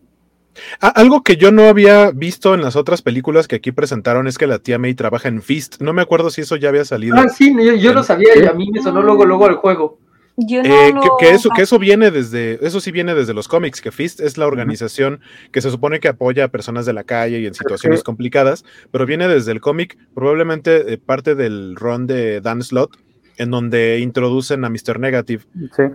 Ah, algo que yo no había visto en las otras películas que aquí presentaron es que la tía May trabaja en Fist. No me acuerdo si eso ya había salido. Ah, sí, yo, yo lo sabía y a mí me sonó luego, luego el juego. Eh, que, eso, que eso viene desde, eso sí viene desde los cómics, que Fist es la organización que se supone que apoya a personas de la calle y en situaciones complicadas, pero viene desde el cómic, probablemente parte del run de Dan Slott, en donde introducen a Mr. Negative,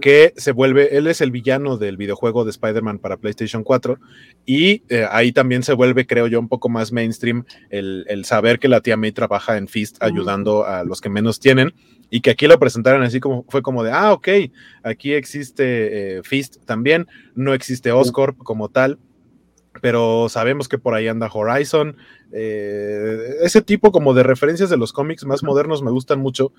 que se vuelve, él es el villano del videojuego de Spider-Man para PlayStation 4, y eh, ahí también se vuelve, creo yo, un poco más mainstream el, saber que la tía May trabaja en Fist ayudando a los que menos tienen, y que aquí lo presentaron así como fue como de, ah, ok, aquí existe eh, Fist también, no existe Oscorp como tal, pero sabemos que por ahí anda Horizon. Eh, ese tipo como de referencias de los cómics más modernos me gustan mucho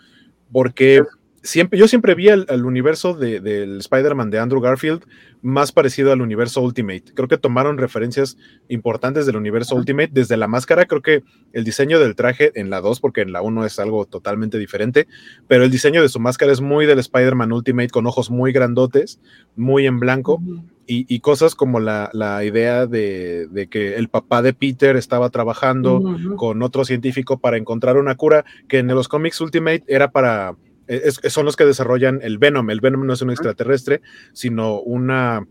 porque siempre, yo siempre vi el, universo del Spider-Man de Andrew Garfield más parecido al universo Ultimate. Creo que tomaron referencias importantes del universo Ultimate. Desde la máscara, creo que el diseño del traje en la 2, porque en la 1 es algo totalmente diferente, pero el diseño de su máscara es muy del Spider-Man Ultimate, con ojos muy grandotes, muy en blanco. Y, cosas como la, idea de, que el papá de Peter estaba trabajando con otro científico para encontrar una cura que en los cómics Ultimate era para son los que desarrollan el Venom. El Venom no es un extraterrestre, sino una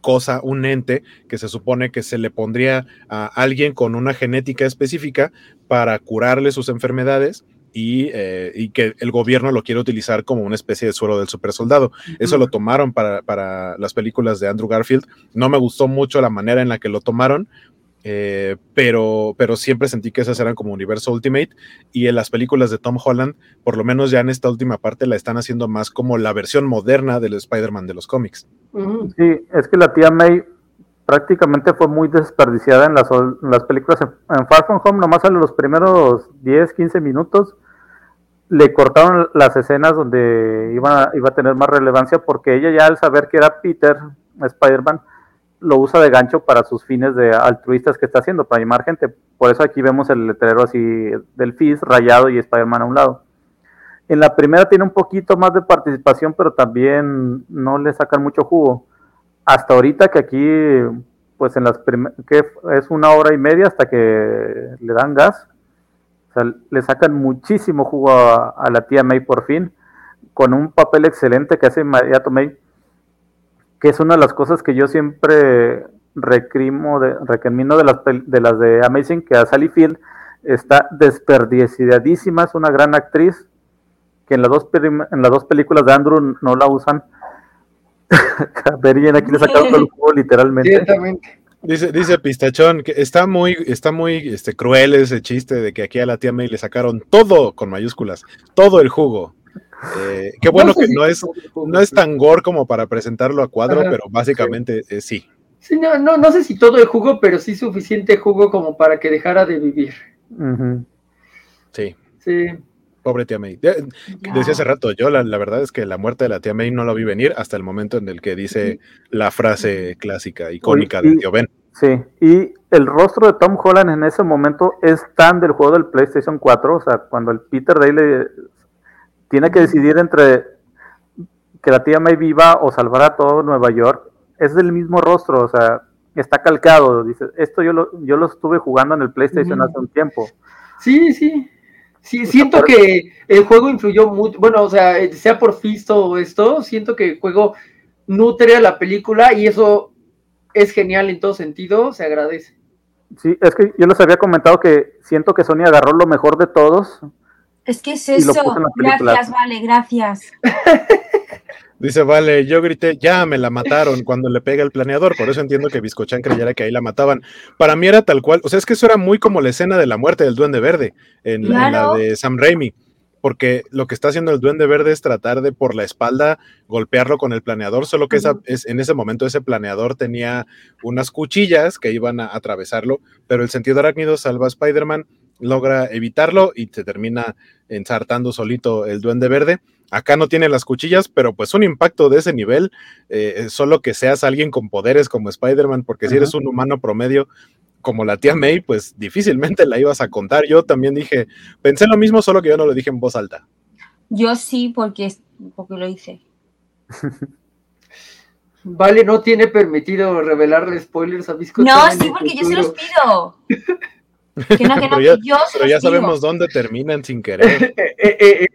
cosa, un ente que se supone que se le pondría a alguien con una genética específica para curarle sus enfermedades y, eh, que el gobierno lo quiere utilizar como una especie de suero del super soldado. Eso lo tomaron para, para, las películas de Andrew Garfield. No me gustó mucho la manera en la que lo tomaron, eh, pero, pero siempre sentí que esas eran como universo Ultimate y en las películas de Tom Holland, por lo menos ya en esta última parte la están haciendo más como la versión moderna del Spider-Man de los cómics. Sí, es que la tía May prácticamente fue muy desperdiciada en las, las películas. En, Far From Home nomás a los primeros 10, 15 minutos le cortaron las escenas donde iba, iba a tener más relevancia porque ella ya al saber que era Peter, Spider-Man, lo usa de gancho para sus fines de altruistas que está haciendo, para llamar gente. Por eso aquí vemos el letrero así del FIS rayado y Spider-Man a un lado. En la primera tiene un poquito más de participación, pero también no le sacan mucho jugo. Hasta ahorita que aquí, pues en las que es una hora y media hasta que le dan gas. O sea, le sacan muchísimo jugo a, a la tía May por fin, con un papel excelente que hace inmediato May que es una de las cosas que yo siempre recrimo, de, recrimino de las, de las de Amazing, que a Sally Field está desperdiciadísima, es una gran actriz, que en las dos, en las dos películas de Andrew no la usan. [laughs] a ver, aquí le sacaron todo el juego literalmente. Dice, dice Pistachón que está muy, está muy este, cruel ese chiste de que aquí a la tía May le sacaron todo con mayúsculas, todo el jugo. Eh, qué bueno que no es, no es tan gore como para presentarlo a cuadro, pero básicamente eh, sí. Sí, no, no, no sé si todo el jugo, pero sí suficiente jugo como para que dejara de vivir. Sí. Sí. Pobre tía May. Decía hace rato, yo la, verdad es que la muerte de la tía May no la vi venir hasta el momento en el que dice la frase clásica, icónica de Tío Ben. Sí, y el rostro de Tom Holland en ese momento es tan del juego del PlayStation 4, o sea, cuando el Peter Daly tiene que decidir entre que la tía May viva o salvar a todo Nueva York, es del mismo rostro, o sea, está calcado. Dice, esto yo lo, yo lo estuve jugando en el PlayStation hace un tiempo. Sí, sí. Sí, siento que el juego influyó mucho, bueno, o sea, sea por Fisto o esto, siento que el juego nutre a la película y eso es genial en todo sentido, se agradece. Sí, es que yo les había comentado que siento que Sony agarró lo mejor de todos es que es eso. Gracias, Vale, gracias. [laughs] Dice, vale, yo grité, ya me la mataron cuando le pega el planeador, por eso entiendo que Biscochan creyera que ahí la mataban. Para mí era tal cual, o sea, es que eso era muy como la escena de la muerte del Duende Verde en, la de Sam Raimi, porque lo que está haciendo el Duende Verde es tratar de por la espalda golpearlo con el planeador, solo que es, en ese momento ese planeador tenía unas cuchillas que iban a atravesarlo, pero el sentido arácnido salva a Spider-Man logra evitarlo y se termina ensartando solito el duende verde. Acá no tiene las cuchillas, pero pues un impacto de ese nivel, eh, solo que seas alguien con poderes como Spider-Man, porque si eres un humano promedio como la tía May, pues difícilmente la ibas a contar. Yo también dije, pensé lo mismo, solo que yo no lo dije en voz alta. Yo sí, porque, porque lo hice. [laughs] Vale, no tiene permitido revelarle spoilers a Visco. No, sí, porque yo se los pido. [laughs] [laughs] pero ya, sabemos dónde terminan sin querer. [laughs] Eh, eh,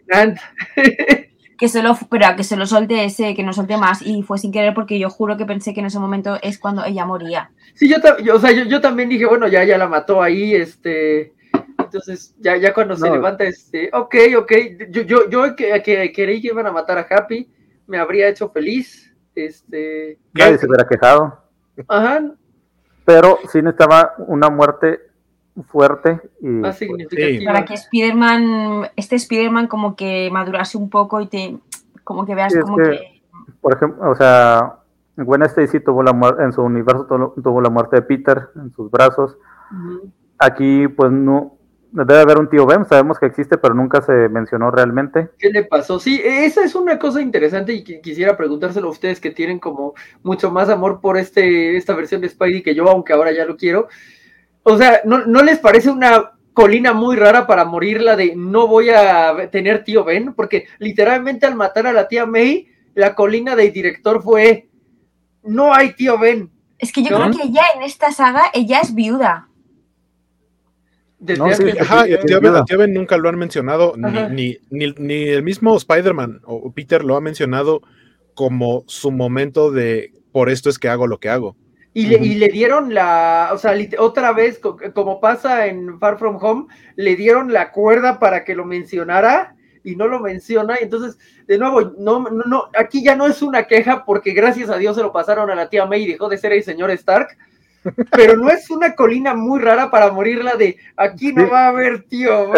eh, [laughs] que solo, pero que se lo solte ese, que no solte más, y fue sin querer porque yo juro que pensé que en ese momento es cuando ella moría. Sí, yo, o sea, yo, también dije, bueno, ya, ya la mató ahí, este, entonces ya, ya cuando se levanta, este, ok, ok, yo, yo, yo que, que, creí que iban a matar a Happy, me habría hecho feliz, este... Nadie se hubiera quejado. Ajá. Pero sí necesitaba una muerte fuerte y más significativa. para que Spider-Man, este Spider-Man como que madurase un poco y te como que veas como que, por ejemplo, o sea, Gwen Stacy tuvo la en su universo tuvo, la muerte de Peter en sus brazos. Aquí pues no debe haber un tío Ben, sabemos que existe, pero nunca se mencionó realmente. ¿Qué le pasó? Sí, esa es una cosa interesante y quisiera preguntárselo a ustedes que tienen como mucho más amor por este, esta versión de Spidey que yo, aunque ahora ya lo quiero. O sea, ¿no, ¿no les parece una colina muy rara para morir la de no voy a tener tío Ben? Porque literalmente al matar a la tía May, la colina del director fue no hay tío Ben. Es que yo creo que ella en esta saga, ella es viuda. No, ajá, tío, ben, nunca lo han mencionado, ni, ni, el mismo Spider-Man o Peter lo ha mencionado como su momento de por esto es que hago lo que hago. Y, le, y le dieron la, o sea, otra vez, como pasa en Far From Home, le dieron la cuerda para que lo mencionara y no lo menciona. Y entonces, de nuevo, no, no, no, aquí ya no es una queja porque gracias a Dios se lo pasaron a la tía May y dejó de ser el señor Stark. [laughs] Pero no es una colina muy rara para morirla de aquí no va a haber tío,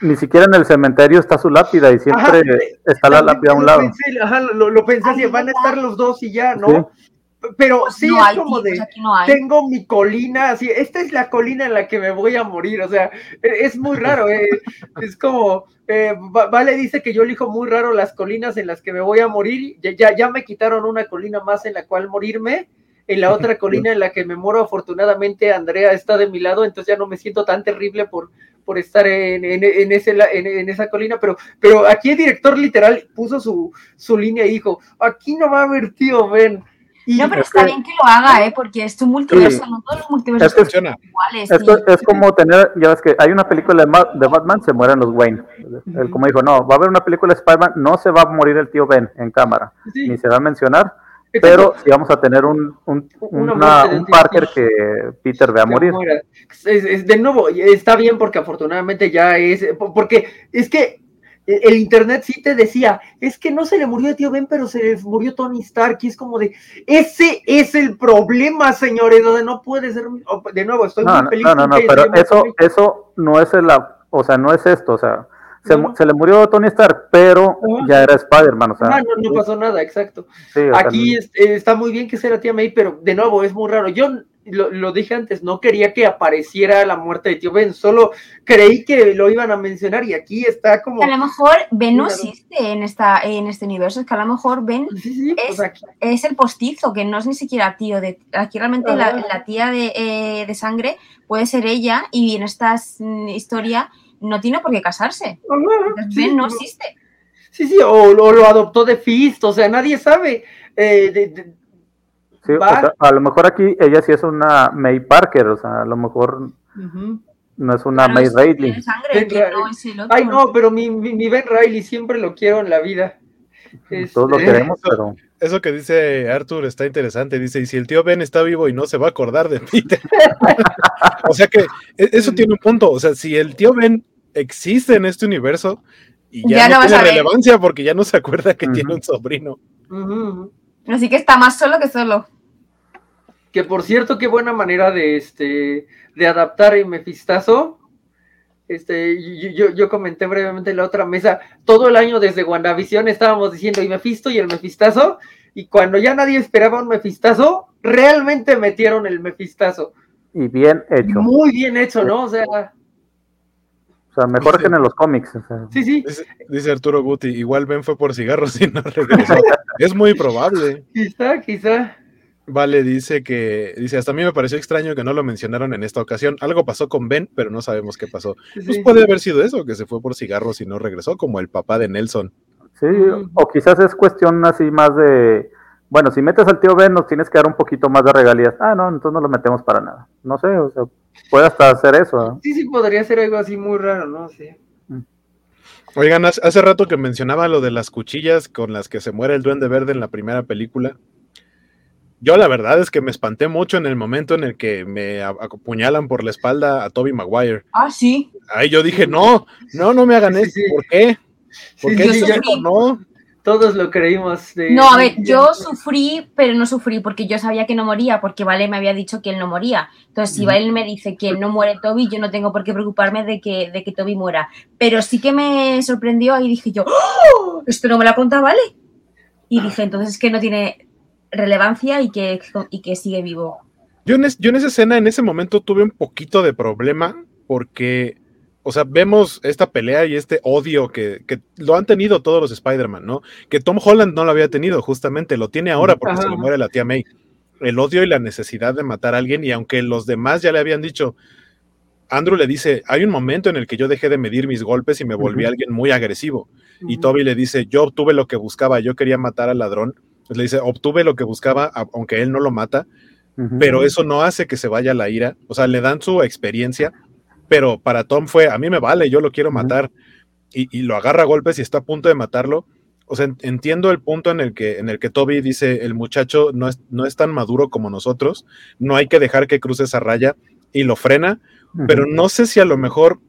Ni siquiera en el cementerio está su lápida y siempre está la lápida a un lado. ajá, lo, pensé así, van a estar los dos y ya, ¿no? Pero pues sí, es como de, tengo mi colina, así, esta es la colina en la que me voy a morir, o sea, e, es muy raro, eh, es como, eh, Vale dice que yo elijo muy raro las colinas en las que me voy a morir, ya, ya me quitaron una colina más en la cual morirme, en la otra [laughs] colina en la que me muero, afortunadamente Andrea está de mi lado, entonces ya no me siento tan terrible por, por estar en, en, ese, en, esa colina, pero, pero aquí el director literal puso su, su línea y dijo, aquí no va a haber tío Ben, no, pero está bien que lo haga, ¿eh? Porque es tu multiverso, no todos los multiversos son iguales. Esto es como tener, ya ves que hay una película de, Batman, se mueren los Wayne. Él como dijo, no, va a haber una película de Spider-Man, no se va a morir el tío Ben en cámara, ni se va a mencionar, pero sí vamos a tener un, un, un Parker que Peter vea morir. de nuevo, está bien porque afortunadamente ya es, porque es que el internet sí te decía, es que no se le murió a tío Ben, pero se le murió Tony Stark, y es como de, ese es el problema, señores, donde no puede ser, de nuevo, estoy muy feliz. No, no, no, pero eso, eso no es el, o sea, no es esto, o sea, se, le murió Tony Stark, pero ya era Spider-Man, o sea. Ah, no, no, pasó nada, exacto. Aquí está muy bien que sea la tía May, pero de nuevo, es muy raro. Yo lo, dije antes, no quería que apareciera la muerte de tío Ben, solo creí que lo iban a mencionar y aquí está como... A lo mejor Ben no existe en, esta, en este universo, es que a lo mejor Ben pues es, el postizo, que no es ni siquiera tío, de, aquí realmente la, tía eh, de, sangre puede ser ella y en esta historia no tiene por qué casarse. ben no existe. Sí, sí, o, lo adoptó de Fist, o sea, nadie sabe. Eh, de, Sí, a lo mejor aquí ella sí es una May Parker, o sea, a lo mejor no es una May Riley. Ay, no, pero mi, mi, Ben Riley siempre lo quiero en la vida. Todos lo este, queremos, [laughs] pero... Eso que dice Arthur está interesante. Dice, y si el tío Ben está vivo y no se va a acordar de Peter. [laughs] o sea que e, eso tiene un punto. O sea, si el tío Ben existe en este universo y ya, no, tiene relevancia porque ya no se acuerda que tiene un sobrino. Así que está más solo que solo. Que por cierto, qué buena manera de este de adaptar el Mefistazo. Este, yo, yo, comenté brevemente en la otra mesa, todo el año desde WandaVision estábamos diciendo y Mefisto y el Mefistazo, y cuando ya nadie esperaba un Mefistazo, realmente metieron el Mefistazo. Y bien hecho. Muy bien hecho, ¿no? O sea. O sea, mejor que en los cómics. Sí, sí. Dice, Arturo Guti, igual Ben fue por cigarros y no [laughs] regresó. es muy probable. Quizá, quizá. Vale, dice que, dice, hasta a mí me pareció extraño que no lo mencionaron en esta ocasión. Algo pasó con Ben, pero no sabemos qué pasó. Pues puede haber sido eso, que se fue por cigarros y no regresó, como el papá de Nelson. Sí, o quizás es cuestión así más de, bueno, si metes al tío Ben nos tienes que dar un poquito más de regalías. Ah, no, entonces no lo metemos para nada. No sé, o sea, puede hasta hacer eso. Sí, sí, podría ser algo así muy raro, ¿no? Sí. Oigan, hace rato que mencionaba lo de las cuchillas con las que se muere el duende verde en la primera película. Yo la verdad es que me espanté mucho en el momento en el que me apuñalan por la espalda a Toby Maguire. Ah, sí. Ahí yo dije, no, no, no me hagan esto. ¿Por qué? ¿Por qué no? Todos lo creímos. no, a ver, yo sufrí, pero no sufrí porque yo sabía que no moría, porque Vale me había dicho que él no moría. Entonces, si Vale me dice que no muere Toby, yo no tengo por qué preocuparme de que, de que Toby muera. Pero sí que me sorprendió y dije yo, ¡Oh! esto no me lo ha contado Vale. Y dije, entonces es que no tiene relevancia y que, y que sigue vivo. Yo en, yo en esa escena, en ese momento, tuve un poquito de problema porque o sea, vemos esta pelea y este odio que, lo han tenido todos los Spider-Man, ¿no? Que Tom Holland no lo había tenido, justamente, lo tiene ahora porque se le muere la tía May. El odio y la necesidad de matar a alguien, y aunque los demás ya le habían dicho, Andrew le dice, hay un momento en el que yo dejé de medir mis golpes y me volví alguien muy agresivo. Y Toby le dice, yo obtuve lo que buscaba, yo quería matar al ladrón. Le dice, obtuve lo que buscaba, aunque él no lo mata, pero eso no hace que se vaya la ira. O sea, le dan su experiencia pero para Tom fue, a mí me vale, yo lo quiero matar, y, lo agarra a golpes y está a punto de matarlo. O sea, entiendo el punto en el que, en el que Toby dice, el muchacho no es, no es tan maduro como nosotros, no hay que dejar que cruce esa raya, y lo frena, pero no sé si a lo mejor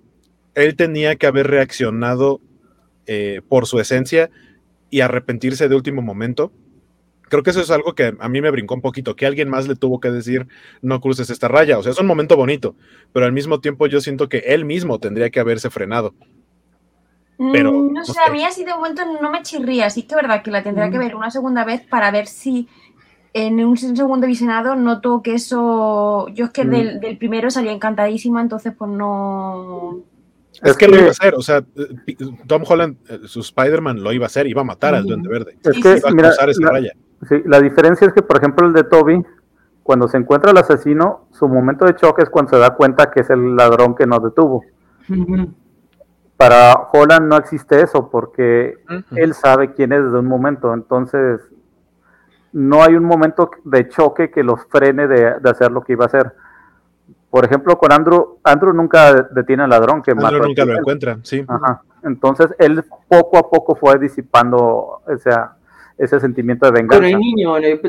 él tenía que haber reaccionado eh, por su esencia y arrepentirse de último momento creo que eso es algo que a mí me brincó un poquito, que alguien más le tuvo que decir, no cruces esta raya. O sea, es un momento bonito, pero al mismo tiempo yo siento que él mismo tendría que haberse frenado. Pero, mm, no, sé, a mí así de momento no me chirría, sí que es verdad que la tendría que mm. ver una segunda vez para ver si en un segundo visionado noto que eso, yo es que mm. del, primero salía encantadísima, entonces pues no... Es que lo iba a hacer, o sea, Tom Holland, eh, su Spider-Man lo iba a hacer, iba a matar al Duende Verde. Es que, iba a cruzar esa raya. Sí, la diferencia es que, por ejemplo, el de Toby, cuando se encuentra el asesino, su momento de choque es cuando se da cuenta que es el ladrón que nos detuvo. Para Holland no existe eso porque él sabe quién es desde un momento, entonces no hay un momento de choque que los frene de, hacer lo que iba a hacer. Por ejemplo, con Andrew, Andrew nunca detiene al ladrón que Andrew nunca lo encuentra, sí. Entonces él poco a poco fue disipando, o sea, ese sentimiento de venganza. Con el niño, en el,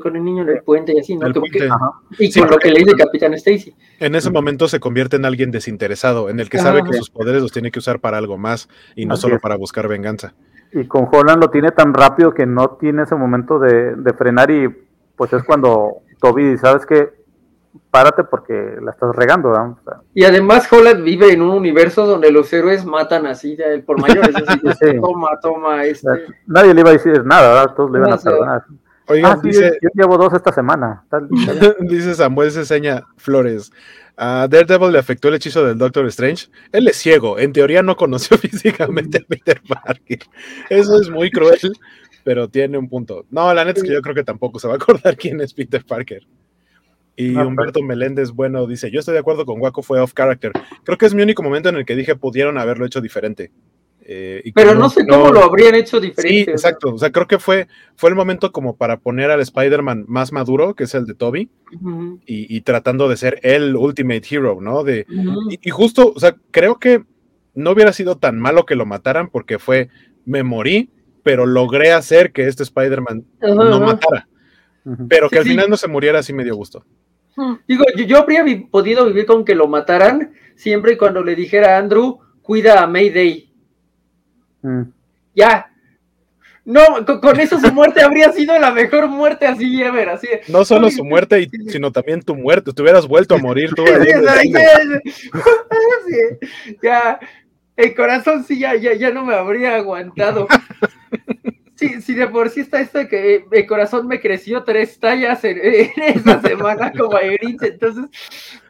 con el niño en el puente y así, ¿no? y con lo que le dice Capitán Stacy. En ese momento se convierte en alguien desinteresado, en el que sabe que sus poderes los tiene que usar para algo más y no solo para buscar venganza. Y con Holland lo tiene tan rápido que no tiene ese momento de, de frenar y pues es cuando Toby, ¿sabes qué? Párate porque la estás regando. y además Holland vive en un universo donde los héroes matan así por mayores. [laughs] Toma, toma. Este. Nadie le iba a decir nada, todos le iban a perdonar. Oigan, ah, dice, yo, llevo dos esta semana. [laughs] dice Samuel Ceseña Flores. A Daredevil le afectó el hechizo del Doctor Strange. Él es ciego. En teoría no conoció [laughs] físicamente a Peter Parker. Eso es muy cruel, pero tiene un punto. No, la neta es que yo creo que tampoco se va a acordar quién es Peter Parker. Y ah, Humberto Meléndez, bueno, dice, yo estoy de acuerdo con Waco, fue off character. Creo que es mi único momento en el que dije pudieron haberlo hecho diferente. Eh, Pero no, sé cómo lo habrían hecho diferente. Sí, exacto. O sea, creo que fue, fue el momento como para poner al Spider-Man más maduro, que es el de Toby, y, tratando de ser el Ultimate Hero, ¿no? De, y, justo, o sea, creo que no hubiera sido tan malo que lo mataran porque fue, me morí, pero logré hacer que este Spider-Man no matara. Pero que al final no se muriera así me dio gusto. Digo, yo, habría podido vivir con que lo mataran siempre y cuando le dijera a Andrew, cuida a Mayday. Mm. Ya. No, con, eso su muerte habría sido la mejor muerte así ever, así. No solo su muerte, sino también tu muerte. Te hubieras vuelto a morir tú. [laughs] [laughs] ya, el corazón sí ya, ya, ya no me habría aguantado. [laughs] Sí, de por sí está esto que el corazón me creció tres tallas en, [laughs] esa semana como a entonces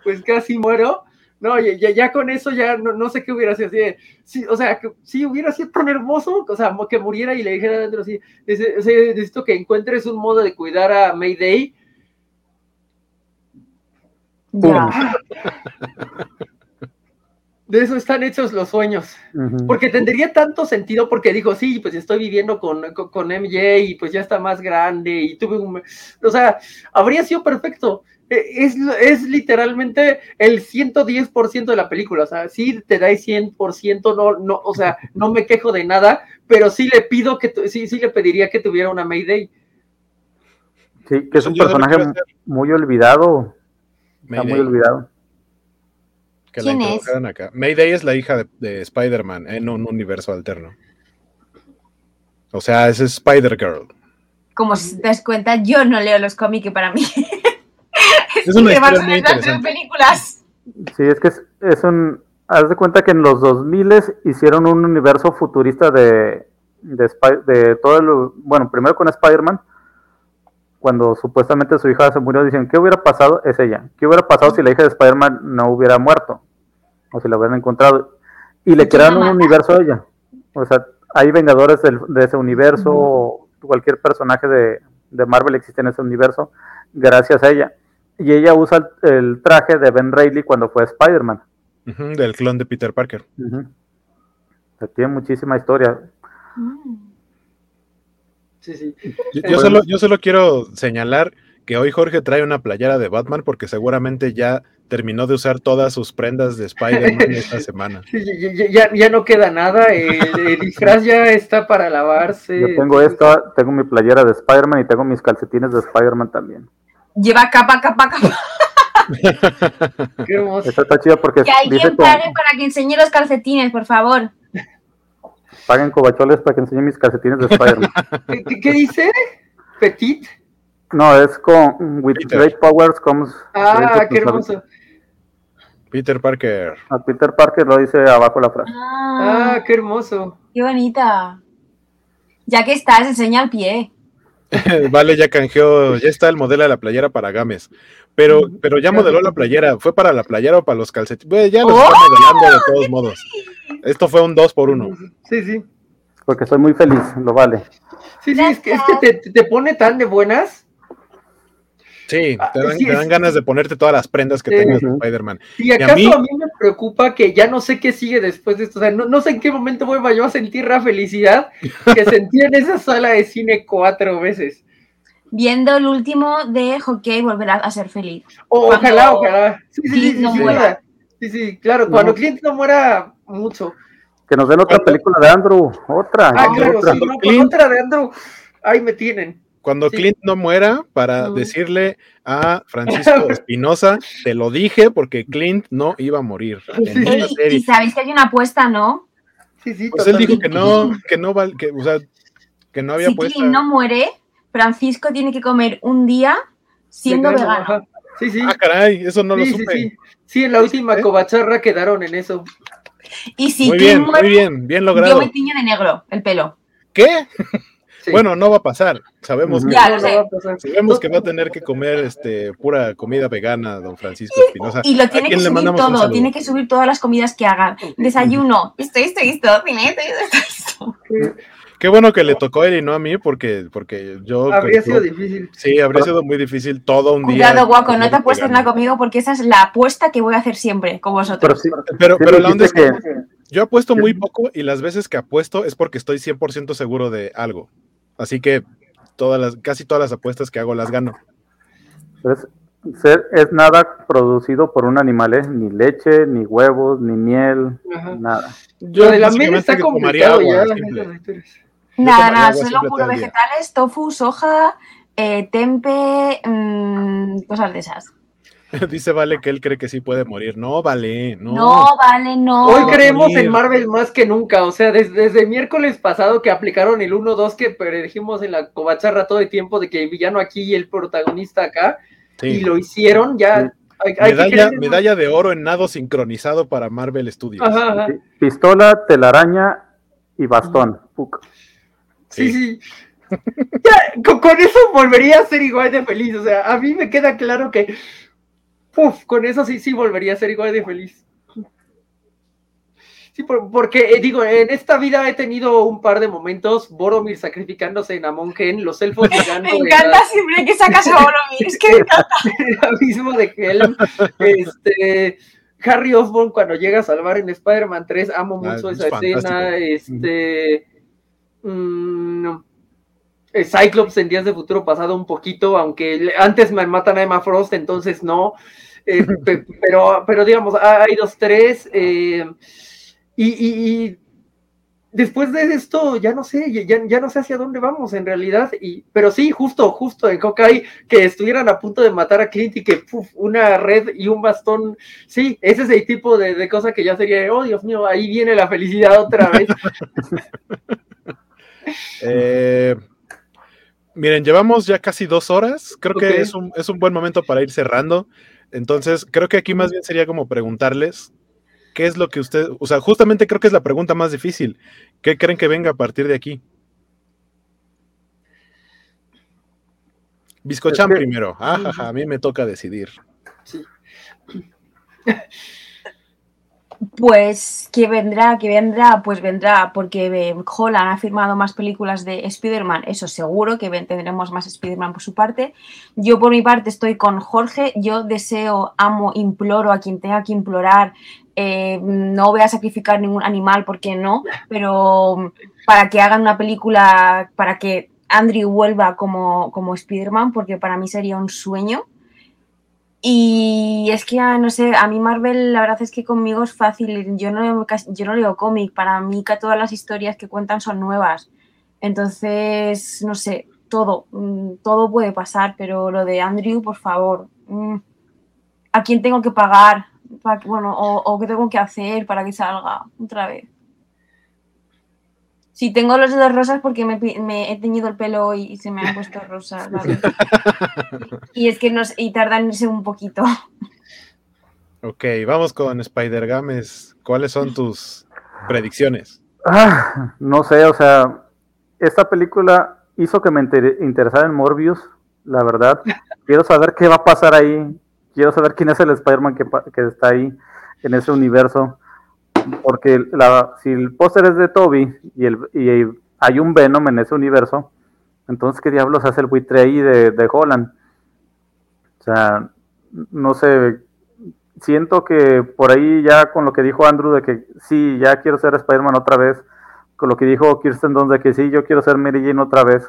pues casi muero. No, ya, ya con eso ya no, sé qué hubiera sido así. sí, o sea, que, sí hubiera sido tan hermoso, o sea, que muriera y le dijera adentro así, necesito que encuentres un modo de cuidar a Mayday. [laughs] de eso están hechos los sueños. Porque tendría tanto sentido porque dijo, sí, pues estoy viviendo con, con, MJ y pues ya está más grande y tuve un... O sea, habría sido perfecto. E, es, es literalmente el 110% de la película. O sea, sí te da 100%, no, no, o sea, [laughs] no me quejo de nada, pero sí le pido que, sí, sí le pediría que tuviera una Mayday. Sí, que es un personaje muy olvidado. Está muy olvidado que ¿Quién la es? acá. Mayday es la hija de, Spider-Man en un universo alterno. O sea, es Spider-Girl. Como si te das cuenta, yo no leo los cómics para mí. [laughs] es una historia muy interesante. películas. Sí, es que es, un... Haz de cuenta que en los 2000 hicieron un universo futurista de, de, de todo el... Bueno, primero con Spider-Man, cuando supuestamente su hija se murió, dicen, ¿qué hubiera pasado? Es ella. ¿Qué hubiera pasado si la hija de Spider-Man no hubiera muerto? O si la hubieran encontrado. Y le crearon un universo a ella. O sea, hay vengadores de ese universo, cualquier personaje de, Marvel existe en ese universo, gracias a ella. Y ella usa el, traje de Ben Reilly cuando fue Spider-Man. del clon de Peter Parker. tiene muchísima historia. Yo, solo, yo solo quiero señalar que hoy Jorge trae una playera de Batman porque seguramente ya terminó de usar todas sus prendas de Spider-Man [laughs] esta semana. ya, no queda nada, el, disfraz ya está para lavarse. Yo tengo esta, tengo mi playera de Spider-Man y tengo mis calcetines de Spider-Man también. Lleva capa, capa, capa. Qué hermoso. Esta está chida porque... Que alguien pague para que enseñe los calcetines, por favor. Paguen covacholes para que enseñe mis calcetines de Spider-Man. [laughs] ¿Qué, dice? ¿Petit? No, es con With Great Powers Comes. Ah, qué hermoso. Peter Parker. A Peter Parker lo dice abajo la frase. Ah, ah qué hermoso. Qué bonita. Ya que estás, enseña el pie. [laughs] vale, ya canjeó, ya está el modelo de la playera para Games. Pero, pero ya modeló la playera. ¿Fue para la playera o para los calcetines? ya lo está modelando de todos modos. [laughs] Esto fue un 2 por 1 Sí, sí. Porque estoy muy feliz, lo vale. Sí, sí, es que, es que te, pone tan de buenas. Sí, te dan, te dan ganas de ponerte todas las prendas que tengas de Spider-Man. Y acaso a mí... me preocupa que ya no sé qué sigue después de esto. O sea, no, sé en qué momento voy yo a sentir la felicidad que sentí en esa sala de cine cuatro veces. Viendo el último de hockey volverás a ser feliz. ojalá, ojalá. Sí, sí, sí, sí, sí, claro, cuando Clint no muera mucho. Que nos den otra película de Andrew, otra. Ah, claro, otra. otra de Andrew, ahí me tienen. Cuando Clint no muera, para decirle a Francisco [laughs] Espinosa, te lo dije porque Clint no iba a morir. Y, sabéis que hay una apuesta, ¿no? Sí, sí. Pues él dijo que no, que no, que, o sea, que no había si apuesta. Clint no muere, Francisco tiene que comer un día siendo vegano. Sí, sí. Ah, caray, eso no lo supe. Sí, sí. en la última cobacharra quedaron en eso. Y si muy bien, muy bien, bien logrado. Yo me tiño de negro el pelo. ¿Qué? Bueno, no va a pasar. Sabemos, que, sabemos que va a tener que comer este pura comida vegana, don Francisco Espinosa. Y, lo tiene que subir todo, tiene que subir todas las comidas que haga. Desayuno, esto, esto, esto, esto, esto. Qué bueno que le tocó a él y no a mí, porque, porque yo. Habría sido difícil. Sí, habría sido muy difícil todo un día. Cuidado, guaco, no te apuestes nada conmigo, porque esa es la apuesta que voy a hacer siempre con vosotros. Pero, pero, la onda es que yo apuesto muy poco y las veces que apuesto es porque estoy 100% seguro de algo. Así que todas las, casi todas las apuestas que hago las gano. Es, es nada producido por un animal, ¿eh? ni leche, ni huevos, ni miel, nada. Yo de la miel está complicado ya. Nada, nada, solo puro vegetales, tofu, soja, eh, tempe, mmm, cosas de esas. [laughs] Dice Vale que él cree que sí puede morir. No, Vale, no. No, Vale, no. Hoy creemos en Marvel más que nunca. O sea, desde, desde miércoles pasado que aplicaron el 1-2 que dijimos en la covacharra todo el tiempo de que el villano aquí y el protagonista acá. Y lo hicieron ya. medalla, medalla de oro en nado sincronizado para Marvel Studios. Pistola, telaraña y bastón. Sí, sí. [laughs] con, eso volvería a ser igual de feliz. O sea, a mí me queda claro que. Uf, con eso sí, sí volvería a ser igual de feliz. Sí, porque eh, digo, en esta vida he tenido un par de momentos, Boromir sacrificándose en Amonken, los elfos [laughs] llegando. me encanta siempre que sacas a Boromir, es que me encanta. [laughs] el abismo de Helm, este, Harry Osborn cuando llega a salvar en Spider-Man 3, amo ah, mucho esa escena. Este. Mm, eh, Cyclops en Días de Futuro Pasado un poquito, aunque antes me matan a Emma Frost, entonces no. Eh, [laughs] pero, pero digamos, hay dos, tres. Eh, y, después de esto, ya no sé, ya, no sé hacia dónde vamos en realidad. Y, pero sí, justo, justo en Hawkeye, que estuvieran a punto de matar a Clint y que una red y un bastón. Sí, ese es el tipo de, de cosa que ya sería, oh Dios mío, ahí viene la felicidad otra vez. [laughs] eh. Miren, llevamos ya casi dos horas. Creo que es un, es un, buen momento para ir cerrando. Entonces, creo que aquí más bien sería como preguntarles qué es lo que usted, o sea, justamente creo que es la pregunta más difícil. ¿Qué creen que venga a partir de aquí? Biscochan primero. Ah, a mí me toca decidir. Sí. Pues que vendrá, que vendrá, pues vendrá, porque eh, Holland ha firmado más películas de Spider-Man, eso seguro, que tendremos más Spider-Man por su parte. Yo por mi parte estoy con Jorge, yo deseo, amo, imploro a quien tenga que implorar, eh, no voy a sacrificar ningún animal porque no, pero para que hagan una película, para que Andrew vuelva como, como Spider-Man, porque para mí sería un sueño. Y es que, ah, no sé, a mí Marvel la verdad es que conmigo es fácil. Yo no, yo no leo cómic. Para mí que todas las historias que cuentan son nuevas. Entonces, no sé, todo, mm, todo puede pasar, pero lo de Andrew, por favor, mm, ¿a quién tengo que pagar? bueno, o, o qué tengo que hacer para que salga otra vez? Si tengo los dedos rosas porque me, he teñido el pelo y, se me han [laughs] puesto rosas, [laughs] y es que nos, y tardan un poquito. Ok, vamos con Spider Games. ¿Cuáles son tus predicciones? Ah, no sé, o sea, esta película hizo que me interesara en Morbius, la verdad. Quiero saber qué va a pasar ahí. Quiero saber quién es el Spider-Man que, que está ahí en ese universo porque la, si el póster es de Toby y, hay un Venom en ese universo, entonces ¿qué diablos hace el buitre ahí de, de Holland? O sea, no sé, siento que por ahí ya con lo que dijo Andrew de que sí, ya quiero ser Spider-Man otra vez, con lo que dijo Kirsten Dunst de que sí, yo quiero ser Mary Jane otra vez,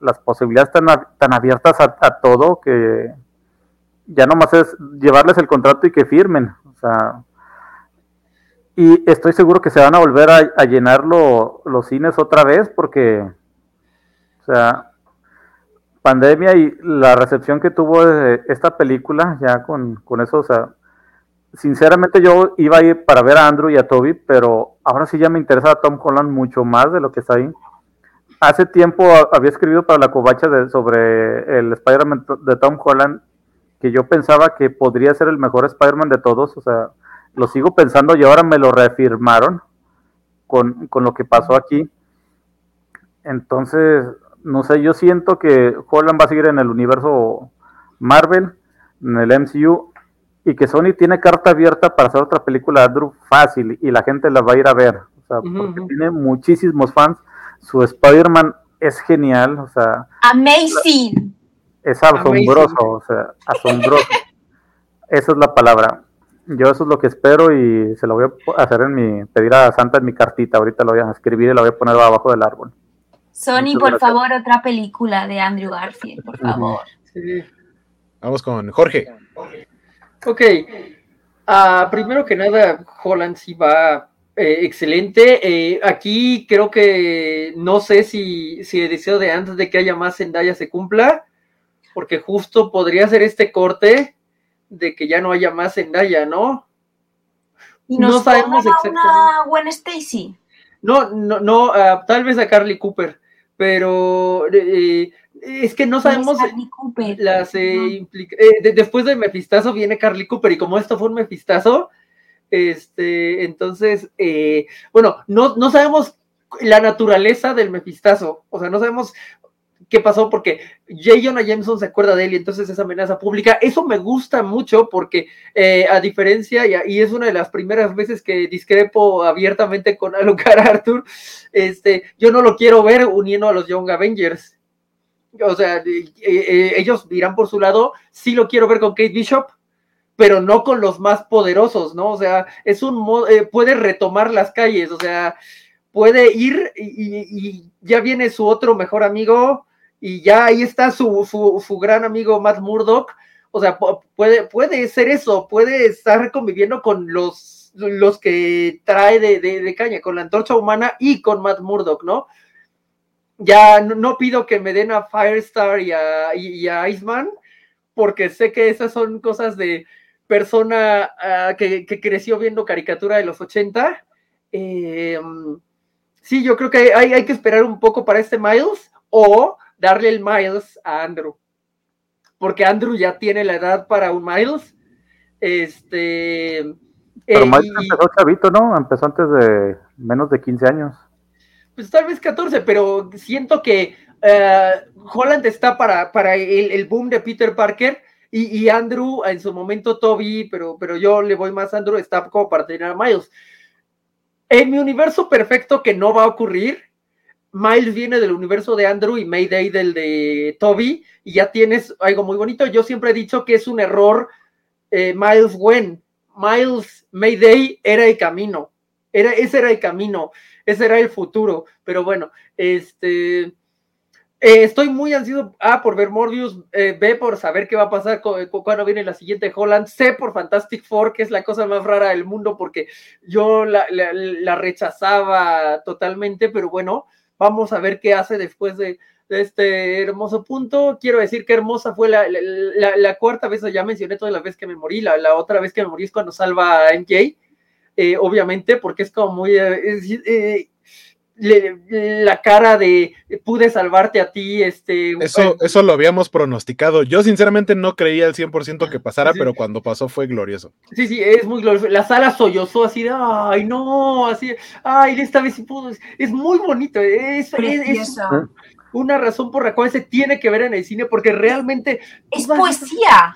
las posibilidades están tan abiertas a, a, todo que ya nomás es llevarles el contrato y que firmen, o sea, y estoy seguro que se van a volver a, llenar los cines otra vez porque, o sea, pandemia y la recepción que tuvo esta película, ya con, con, eso, o sea, sinceramente yo iba a ir para ver a Andrew y a Toby, pero ahora sí ya me interesa a Tom Holland mucho más de lo que está ahí. Hace tiempo había escrito para la covacha de, sobre el Spider-Man de Tom Holland, que yo pensaba que podría ser el mejor Spider-Man de todos, o sea, lo sigo pensando y ahora me lo reafirmaron con, lo que pasó aquí. Entonces, no sé, yo siento que Holland va a seguir en el universo Marvel, en el MCU, y que Sony tiene carta abierta para hacer otra película de Andrew fácil y la gente la va a ir a ver. O sea, porque tiene muchísimos fans. Su Spider-Man es genial, o sea. Amazing. Es asombroso, o sea, asombroso. [laughs] Esa es la palabra. Yo eso es lo que espero y se lo voy a hacer en mi, pedir a Santa en mi cartita, ahorita lo voy a escribir y lo voy a poner abajo del árbol. Sony, por favor, otra película de Andrew Garfield, por favor. Vamos con Jorge. Ok. Uh, primero que nada, Holland sí va eh, excelente. Eh, aquí creo que no sé si, si el deseo de antes de que haya más Zendaya se cumpla, porque justo podría ser este corte de que ya no haya más Zendaya, ¿no? ¿Y no sabemos exactamente. Una Gwen Stacy? No, no, no, ah, tal vez a Carly Cooper, pero eh, es que no sabemos las eh, eh, después de Mefistazo viene Carly Cooper y como esto fue un Mefistazo, este, entonces, bueno, no, no sabemos la naturaleza del Mefistazo, o sea, no sabemos qué pasó, porque J. Jonah Jameson se acuerda de él y entonces esa amenaza pública. Eso me gusta mucho porque, eh, a diferencia, y, es una de las primeras veces que discrepo abiertamente con [laughs] Alucard Arthur, este, yo no lo quiero ver uniendo a los Young Avengers. O sea, ellos dirán por su lado, sí lo quiero ver con Kate Bishop, pero no con los más poderosos, ¿no? O sea, es un modo, eh, puede retomar las calles, o sea, puede ir y, ya viene su otro mejor amigo y ya ahí está su, su, gran amigo Matt Murdock. O sea, puede, puede ser eso, puede estar conviviendo con los, los que trae de, de, caña, con la antorcha humana y con Matt Murdock, ¿no? Ya no, pido que me den a Firestar y a, y a Iceman, porque sé que esas son cosas de, persona ah, que, creció viendo caricatura de los 80. Eh, sí, yo creo que hay, hay, que esperar un poco para este Miles o darle el Miles a Andrew. Porque Andrew ya tiene la edad para un Miles. Este. Pero eh, Miles empezó chavito, ¿no? Empezó antes de menos de 15 años. Pues tal vez 14, pero siento que eh, Holland está para, para el, el, boom de Peter Parker y, Andrew, en su momento Toby, pero, pero yo le voy más a Andrew, está como para tener a Miles. En mi universo perfecto que no va a ocurrir, Miles viene del universo de Andrew y Mayday del de Toby, y ya tienes algo muy bonito. Yo siempre he dicho que es un error eh, Miles Gwen. Miles Mayday era el camino. Era, ese era el camino, ese era el futuro. Pero bueno, este eh, estoy muy ansioso A por ver Morbius, eh, B por saber qué va a pasar cuando viene la siguiente Holland, C por Fantastic Four, que es la cosa más rara del mundo porque yo la, rechazaba totalmente, pero bueno, vamos a ver qué hace después de, este hermoso punto. Quiero decir que hermosa fue la, cuarta vez, ya mencioné toda la vez que me morí, la, otra vez que me morí es cuando salva a MJ, eh, obviamente, porque es como muy la cara de pude salvarte a ti, este... Eso, eso lo habíamos pronosticado. Yo sinceramente no creía al 100% que pasara, pero cuando pasó fue glorioso. Sí, sí, es muy glorioso. La sala sollozó así de, ay, no, así, ay, esta vez sí pudo. Es, muy bonito, es, es, una razón por la cual se tiene que ver en el cine, porque realmente... Es poesía.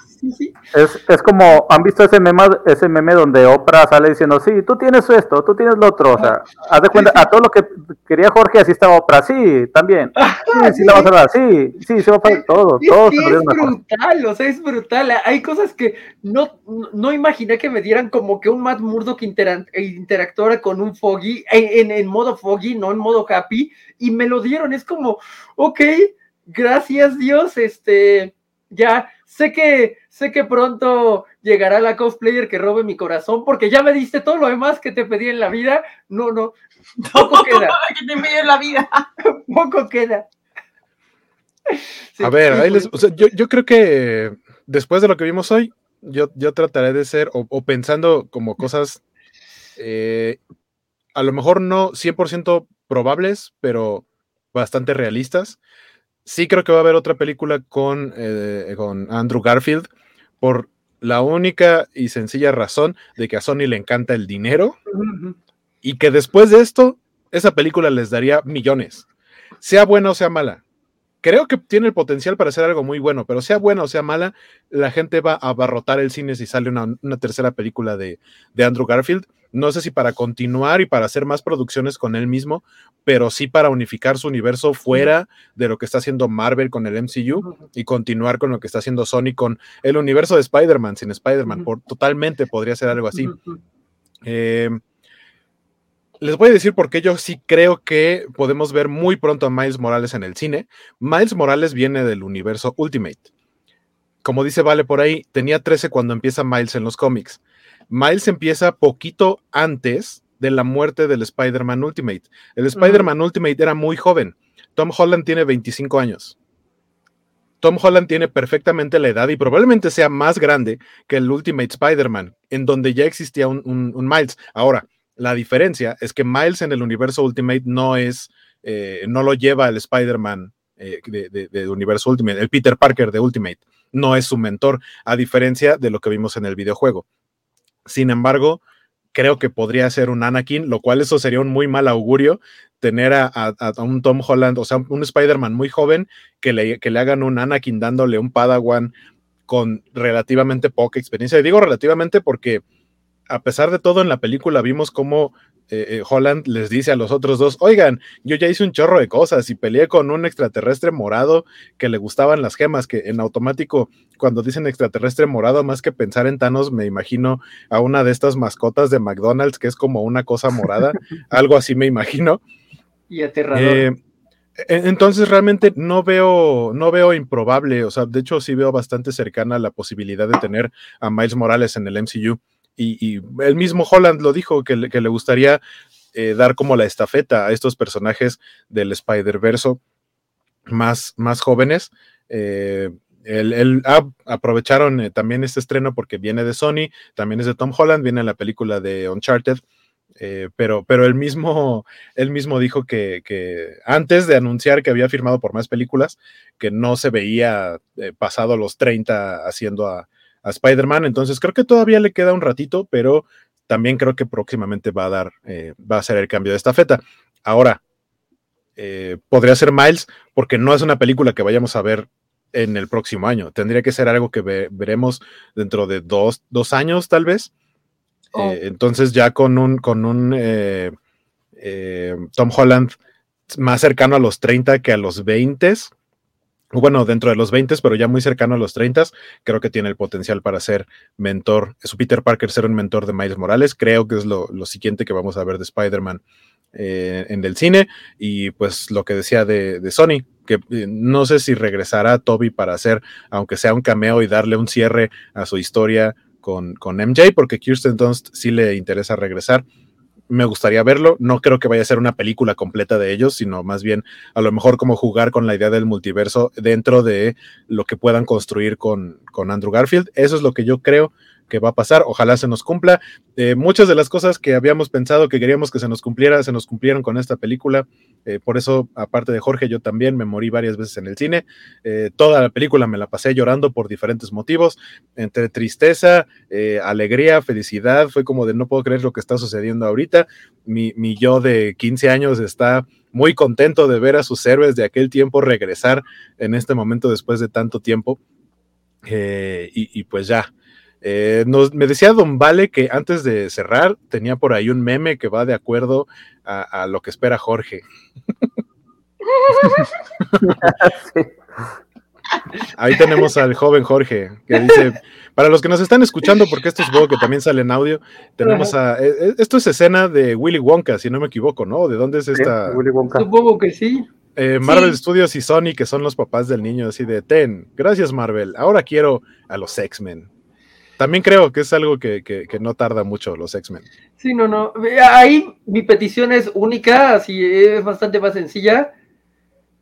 Es, como, ¿han visto ese meme, ese meme donde Oprah sale diciendo, sí, tú tienes esto, tú tienes lo otro? O sea, haz de cuenta, a todo lo que quería Jorge, así estaba Oprah, sí, también. Sí, sí, la vas a dar, sí, sí, se va a hacer todo. todo es brutal, o sea, es brutal. Hay cosas que no, no imaginé que me dieran como que un Matt Murdock interactuara con un Foggy, en, en modo Foggy, no en modo Happy, y me lo dieron. Es como, ok, gracias Dios, este, ya sé que sé que pronto llegará la cosplayer que robe mi corazón, porque ya me diste todo lo demás que te pedí en la vida. No, no, poco [laughs] queda. que te pedí en la vida. [laughs] poco queda. a ver, yo, creo que después de lo que vimos hoy, yo, yo trataré de ser, o, pensando como cosas, eh, a lo mejor no 100% probables, pero bastante realistas sí creo que va a haber otra película con, eh, con Andrew Garfield por la única y sencilla razón de que a Sony le encanta el dinero y que después de esto, esa película les daría millones, sea buena o sea mala. Creo que tiene el potencial para hacer algo muy bueno, pero sea buena o sea mala, la gente va a abarrotar el cine si sale una, tercera película de, de Andrew Garfield no sé si para continuar y para hacer más producciones con él mismo, pero sí para unificar su universo fuera de lo que está haciendo Marvel con el MCU y continuar con lo que está haciendo Sony con el universo de Spider-Man, sin Spider-Man, totalmente podría ser algo así. Em, les voy a decir por qué yo sí creo que podemos ver muy pronto a Miles Morales en el cine. Miles Morales viene del universo Ultimate. Como dice Vale por ahí, tenía 13 cuando empieza Miles en los cómics. Miles empieza poquito antes de la muerte del Spider-Man Ultimate. El Spider-Man Ultimate era muy joven. Tom Holland tiene 25 años. Tom Holland tiene perfectamente la edad y probablemente sea más grande que el Ultimate Spider-Man, en donde ya existía un, Miles. Ahora, la diferencia es que Miles en el universo Ultimate no es, eh, no lo lleva el Spider-Man eh, de, universo Ultimate, el Peter Parker de Ultimate, no es su mentor, a diferencia de lo que vimos en el videojuego. Sin embargo, creo que podría ser un Anakin, lo cual eso sería un muy mal augurio, tener a, un Tom Holland, o sea, un Spider-Man muy joven, que le, que le hagan un Anakin dándole un Padawan con relativamente poca experiencia. Y digo relativamente porque a pesar de todo en la película vimos cómo eh, eh, Holland les dice a los otros dos, oigan, yo ya hice un chorro de cosas y peleé con un extraterrestre morado que le gustaban las gemas, que en automático cuando dicen extraterrestre morado, más que pensar en Thanos, me imagino a una de estas mascotas de McDonald's que es como una cosa morada, [laughs] algo así me imagino. Y aterrador. Eh, e, entonces realmente no veo, no veo improbable, o sea, de hecho sí veo bastante cercana la posibilidad de tener a Miles Morales en el MCU y, el mismo Holland lo dijo, que le, gustaría eh, dar como la estafeta a estos personajes del Spider-Verse más, más jóvenes. Eh, ah, aprovecharon eh, también este estreno porque viene de Sony, también es de Tom Holland, viene en la película de Uncharted. pero, pero él mismo, mismo dijo que, que, antes de anunciar que había firmado por más películas, que no se veía pasado los 30 haciendo a, a Spider-Man. Entonces creo que todavía le queda un ratito, pero también creo que próximamente va a dar, eh, va a ser el cambio de esta feta. Ahora, eh, podría ser Miles, porque no es una película que vayamos a ver en el próximo año. Tendría que ser algo que veremos dentro de dos, años, tal vez. Oh. Eh, entonces, ya con un, con un Tom Holland más cercano a los 30 que a los 20, bueno, dentro de los 20, pero ya muy cercano a los 30, creo que tiene el potencial para ser mentor, su Peter Parker ser un mentor de Miles Morales, creo que es lo, siguiente que vamos a ver de Spider-Man eh, en el cine, y pues lo que decía de, Sony, que eh, no sé si regresará Toby para hacer, aunque sea un cameo y darle un cierre a su historia con, con MJ, porque Kirsten Dunst sí le interesa regresar, me gustaría verlo. No creo que vaya a ser una película completa de ellos, sino más bien a lo mejor como jugar con la idea del multiverso dentro de lo que puedan construir con, con Andrew Garfield. Eso es lo que yo creo que va a pasar. Ojalá se nos cumpla. Eh, muchas de las cosas que habíamos pensado que queríamos que se nos cumpliera, se nos cumplieron con esta película. Eh, por eso, aparte de Jorge, yo también me morí varias veces en el cine. Eh, toda la película me la pasé llorando por diferentes motivos, entre tristeza, alegría, felicidad. Fue como de no puedo creer lo que está sucediendo ahorita. Mi, mi yo de 15 años está muy contento de ver a sus héroes de aquel tiempo regresar en este momento después de tanto tiempo. y, y, pues ya, eh, me decía Don Vale que antes de cerrar tenía por ahí un meme que va de acuerdo a, lo que espera Jorge. [laughs] Ahí tenemos al joven Jorge que dice, para los que nos están escuchando, porque esto es juego que también sale en audio, tenemos a, eh, eh, esto es escena de Willy Wonka, si no me equivoco, ¿no? ¿De dónde es esta? Willy Wonka. Supongo que sí. Marvel Studios y Sony, que son los papás del niño, así de, ten, gracias Marvel, ahora quiero a los X-Men. También creo que es algo que, no tarda mucho los X-Men. Sí, no, no. Ahí mi petición es única, así es bastante más sencilla.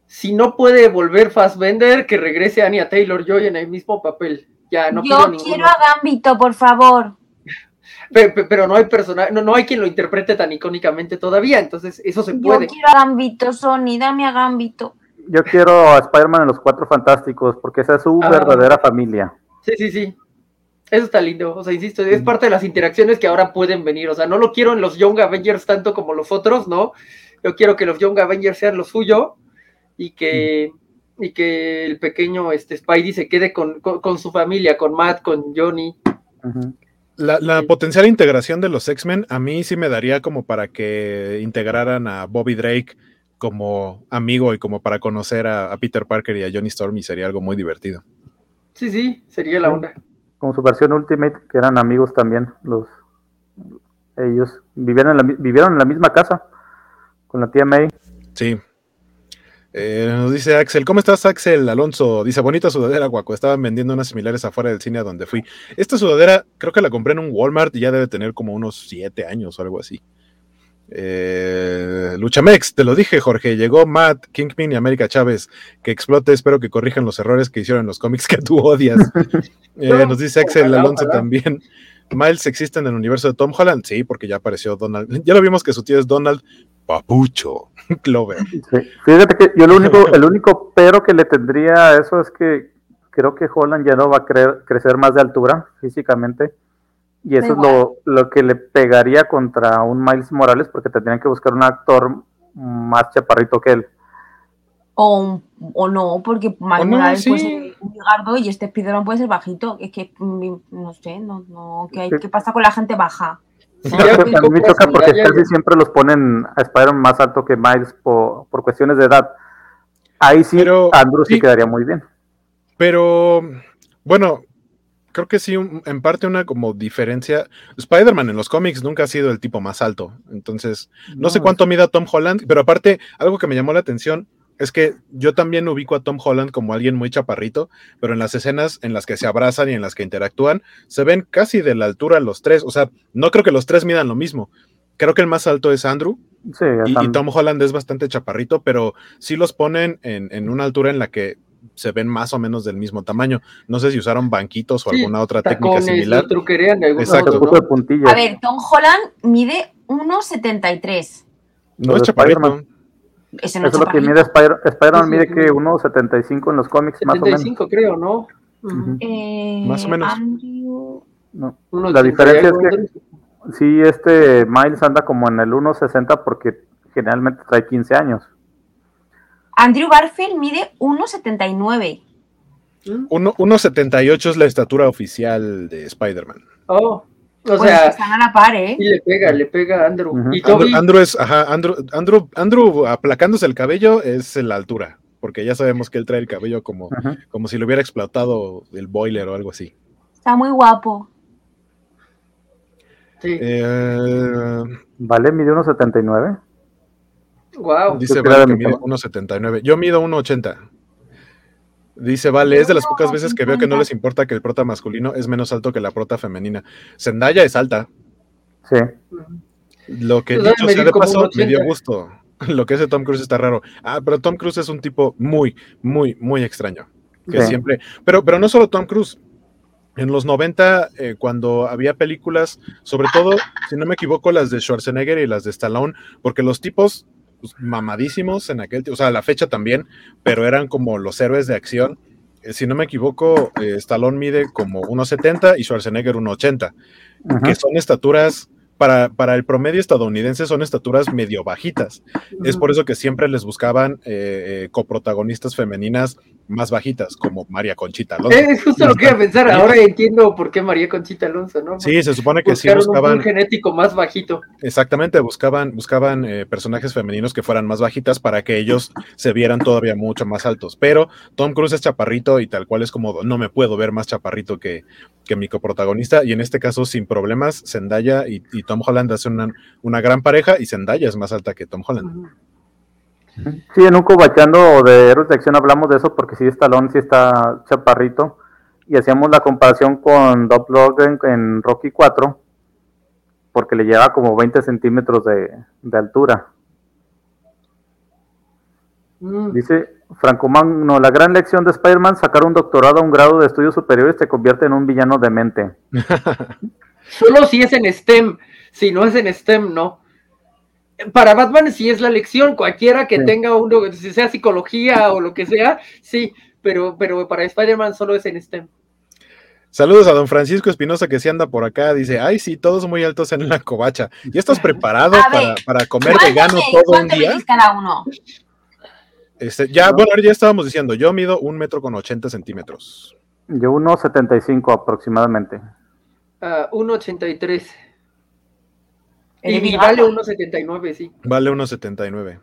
Si no puede volver Fassbender, que regrese Anya Taylor Joy en el mismo papel. Ya, no Yo quiero a Gambito, por favor. [laughs] Pero, no hay personaje, no, no hay quien lo interprete tan icónicamente todavía, entonces eso se puede. Yo quiero a Gambito, Sony, dame a Gambito. Yo quiero a Spider-Man en los Cuatro Fantásticos, porque esa es su ah. verdadera familia. Sí, sí, sí. Eso está lindo, o sea, insisto, es parte de las interacciones que ahora pueden venir, o sea, no lo quiero en los Young Avengers tanto como los otros, ¿no? Yo quiero que los Young Avengers sean lo suyo y que, y que el pequeño este, Spidey se quede con, su familia, con Matt, con Johnny. La, potencial integración de los X-Men a mí sí me daría como para que integraran a Bobby Drake como amigo y como para conocer a, Peter Parker y a Johnny Storm y sería algo muy divertido. Sí, sí, sería la onda como su versión Ultimate, que eran amigos también, los ellos vivieron en la, vivieron en la misma casa con la tía May. Sí. Eh, nos dice Axel, ¿cómo estás Axel? Alonso dice, bonita sudadera, guaco. Estaban vendiendo unas similares afuera del cine a donde fui. Esta sudadera creo que la compré en un Walmart y ya debe tener como unos siete años o algo así. Eh, Luchamex, te lo dije, Jorge. Llegó Matt, Kingpin y América Chávez. Que explote, espero que corrijan los errores que hicieron en los cómics que tú odias. [laughs] Eh, nos dice Axel Alonso también. Miles existe en el universo de Tom Holland. Sí, porque ya apareció Donald. Ya lo vimos que su tío es Donald Papucho [laughs] Clover. Fíjate que yo lo único, [laughs] el único pero que le tendría a eso es que creo que Holland ya no va a crecer más de altura físicamente y eso es lo, lo, que le pegaría contra un Miles Morales, porque tendrían que buscar un actor más chaparrito que él. O, o no, porque Miles Morales puede ser un gardo y este Spiderman puede ser bajito. Es que mm, no sé, no, no, ¿qué, ¿qué pasa con la gente baja? Sí, a mí me choca porque casi siempre los ponen a Spider-Man más alto que Miles por, por, cuestiones de edad. Ahí sí, Andrew sí, quedaría muy bien. Pero, bueno, creo que sí, en parte una como diferencia. Spider-Man en los cómics nunca ha sido el tipo más alto. Entonces, no, sé cuánto mida Tom Holland, pero aparte, algo que me llamó la atención es que yo también ubico a Tom Holland como alguien muy chaparrito, pero en las escenas en las que se abrazan y en las que interactúan, se ven casi de la altura los tres. O sea, no creo que los tres midan lo mismo. Creo que el más alto es Andrew. y, Tom Holland es bastante chaparrito, pero sí los ponen en, una altura en la que se ven más o menos del mismo tamaño. No sé si usaron banquitos o alguna otra técnica similar. Exacto. A ver, Tom Holland mide 1,73. No, es chaparrito. Ese no Eso es lo que mide Spider-Man, Spider mide que 1.75 en los cómics, más o menos. creo, ¿no? eh, más o menos. No. La diferencia es que sí, este Miles anda como en el 1.60 porque generalmente trae 15 años. Andrew Garfield mide 1.79. 1.78 es la estatura oficial de Spider-Man. Oh. O pues sea, están a la par, ¿eh? Y le pega, le pega a Andrew. y. Andrew, es, ajá, Andrew, Andrew, Andrew aplacándose el cabello es la altura, porque ya sabemos que él trae el cabello como, como si le hubiera explotado el boiler o algo así. Está muy guapo. Sí. Eh, vale, mide 1.79. Wow. Dice vale que mide 1.79. Yo mido 1.80. Dice, vale, es de las pocas veces que veo que no les importa que el prota masculino es menos alto que la prota femenina. Zendaya es alta. Sí. Lo que pues, dicho sea de paso, me dio gusto. [laughs] Lo que hace Tom Cruise está raro. Ah, pero Tom Cruise es un tipo muy, muy, muy extraño. Que siempre. Pero, pero no solo Tom Cruise. En los 90, eh, cuando había películas, sobre todo, si no me equivoco, las de Schwarzenegger y las de Stallone, porque los tipos pues, mamadísimos en aquel, o sea, la fecha también, pero eran como los héroes de acción. Eh, si no me equivoco, eh, Stallone mide como 1,70 y Schwarzenegger 1,80, que son estaturas para, para, el promedio estadounidense son estaturas medio bajitas. Es por eso que siempre les buscaban eh, eh, coprotagonistas femeninas más bajitas, como María Conchita Alonso. Es justo lo que iba a pensar. Ahora entiendo por qué María Conchita Alonso, ¿no? Sí, se supone que sí buscaban. Un genético más bajito. Exactamente, buscaban, buscaban eh, personajes femeninos que fueran más bajitas para que ellos se vieran todavía mucho más altos. Pero Tom Cruise es chaparrito y tal cual es como no me puedo ver más chaparrito que, que mi coprotagonista. Y en este caso, sin problemas, Zendaya y, y Tom Holland hace una, una, gran pareja y Zendaya es más alta que Tom Holland. Sí, en un cobachando de héroes de acción hablamos de eso porque sí, Stallone sí está chaparrito y hacíamos la comparación con Doug Logan en Rocky 4 porque le lleva como 20 centímetros de, altura. Mm. Dice Franco Magno, la gran lección de Spider-Man, sacar un doctorado a un grado de estudios superiores te convierte en un villano demente. [laughs] Solo si es en STEM. Si no es en STEM, no. Para Batman sí es la lección, cualquiera que tenga uno, si sea psicología o lo que sea, sí, pero, pero para Spider-Man solo es en STEM. Saludos a don Francisco Espinosa que sí anda por acá. Dice, ay, sí, todos muy altos en la covacha. ¿Y estás preparado para, comer vegano todo un día? cada uno? Este, ya, bueno, ya estábamos diciendo, yo mido un metro con ochenta centímetros. Yo uno setenta y cinco aproximadamente. Uh, 1.83. Y, vale 1.79, sí. Vale 1.79.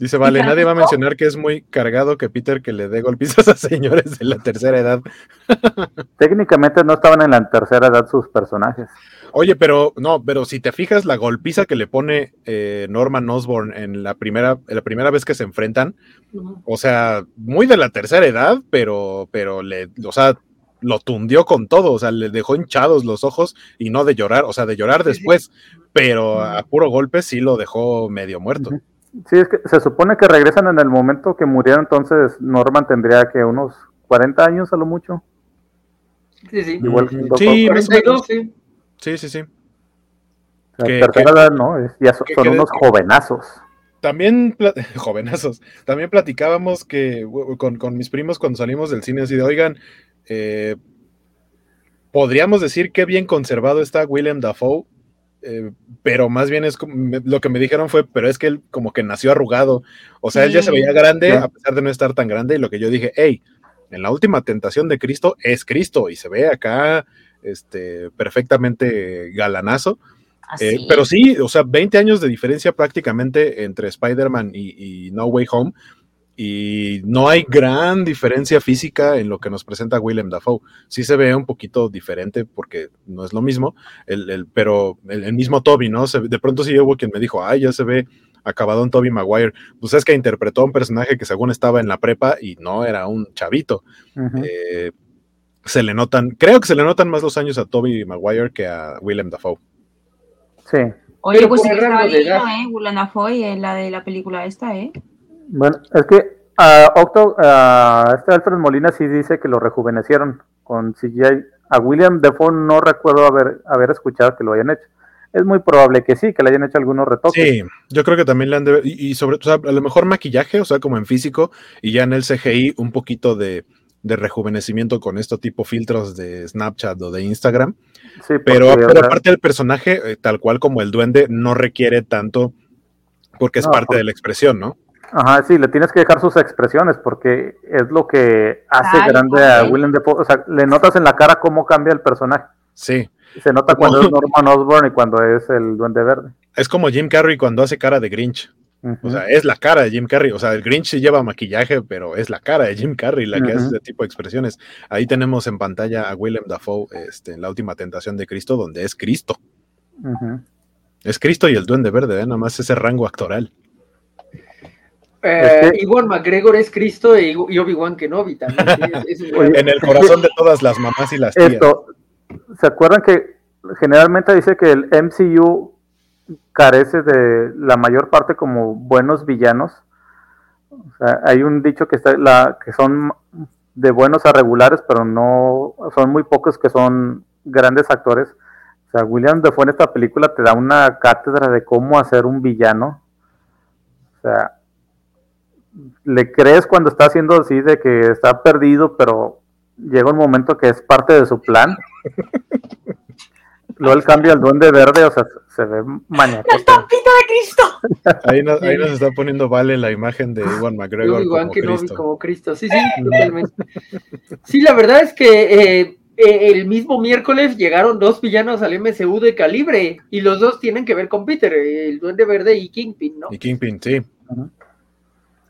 Dice, vale, nadie va a mencionar que es muy cargado que Peter que le dé golpizas a señores de la tercera edad. [laughs] Técnicamente no estaban en la tercera edad sus personajes. Oye, pero no, pero si te fijas la golpiza que le pone eh, Norman Osborn en la primera, la primera vez que se enfrentan, o sea, muy de la tercera edad, pero, pero le, o sea, lo tundió con todo, o sea, le dejó hinchados los ojos y no de llorar, o sea, de llorar después, pero a puro golpe sí lo dejó medio muerto. Sí, es que se supone que regresan en el momento que murieron, entonces Norman tendría que unos 40 años a lo mucho. Sí, sí. Igual sí, sí. Sí, sí, sí. Tercera edad, ¿no? ya son, unos jovenazos. También, [laughs] jovenazos, también platicábamos que con, con, mis primos cuando salimos del cine así de, oigan, eh, podríamos decir que bien conservado está William Dafoe, eh, pero más bien es lo que me dijeron fue, pero es que él como que nació arrugado, o sea, él ya se veía grande a pesar de no estar tan grande, y lo que yo dije, hey, en la última tentación de Cristo es Cristo, y se ve acá este, perfectamente galanazo. Eh, pero sí, o sea, 20 años de diferencia prácticamente entre Spider-Man y, No Way Home. Y no hay gran diferencia física en lo que nos presenta Willem Dafoe. Sí se ve un poquito diferente porque no es lo mismo, el, pero el, mismo Toby, ¿no? de pronto sí hubo quien me dijo, ay, ya se ve acabado en Toby Maguire. Pues es que interpretó a un personaje que según estaba en la prepa y no era un chavito. Eh, se le notan, creo que se le notan más los años a Toby Maguire que a Willem Dafoe. Sí. Oye, pues sí que estaba ¿eh? Willem Dafoe en la de la película esta, ¿eh? Bueno, es que a Octo, a este Alfred Molina sí dice que lo rejuvenecieron con CGI. A William Dafoe no recuerdo haber, haber escuchado que lo hayan hecho. Es muy probable que sí, que le hayan hecho algunos retoques. Sí, yo creo que también le han de y, sobre todo, a lo mejor maquillaje, o sea, como en físico, y ya en el CGI un poquito de, rejuvenecimiento con esto tipo filtros de Snapchat o de Instagram. Sí, pero, aparte del personaje, eh, tal cual como el duende, no requiere tanto porque es parte de la expresión, ¿no? Ajá, sí, le tienes que dejar sus expresiones porque es lo que hace grande a Willem Dafoe. O sea, le notas en la cara cómo cambia el personaje. Sí. Se nota cuando es Norman Osborn y cuando es el Duende Verde. Es como Jim Carrey cuando hace cara de Grinch. O sea, es la cara de Jim Carrey. O sea, el Grinch sí lleva maquillaje, pero es la cara de Jim Carrey la que hace ese tipo de expresiones. Ahí tenemos en pantalla a Willem Dafoe este, en la última tentación de Cristo, donde es Cristo. Es Cristo y el Duende Verde, ¿eh? nada más ese rango actoral. Eh, Iwan McGregor es Cristo y, Obi-Wan Kenobi también. en el corazón de todas las mamás y las tías. ¿Se acuerdan que generalmente dice que el MCU carece de la mayor parte como buenos villanos? hay un dicho que, está, la, que son de buenos a regulares, pero no son muy pocos que son grandes actores. O sea, William Defoe en esta película te da una cátedra de cómo hacer un villano. O sea, le crees cuando está haciendo así de que está perdido, pero llega un momento que es parte de su plan. Luego él cambia al duende verde, o sea, se ve mañana. ¡El tampito de Cristo! Ahí, nos está poniendo Vale la imagen de Iwan McGregor. como Cristo. como Cristo. Sí, sí, totalmente. Sí, la verdad es que eh, eh, el mismo miércoles llegaron dos villanos al MCU de calibre y los dos tienen que ver con Peter, el duende verde y Kingpin, ¿no? Y Kingpin, sí.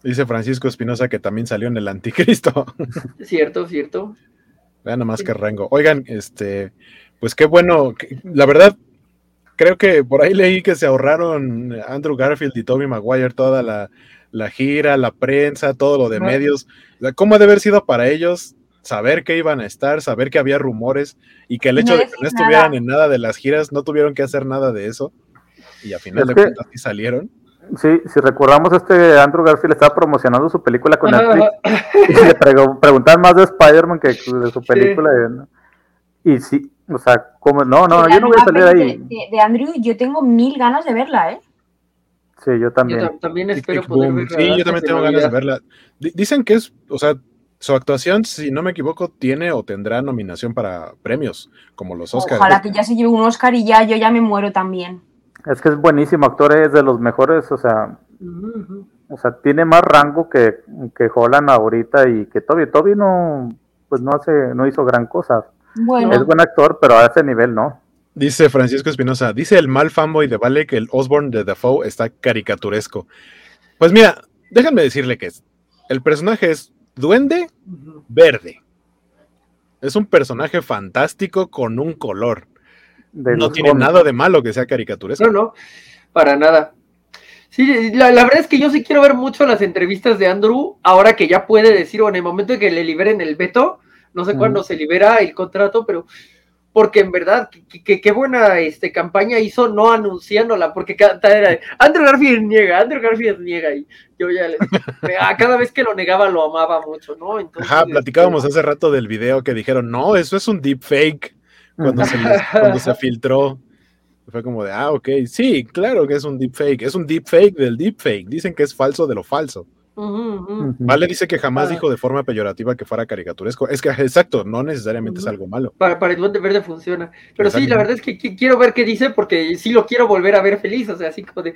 Dice Francisco Espinosa que también salió en el Anticristo. [laughs] Cierto, cierto. Vean nomás que rango. Oigan, este, pues qué bueno. La verdad, creo que por ahí leí que se ahorraron Andrew Garfield y Toby Maguire toda la, gira, la prensa, todo lo de medios. ¿Cómo ha de haber sido para ellos saber que iban a estar, saber que había rumores y que el hecho de que no estuvieran en nada de las giras, no tuvieron que hacer nada de eso? Y a final de cuentas sí salieron. Sí, si recordamos, este Andrew Garfield estaba promocionando su película con Netflix y le preguntaban más de Spider-Man que de su película. Y sí, o sea, como, no, no, yo no voy a salir ahí. De, Andrew, yo tengo mil ganas de verla, ¿eh? Sí, yo también. Yo también espero poder verla. Sí, yo también tengo ganas de verla. dicen que es, o sea, su actuación, si no me equivoco, tiene o tendrá nominación para premios, como los Oscars. Ojalá que ya se lleve un Oscar y ya yo ya me muero también. Es que es buenísimo, actor es de los mejores, o sea, o sea, tiene más rango que, que Holland ahorita y que Toby. Toby no, pues no hace, no hizo gran cosa. Bueno. Es buen actor, pero a ese nivel no. Dice Francisco Espinosa, dice el mal fanboy de Vale que el Osborne de Dafoe está caricaturesco. Pues mira, déjenme decirle que es. El personaje es duende verde. Es un personaje fantástico con un color no tiene nada de malo que sea caricaturesco. No, no, para nada. Sí, la, verdad es que yo sí quiero ver mucho las entrevistas de Andrew, ahora que ya puede decir, o en el momento en que le liberen el veto, no sé cuándo se libera el contrato, pero porque en verdad, qué buena este, campaña hizo no anunciándola, porque cada, era Andrew Garfield niega, Andrew Garfield niega, y yo ya [laughs] cada vez que lo negaba lo amaba mucho, ¿no? Ajá, platicábamos este, hace rato del video que dijeron, no, eso es un deep fake cuando se, [laughs] cuando se filtró. Fue como de, ah, ok, sí, claro que es un deepfake, es un deepfake del deepfake. Dicen que es falso de lo falso. Vale dice que jamás dijo de forma peyorativa que fuera caricaturesco. Es que, exacto, no necesariamente es algo malo. Para, para el Duende Verde funciona. Pero sí, la verdad es que, quiero ver qué dice porque sí lo quiero volver a ver feliz. O sea, así como de.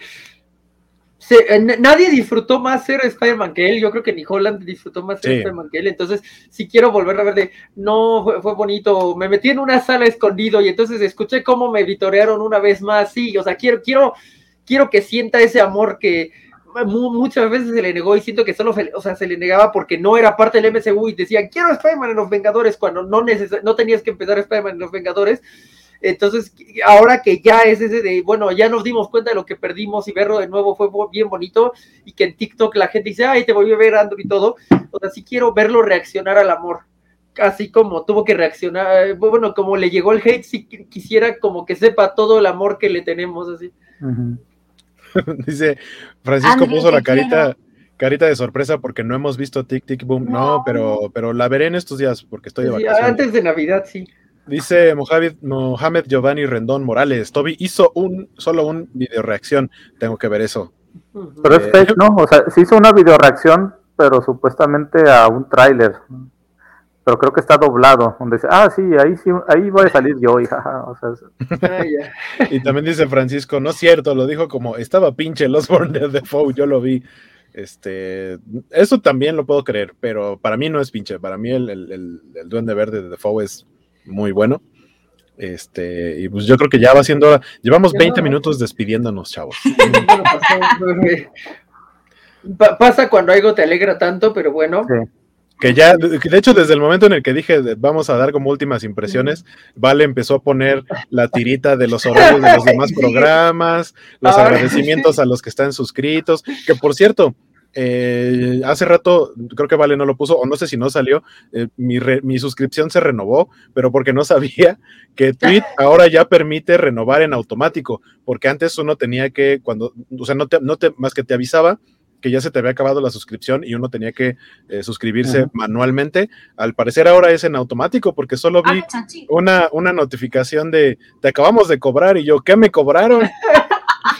Eh, nadie disfrutó más ser Spider-Man que él. Yo creo que ni Holland disfrutó más ser Spider-Man que él. Entonces, si quiero volver a ver de, no, fue, bonito. Me metí en una sala escondido y entonces escuché cómo me vitorearon una vez más. Sí, o sea, quiero, quiero, quiero que sienta ese amor que muchas veces se le negó y siento que solo o sea, se le negaba porque no era parte del MCU y decían, quiero Spider-Man en los Vengadores cuando no, no tenías que empezar Spider-Man en los Vengadores. Entonces, ahora que ya es ese de, bueno, ya nos dimos cuenta de lo que perdimos y verlo de nuevo fue bien bonito y que en TikTok la gente dice, ay, te voy a ver Andrew y todo, o sea, sí quiero verlo reaccionar al amor, así como tuvo que reaccionar, bueno, como le llegó el hate, si quisiera como que sepa todo el amor que le tenemos, así. [laughs] Dice, Francisco puso la carita, carita de sorpresa porque no hemos visto Tic Tic Boom, no, pero, pero la veré en estos días porque estoy de vacaciones. Antes de Navidad, sí. Dice Mohamed, Mohamed Giovanni Rendón Morales, Toby hizo un solo un video reacción, tengo que ver eso. Pero es fake, ¿no? O sea, sí hizo una video reacción, pero supuestamente a un tráiler. Pero creo que está doblado, donde dice, ah, sí, ahí sí, ahí voy a salir yo, hija. [laughs] Ah, y también dice Francisco, no es cierto, lo dijo como, estaba pinche los de Defoe, yo lo vi. Este, eso también lo puedo creer, pero para mí no es pinche, para mí el, el, el Duende Verde de Defoe es muy bueno. Este, y pues yo creo que ya va siendo Llevamos 20 minutos despidiéndonos, chavos. Pasa cuando algo te alegra tanto, pero bueno. Que ya, de hecho, desde el momento en el que dije vamos a dar como últimas impresiones, Vale empezó a poner la tirita de los horarios de los [laughs] demás programas, los agradecimientos a los que están suscritos, que por cierto, eh, hace rato, creo que Vale no lo puso, o no sé si no salió, eh, mi, suscripción se renovó, pero porque no [laughs] sabía que Tweet [laughs] ahora ya permite renovar en automático, porque antes uno tenía que, cuando, o sea, no te, no te, más que te avisaba que ya se te había acabado la suscripción y uno tenía que eh, suscribirse manualmente. Al parecer ahora es en automático porque solo vi ah, una, una notificación de te acabamos de cobrar y yo, ¿qué me cobraron? [laughs]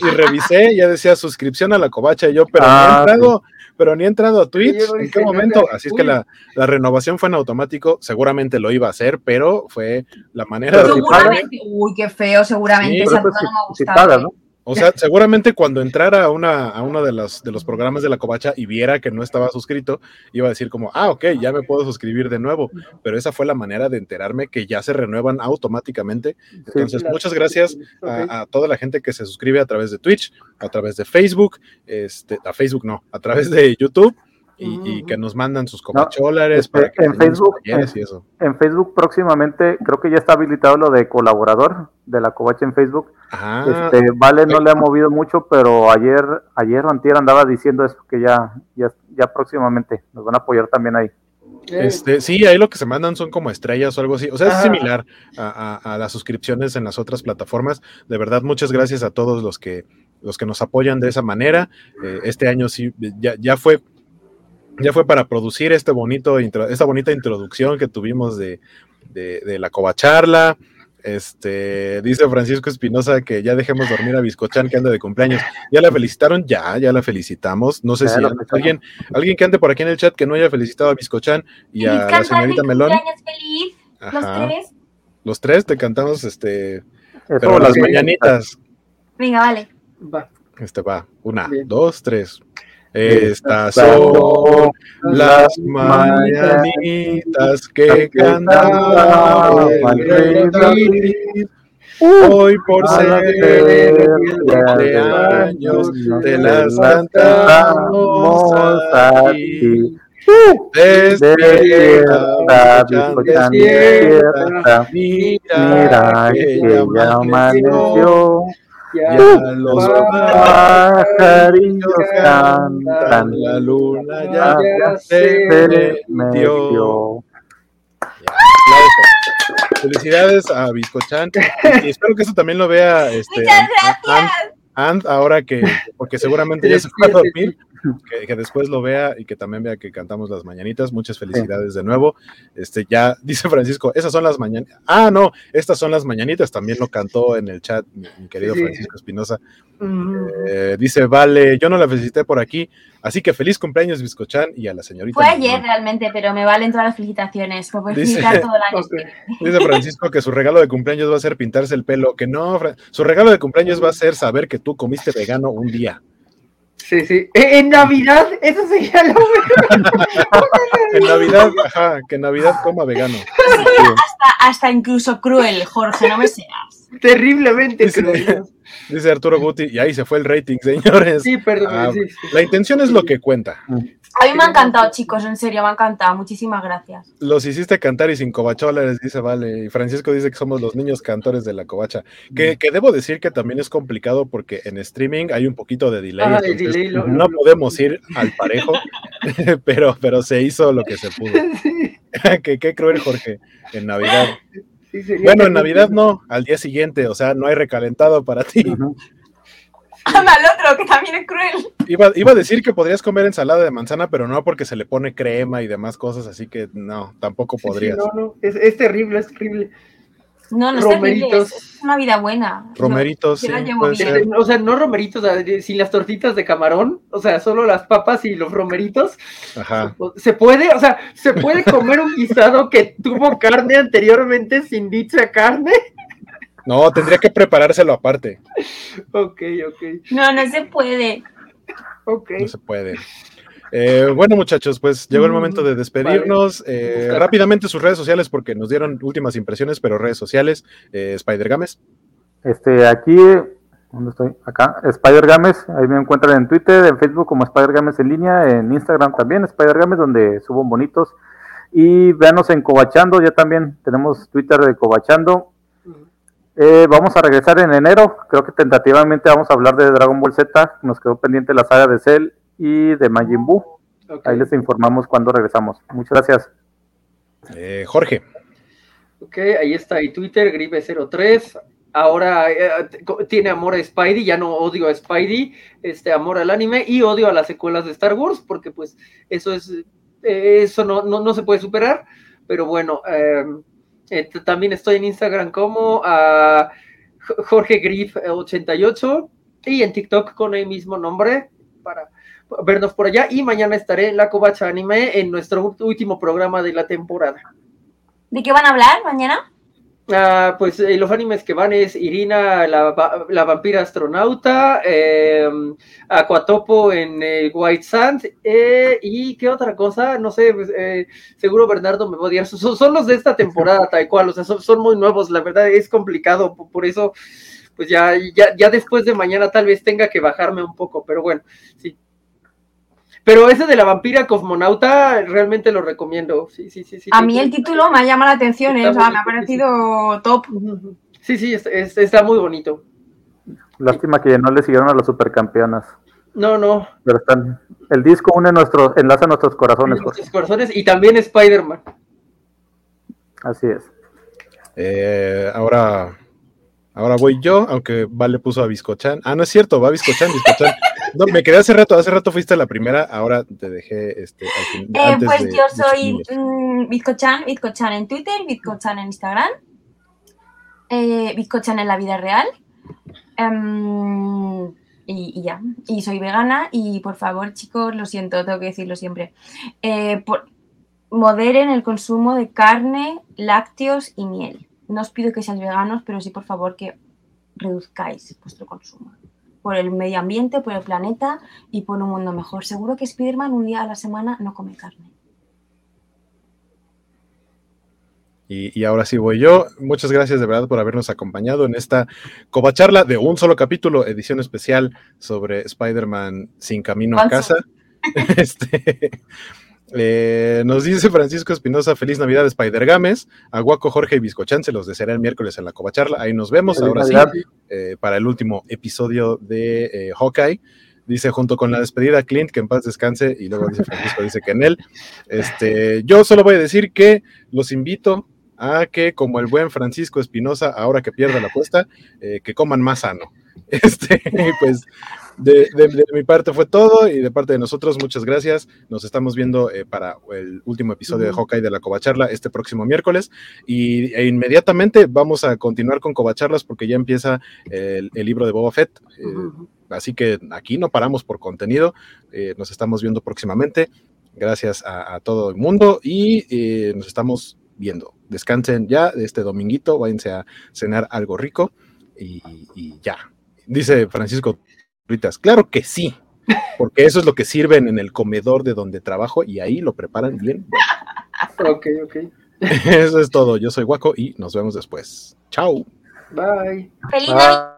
y revisé, ya decía suscripción a la covacha y yo, pero ni he ah, entrado, pero ni he entrado a Twitch, ¿en qué momento? Así es que la, renovación fue en automático, seguramente lo iba a hacer, pero fue la manera de... Uy, qué feo, seguramente. esa pues, si, ¿no? O sea, seguramente cuando entrara a, una, a uno de los, de los programas de la covacha y viera que no estaba suscrito, iba a decir como, ah, ok, ya me puedo suscribir de nuevo. Pero esa fue la manera de enterarme que ya se renuevan automáticamente. Entonces, muchas gracias a, toda la gente que se suscribe a través de Twitch, a través de Facebook, este, a Facebook no, a través de YouTube y, que nos mandan sus copacholares para que en Facebook en, eso. en Facebook próximamente creo que ya está habilitado lo de colaborador de la covacha en Facebook este, vale no le ha movido mucho pero ayer ayer antier andaba diciendo eso que ya ya ya próximamente nos van a apoyar también ahí este, sí, ahí lo que se mandan son como estrellas o algo así. O sea, es similar a, las suscripciones en las otras plataformas. De verdad, muchas gracias a todos los que, los que nos apoyan de esa manera. Eh, este año sí, ya, ya fue ya fue para producir este bonito, esta bonita introducción que tuvimos de, la covacharla. Este, dice Francisco Espinosa que ya dejemos dormir a Biscochan que anda de cumpleaños. ¿Ya la felicitaron? Ya, ya la felicitamos. No sé si alguien, alguien que ande por aquí en el chat que no haya felicitado a Biscochan y a la señorita Melón. Feliz. Los tres. Los tres te cantamos, este, pero las mañanitas. Venga, vale. Va. Este va. Una, dos, tres. Estas son las mañanitas que cantaba el rey Hoy por ser de años te las cantamos aquí. Despierta, despierta, mira que ya amaneció. Ya los pajarillos cantan, la luna ya, se metió. Felicidades a Biscochan [laughs] y espero que eso también lo vea este, Muchas gracias. And, ahora que, porque seguramente ya se fue a dormir, [laughs] que, después lo vea y que también vea que cantamos las mañanitas. Muchas felicidades de nuevo. Este ya [laughs] dice Francisco, esas son las mañanitas. Ah, no, estas son las mañanitas. También lo cantó en el chat mi, querido Francisco Espinosa. Eh, dice, vale, yo no la felicité por aquí, así que feliz cumpleaños, Biscochan, y a la señorita. Fue ayer realmente, pero me valen todas las felicitaciones. dice, todo el [laughs] año. Dice Francisco que su regalo de cumpleaños va a ser pintarse el pelo, que no, su regalo de cumpleaños va a ser saber que tú comiste vegano un día. Sí, sí. E, en Navidad, eso sería lo mejor. en Navidad, ajá, que en Navidad coma vegano. hasta, hasta incluso cruel, Jorge, no me seas. Terriblemente cruel. Dice Arturo Guti, y ahí se fue el rating, señores. Sí, perdón. Ah, la intención es lo que cuenta. A mí me ha encantado, chicos, en serio, me ha encantado. Muchísimas gracias. Los hiciste cantar y sin covachola, les dice Vale. Y Francisco dice que somos los niños cantores de la covacha. Que, que debo decir que también es complicado porque en streaming hay un poquito de delay. Ah, no podemos ir [laughs] al parejo, [laughs] pero, pero se hizo lo que se pudo. [laughs] que, qué cruel, Jorge, en Navidad bueno, en Navidad no, al día siguiente, o sea, no hay recalentado para ti. Anda al otro, que también es cruel. Iba, iba, a decir que podrías comer ensalada de manzana, pero no porque se le pone crema y demás cosas, así que no, tampoco podrías. no, no, es, es terrible, es terrible. No, no romeritos. es, una vida buena. Romeritos, sí, O sea, no romeritos, sin las tortitas de camarón, o sea, solo las papas y los romeritos. Ajá. Se puede, o sea, se puede comer un guisado que tuvo carne anteriormente sin dicha carne. No, tendría que preparárselo aparte. Ok, ok. No, no se puede. Ok. No se puede. Eh, bueno, muchachos, pues llegó el momento de despedirnos. Eh, rápidamente sus redes sociales, porque nos dieron últimas impresiones, pero redes sociales. Eh, Spider Games. Este, aquí, ¿dónde estoy? Acá, Spider Games. Ahí me encuentran en Twitter, en Facebook como Spider Games en línea, en Instagram también, Spider Games, donde subo bonitos. Y véanos en Cobachando, ya también tenemos Twitter de Cobachando. Vamos a regresar en enero, creo que tentativamente vamos a hablar de Dragon Ball Z, nos quedó pendiente la saga de Cell y de Majin Buu. Ahí les informamos cuando regresamos. Muchas gracias. Eh, Jorge. Ok, ahí está y Twitter, Gripe03. Ahora eh, tiene amor a Spidey, ya no odio a Spidey, este amor al anime y odio a las secuelas de Star Wars, porque pues eso es, eh, eso no, no, se puede superar, pero bueno, también estoy en Instagram como a Jorge Grif88 y en TikTok con el mismo nombre para vernos por allá y mañana estaré en la Covacha Anime en nuestro último programa de la temporada. ¿De qué van a hablar mañana? Ah, pues eh, los animes que van es Irina, la, la vampira astronauta, eh, Aquatopo en eh, White Sand, eh, y qué otra cosa, no sé, pues, seguro Bernardo me va a odiar. Son, los de esta [laughs] temporada, tal cual, o sea, son, son, muy nuevos, la verdad es complicado, por eso, pues ya, ya, ya después de mañana tal vez tenga que bajarme un poco, pero bueno, sí, pero ese de la vampira cosmonauta realmente lo recomiendo. Sí, sí, sí. sí a mí el título me ha llamado la atención, ¿eh? o sea, me ha parecido top. Sí, sí, está, muy bonito. Lástima que no le siguieron a las supercampeonas. No, no. Pero están. El disco une nuestros, enlaza nuestros corazones. Nuestros corazones y también Spider-Man. Así es. Eh, ahora, ahora voy yo, aunque Vale puso a Biscochan. Ah, no es cierto, va a Biscochan, Biscochan. [laughs] No, me quedé hace rato, hace rato fuiste la primera, ahora te dejé este. Eh, pues yo soy um, Bizcochan, Bizcochan en Twitter, Bizcochan en Instagram, eh, Bizcochan en la vida real. Em, y, ya, y soy vegana y por favor chicos, lo siento, tengo que decirlo siempre, eh, por, moderen el consumo de carne, lácteos y miel. No os pido que seáis veganos, pero sí por favor que reduzcáis vuestro consumo por el medio ambiente, por el planeta y por un mundo mejor. Seguro que Spiderman un día a la semana no come carne. Y, ahora sí voy yo. Muchas gracias de verdad por habernos acompañado en esta covacharla de un solo capítulo, edición especial sobre Spider-Man sin camino a casa. [laughs] Este, eh, nos dice Francisco Espinosa, feliz Navidad Spider Games, a Guaco Jorge y Biscochan se los desearé el miércoles en la Covacharla, ahí nos vemos, ahora sí, eh, para el último episodio de eh, Hawkeye. Dice junto con la despedida Clint que en paz descanse y luego dice Francisco dice que en él. Este, yo solo voy a decir que los invito a que como el buen Francisco Espinosa, ahora que pierda la apuesta, que coman más sano. [laughs] Este, pues de, mi parte fue todo y de parte de nosotros, muchas gracias. Nos estamos viendo eh, para el último episodio de Hawkeye de la Covacharla este próximo miércoles y e inmediatamente vamos a continuar con Covacharlas porque ya empieza el, libro de Boba Fett. Eh, así que aquí no paramos por contenido. Eh, nos estamos viendo próximamente. Gracias a, todo el mundo y nos estamos viendo. Descansen ya este dominguito, váyanse a cenar algo rico y, y ya. Dice Francisco Claro que sí. porque eso es lo que sirven en el comedor de donde trabajo y ahí lo preparan bien. [laughs] Ok, ok. [laughs] Eso es todo. Yo soy Guaco y nos vemos después. Chao. Bye. Feliz Navidad.